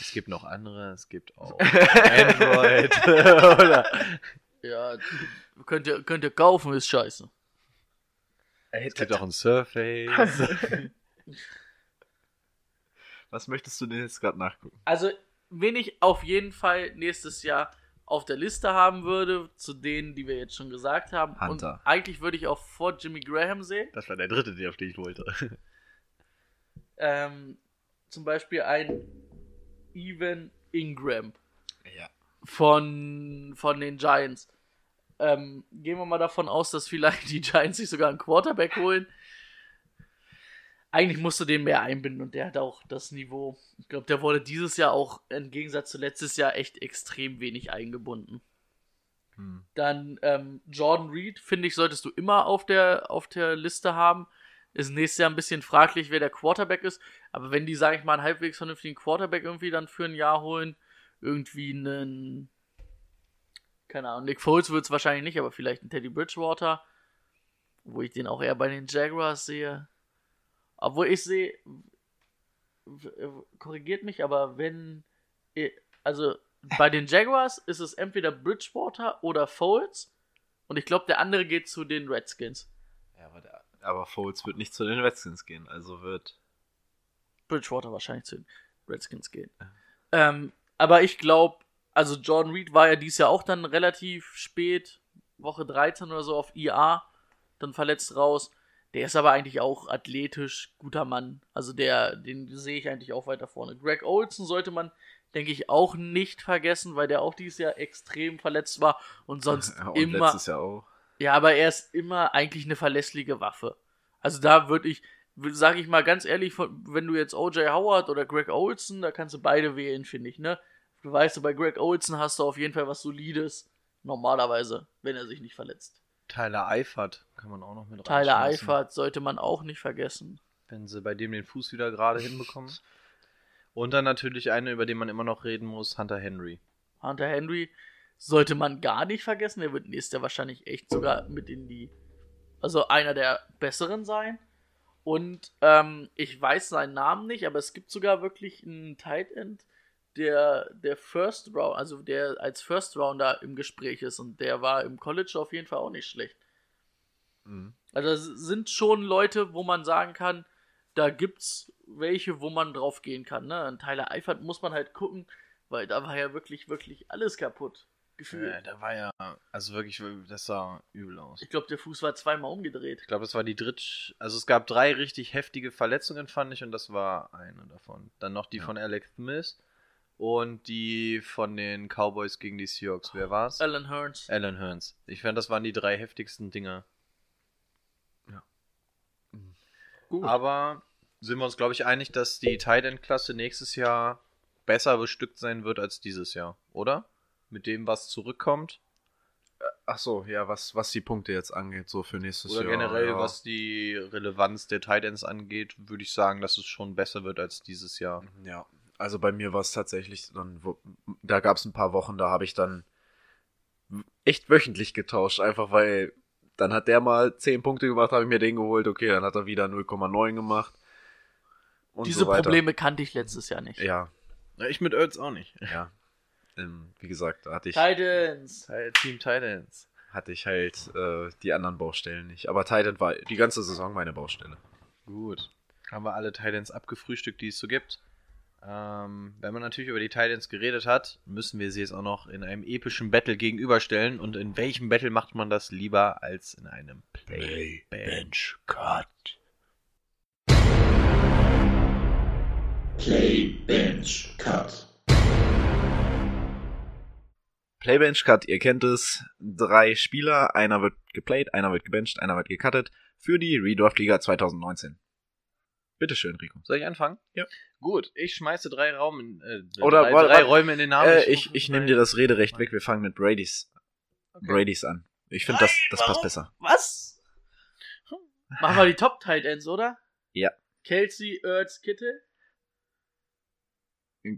es gibt noch andere, es gibt auch Android. oder Ja, könnt ihr, könnt ihr kaufen, ist scheiße. Es gibt auch ein Surface. Was möchtest du denn jetzt gerade nachgucken? Also, wen ich auf jeden Fall nächstes Jahr auf der Liste haben würde, zu denen, die wir jetzt schon gesagt haben. Hunter. Und eigentlich würde ich auch vor Jimmy Graham sehen. Das war der dritte, der auf den ich wollte. Ähm, zum Beispiel ein Evan Ingram Ja. von, von den Giants. Ähm, gehen wir mal davon aus, dass vielleicht die Giants sich sogar einen Quarterback holen. Eigentlich musst du den mehr einbinden und der hat auch das Niveau. Ich glaube, der wurde dieses Jahr auch im Gegensatz zu letztes Jahr echt extrem wenig eingebunden. Hm. Dann ähm, Jordan Reed, finde ich, solltest du immer auf der, auf der Liste haben. Ist nächstes Jahr ein bisschen fraglich, wer der Quarterback ist. Aber wenn die, sage ich mal, einen halbwegs vernünftigen Quarterback irgendwie dann für ein Jahr holen, irgendwie einen. Keine Ahnung, Nick Foles wird es wahrscheinlich nicht, aber vielleicht ein Teddy Bridgewater. Wo ich den auch eher bei den Jaguars sehe. Obwohl ich sehe. Korrigiert mich, aber wenn. Also bei den Jaguars ist es entweder Bridgewater oder Foles. Und ich glaube, der andere geht zu den Redskins. Ja, aber, der, aber Foles wird nicht zu den Redskins gehen, also wird. Bridgewater wahrscheinlich zu den Redskins gehen. Ähm, aber ich glaube, also Jordan Reed war ja dieses Jahr auch dann relativ spät, Woche 13 oder so auf IA, dann verletzt raus. Der ist aber eigentlich auch athletisch guter Mann. Also der, den sehe ich eigentlich auch weiter vorne. Greg Olson sollte man, denke ich, auch nicht vergessen, weil der auch dieses Jahr extrem verletzt war und sonst Ja, und immer. letztes Jahr auch. Ja, aber er ist immer eigentlich eine verlässliche Waffe. Also da würde ich, sage ich mal ganz ehrlich, von- wenn du jetzt OJ Howard oder Greg Olson, da kannst du beide wählen, finde ich, ne? Du weißt, bei Greg Olson hast du auf jeden Fall was Solides, normalerweise, wenn er sich nicht verletzt. Tyler Eifert kann man auch noch mit Tyler Eifert sollte man auch nicht vergessen. Wenn sie bei dem den Fuß wieder gerade hinbekommen. Und dann natürlich eine, über den man immer noch reden muss, Hunter Henry. Hunter Henry sollte man gar nicht vergessen. Er wird nächstes Jahr wahrscheinlich echt sogar mit in die. Also einer der besseren sein. Und ähm, ich weiß seinen Namen nicht, aber es gibt sogar wirklich einen Tight End, der der First Round, also der als First Rounder im Gespräch ist und der war im College auf jeden Fall auch nicht schlecht. Mhm. Also sind schon Leute, wo man sagen kann, da gibt's welche, wo man drauf gehen kann. Ne? An Tyler Eifert muss man halt gucken, weil da war ja wirklich, wirklich alles kaputt. Gefühlt. Äh, da war ja, also wirklich, das sah übel aus. Ich glaube, der Fuß war zweimal umgedreht. Ich glaube, es war die dritt. Also es gab drei richtig heftige Verletzungen, fand ich, und das war eine davon. Dann noch die Ja. von Alex Smith und die von den Cowboys gegen die Seahawks. Wer war's? Alan Hearns. Alan Hearns. Ich fand, das waren die drei heftigsten Dinger. Gut. Aber sind wir uns, glaube ich, einig, dass die Tight End Klasse nächstes Jahr besser bestückt sein wird als dieses Jahr, oder? Mit dem, was zurückkommt. Ach so, ja, was, was die Punkte jetzt angeht, so für nächstes Oder Jahr. generell, ja. was die Relevanz der Tight Ends angeht, würde ich sagen, dass es schon besser wird als dieses Jahr. Ja, also bei mir war es tatsächlich dann, wo, da gab es ein paar Wochen, da habe ich dann echt wöchentlich getauscht, einfach weil dann hat der mal 10 Punkte gemacht, habe ich mir den geholt, okay, dann hat er wieder 0,9 gemacht. Und Diese so weiter. Probleme kannte ich letztes Jahr nicht. Ja, Ja, ich mit Ertz auch nicht. ja. Ähm, wie gesagt, da hatte ich, Titans. Team Tight Ends. hatte ich halt äh, die anderen Baustellen nicht. Aber Titan war die ganze Saison meine Baustelle. Gut. Haben wir alle Titans abgefrühstückt, die es so gibt. Ähm, wenn man natürlich über die Titans geredet hat, müssen wir sie jetzt auch noch in einem epischen Battle gegenüberstellen. Und in welchem Battle macht man das lieber als in einem Play Bench Cut? Play Bench Cut. Playbench Cut, ihr kennt es. Drei Spieler, einer wird geplayed, einer wird gebencht, einer wird gecuttet für die Redraft Liga 2019. Bitteschön, Rico. Soll ich anfangen? Ja. Gut, ich schmeiße drei, Raum in, äh, Oder drei, warte, drei warte. Räume in den Namen. Äh, ich ich nehme dir das Rederecht weg, wir fangen mit Brady's, Okay. Brady's an. Ich finde, das, das passt besser. Was? Machen wir die Top Titans, oder? Ja. Kelsey, Ertz, Kittel.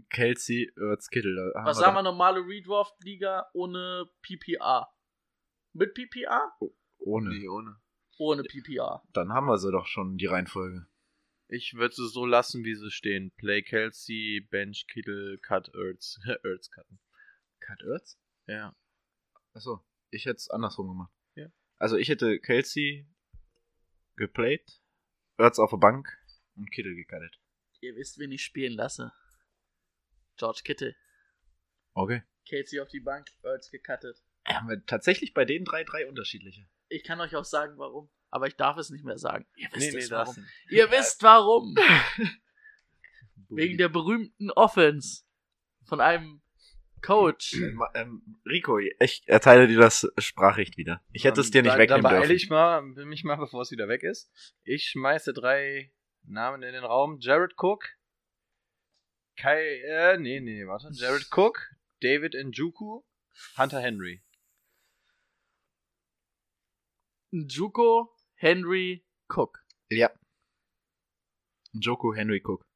Kelsey, Ertz, Kittel. Was wir sagen wir normale Redraft-Liga ohne PPR? Mit PPR? Ohne. Nee, ohne. Ohne PPR. Dann haben wir sie doch schon, die Reihenfolge. Ich würde es so lassen, wie sie stehen. Play Kelsey, Bench Kittle, Cut Ertz. Ertz cutten. Cut Ertz? Ja. Achso, ich hätte es andersrum gemacht. Ja. Also ich hätte Kelsey geplayed, Ertz auf der Bank und Kittel gecuttet. Ihr wisst, wen ich spielen lasse. George Kittle. Okay. Kelsey auf die Bank, Ertz gecuttet. Haben wir tatsächlich bei den drei drei unterschiedliche. Ich kann euch auch sagen, warum. Aber ich darf es nicht mehr sagen. Ihr wisst es warum. lassen. Ihr wisst warum. Wegen der berühmten Offense von einem Coach. Ma- Ähm, Rico, ich erteile dir das Sprachrecht wieder. Ich hätte es dir nicht dann, wegnehmen Dann beeile dürfen. ich mal, mich mal, bevor es wieder weg ist. Ich schmeiße drei Namen in den Raum. Jared Cook. Kai, äh, nee, nee, nee, warte. Jared Cook, David Njuku, Hunter Henry. Juko Henry Cook. Ja. Joko Henry Cook.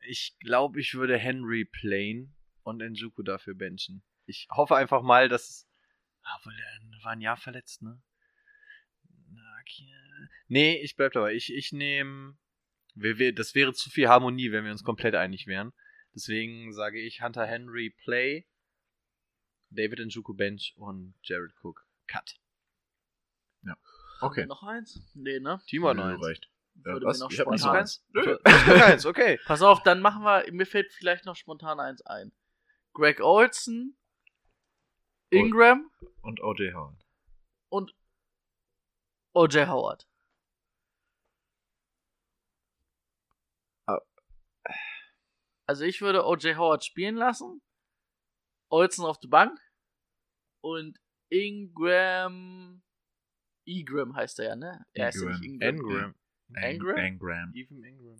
Ich glaube, ich würde Henry playen und Njuku dafür benchen. Ich hoffe einfach mal, dass es. Ah, obwohl, der war ein Jahr verletzt, ne? Na, okay. Nee, ich bleib dabei. Ich, ich nehme. Das wäre zu viel Harmonie, wenn wir uns komplett einig wären. Deswegen sage ich Hunter Henry Play, David Njuku Bench und Jared Cook Cut. Okay. Noch eins? Nee, ne? Timo hat noch eins. reicht. Würde was? mir noch Ich spontan- eins. Nö. Noch eins, okay. Pass auf, dann machen wir, mir fällt vielleicht noch spontan eins ein. Greg Olson, Ingram Und OJ Howard. und OJ Howard. Ah. Also ich würde OJ Howard spielen lassen, Olson auf die Bank und Ingram Ingram heißt er ja, ne? Er heißt ja nicht Ingram. Engram. Engram? Engram. Even Ingram.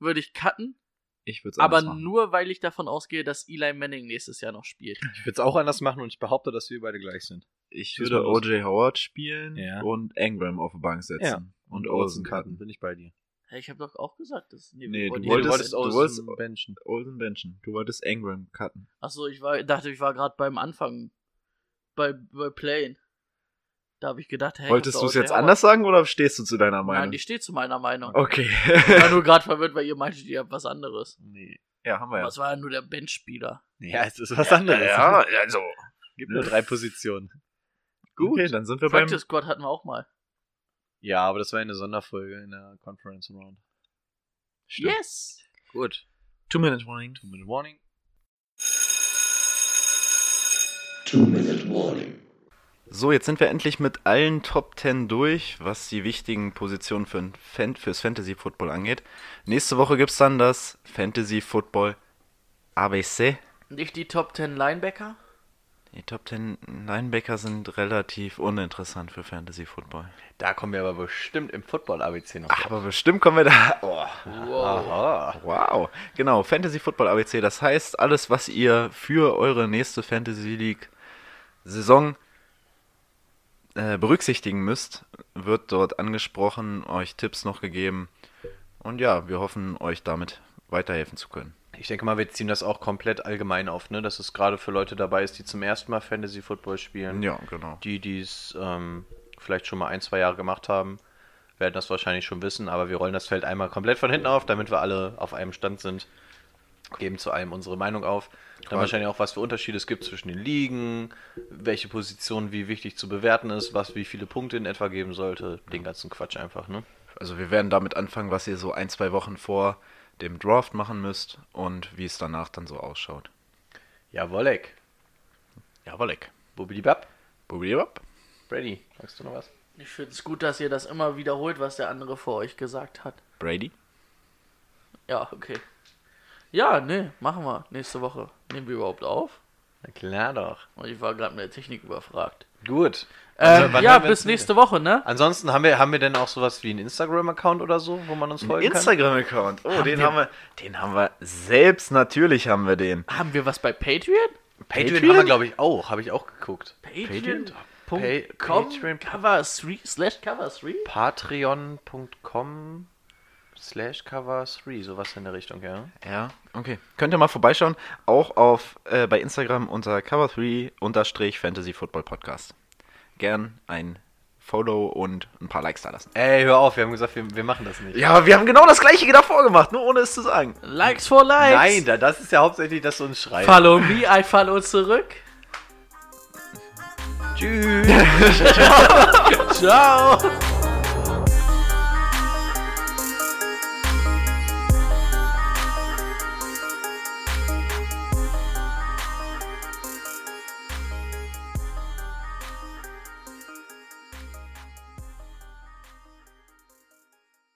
Würde ich cutten, Ich würde es aber nur weil ich davon ausgehe, dass Eli Manning nächstes Jahr noch spielt. Ich würde es auch anders machen und ich behaupte, dass wir beide gleich sind. Ich würde. OJ Howard spielen Ja. und Engram auf die Bank setzen. Ja. Und Olsen cutten. Bin ich bei dir. Ich habe doch auch gesagt, dass nee, Nee, du wollten- wolltest- du du wolltest wolltest- benchen. Olsen benchen. Du wolltest Engram cutten. Achso, ich war, dachte, ich war gerade beim Anfang bei, bei Playen. Da habe ich gedacht, hey, Wolltest du es jetzt anders sagen oder stehst du zu deiner. Meinung? Nein, ich stehe zu meiner Meinung. okay. Ich war nur gerade verwirrt, weil ihr meintet, ihr habt was anderes. Nee. ja, haben wir ja. Das war ja nur der Benchspieler. Ja, es ist was anderes. Ja, also. Gibt nur drei Positionen. Gut. Okay, dann sind wir beim. Practice Squad hatten wir auch mal. Ja, aber das war eine Sonderfolge in der Conference Round. Stimmt. Yes! Gut. Two Minute Warning. Two Minute Warning. Two-Minute Warning. So, jetzt sind wir endlich mit allen Top 10 durch, was die wichtigen Positionen für Fan fürs Fantasy Football angeht. Nächste Woche gibt es dann das Fantasy Football ABC. Nicht die Top 10 Linebacker? Die Top 10 Linebacker sind relativ uninteressant für Fantasy Football. Da kommen wir aber bestimmt im Football-ABC noch. Aber bestimmt kommen wir da. Oh, Wow. Wow. Genau, Fantasy Football ABC. Das heißt, alles, was ihr für eure nächste Fantasy League Saison äh, berücksichtigen müsst, wird dort angesprochen, euch Tipps noch gegeben. Und ja, wir hoffen, euch damit weiterhelfen zu können. Ich denke mal, wir ziehen das auch komplett allgemein auf, ne? Dass es gerade für Leute dabei ist, die zum ersten Mal Fantasy Football spielen. Ja, genau. Die, die es ähm, vielleicht schon mal ein, zwei Jahre gemacht haben, werden das wahrscheinlich schon wissen, aber wir rollen das Feld einmal komplett von hinten auf, damit wir alle auf einem Stand sind. Geben zu allem unsere Meinung auf. Dann wahrscheinlich auch, was für Unterschiede es gibt zwischen den Ligen, welche Position wie wichtig zu bewerten ist, was wie viele Punkte in etwa geben sollte. Den ganzen Quatsch einfach, ne? Also wir werden damit anfangen, was ihr so ein, zwei Wochen vor dem Draft machen müsst und wie es danach dann so ausschaut. Jawollek. Jawollek. Bubidibab. Bubidibab. Brady, sagst du noch was? Ich finde es gut, dass ihr das immer wiederholt, was der andere vor euch gesagt hat. Brady. Ja, okay. Ja, nee, machen wir. Nächste Woche. Nehmen wir überhaupt auf? Na klar doch. Und ich war gerade mit der Technik überfragt. Gut. Äh, Also, ja, bis nächste Woche, ne? Ansonsten haben wir, haben wir denn auch sowas wie einen Instagram-Account oder so, wo man uns folgen kann? Instagram-Account. Oh, den wir- haben wir. Den haben wir selbst. Natürlich haben wir den. Haben wir was bei Patreon? Patreon, Patreon? haben wir, glaube ich, auch. Habe ich auch geguckt. Patreon? Pa- Com, Patreon- Cover 3 slash Cover 3? Patreon.com slash cover 3, sowas in der Richtung, ja. Ja, okay. Könnt ihr mal vorbeischauen. Auch auf äh, bei Instagram unter cover3 Fantasy Football Podcast. Gern ein Follow und ein paar Likes da lassen. Ey, hör auf, wir haben gesagt, wir, wir machen das nicht. Ja, aber wir haben genau das gleiche davor gemacht, nur ohne es zu sagen. Likes for Likes! Nein, da, das ist ja hauptsächlich, dass du uns schreibst. Follow me, I follow zurück. Tschüss. Ciao!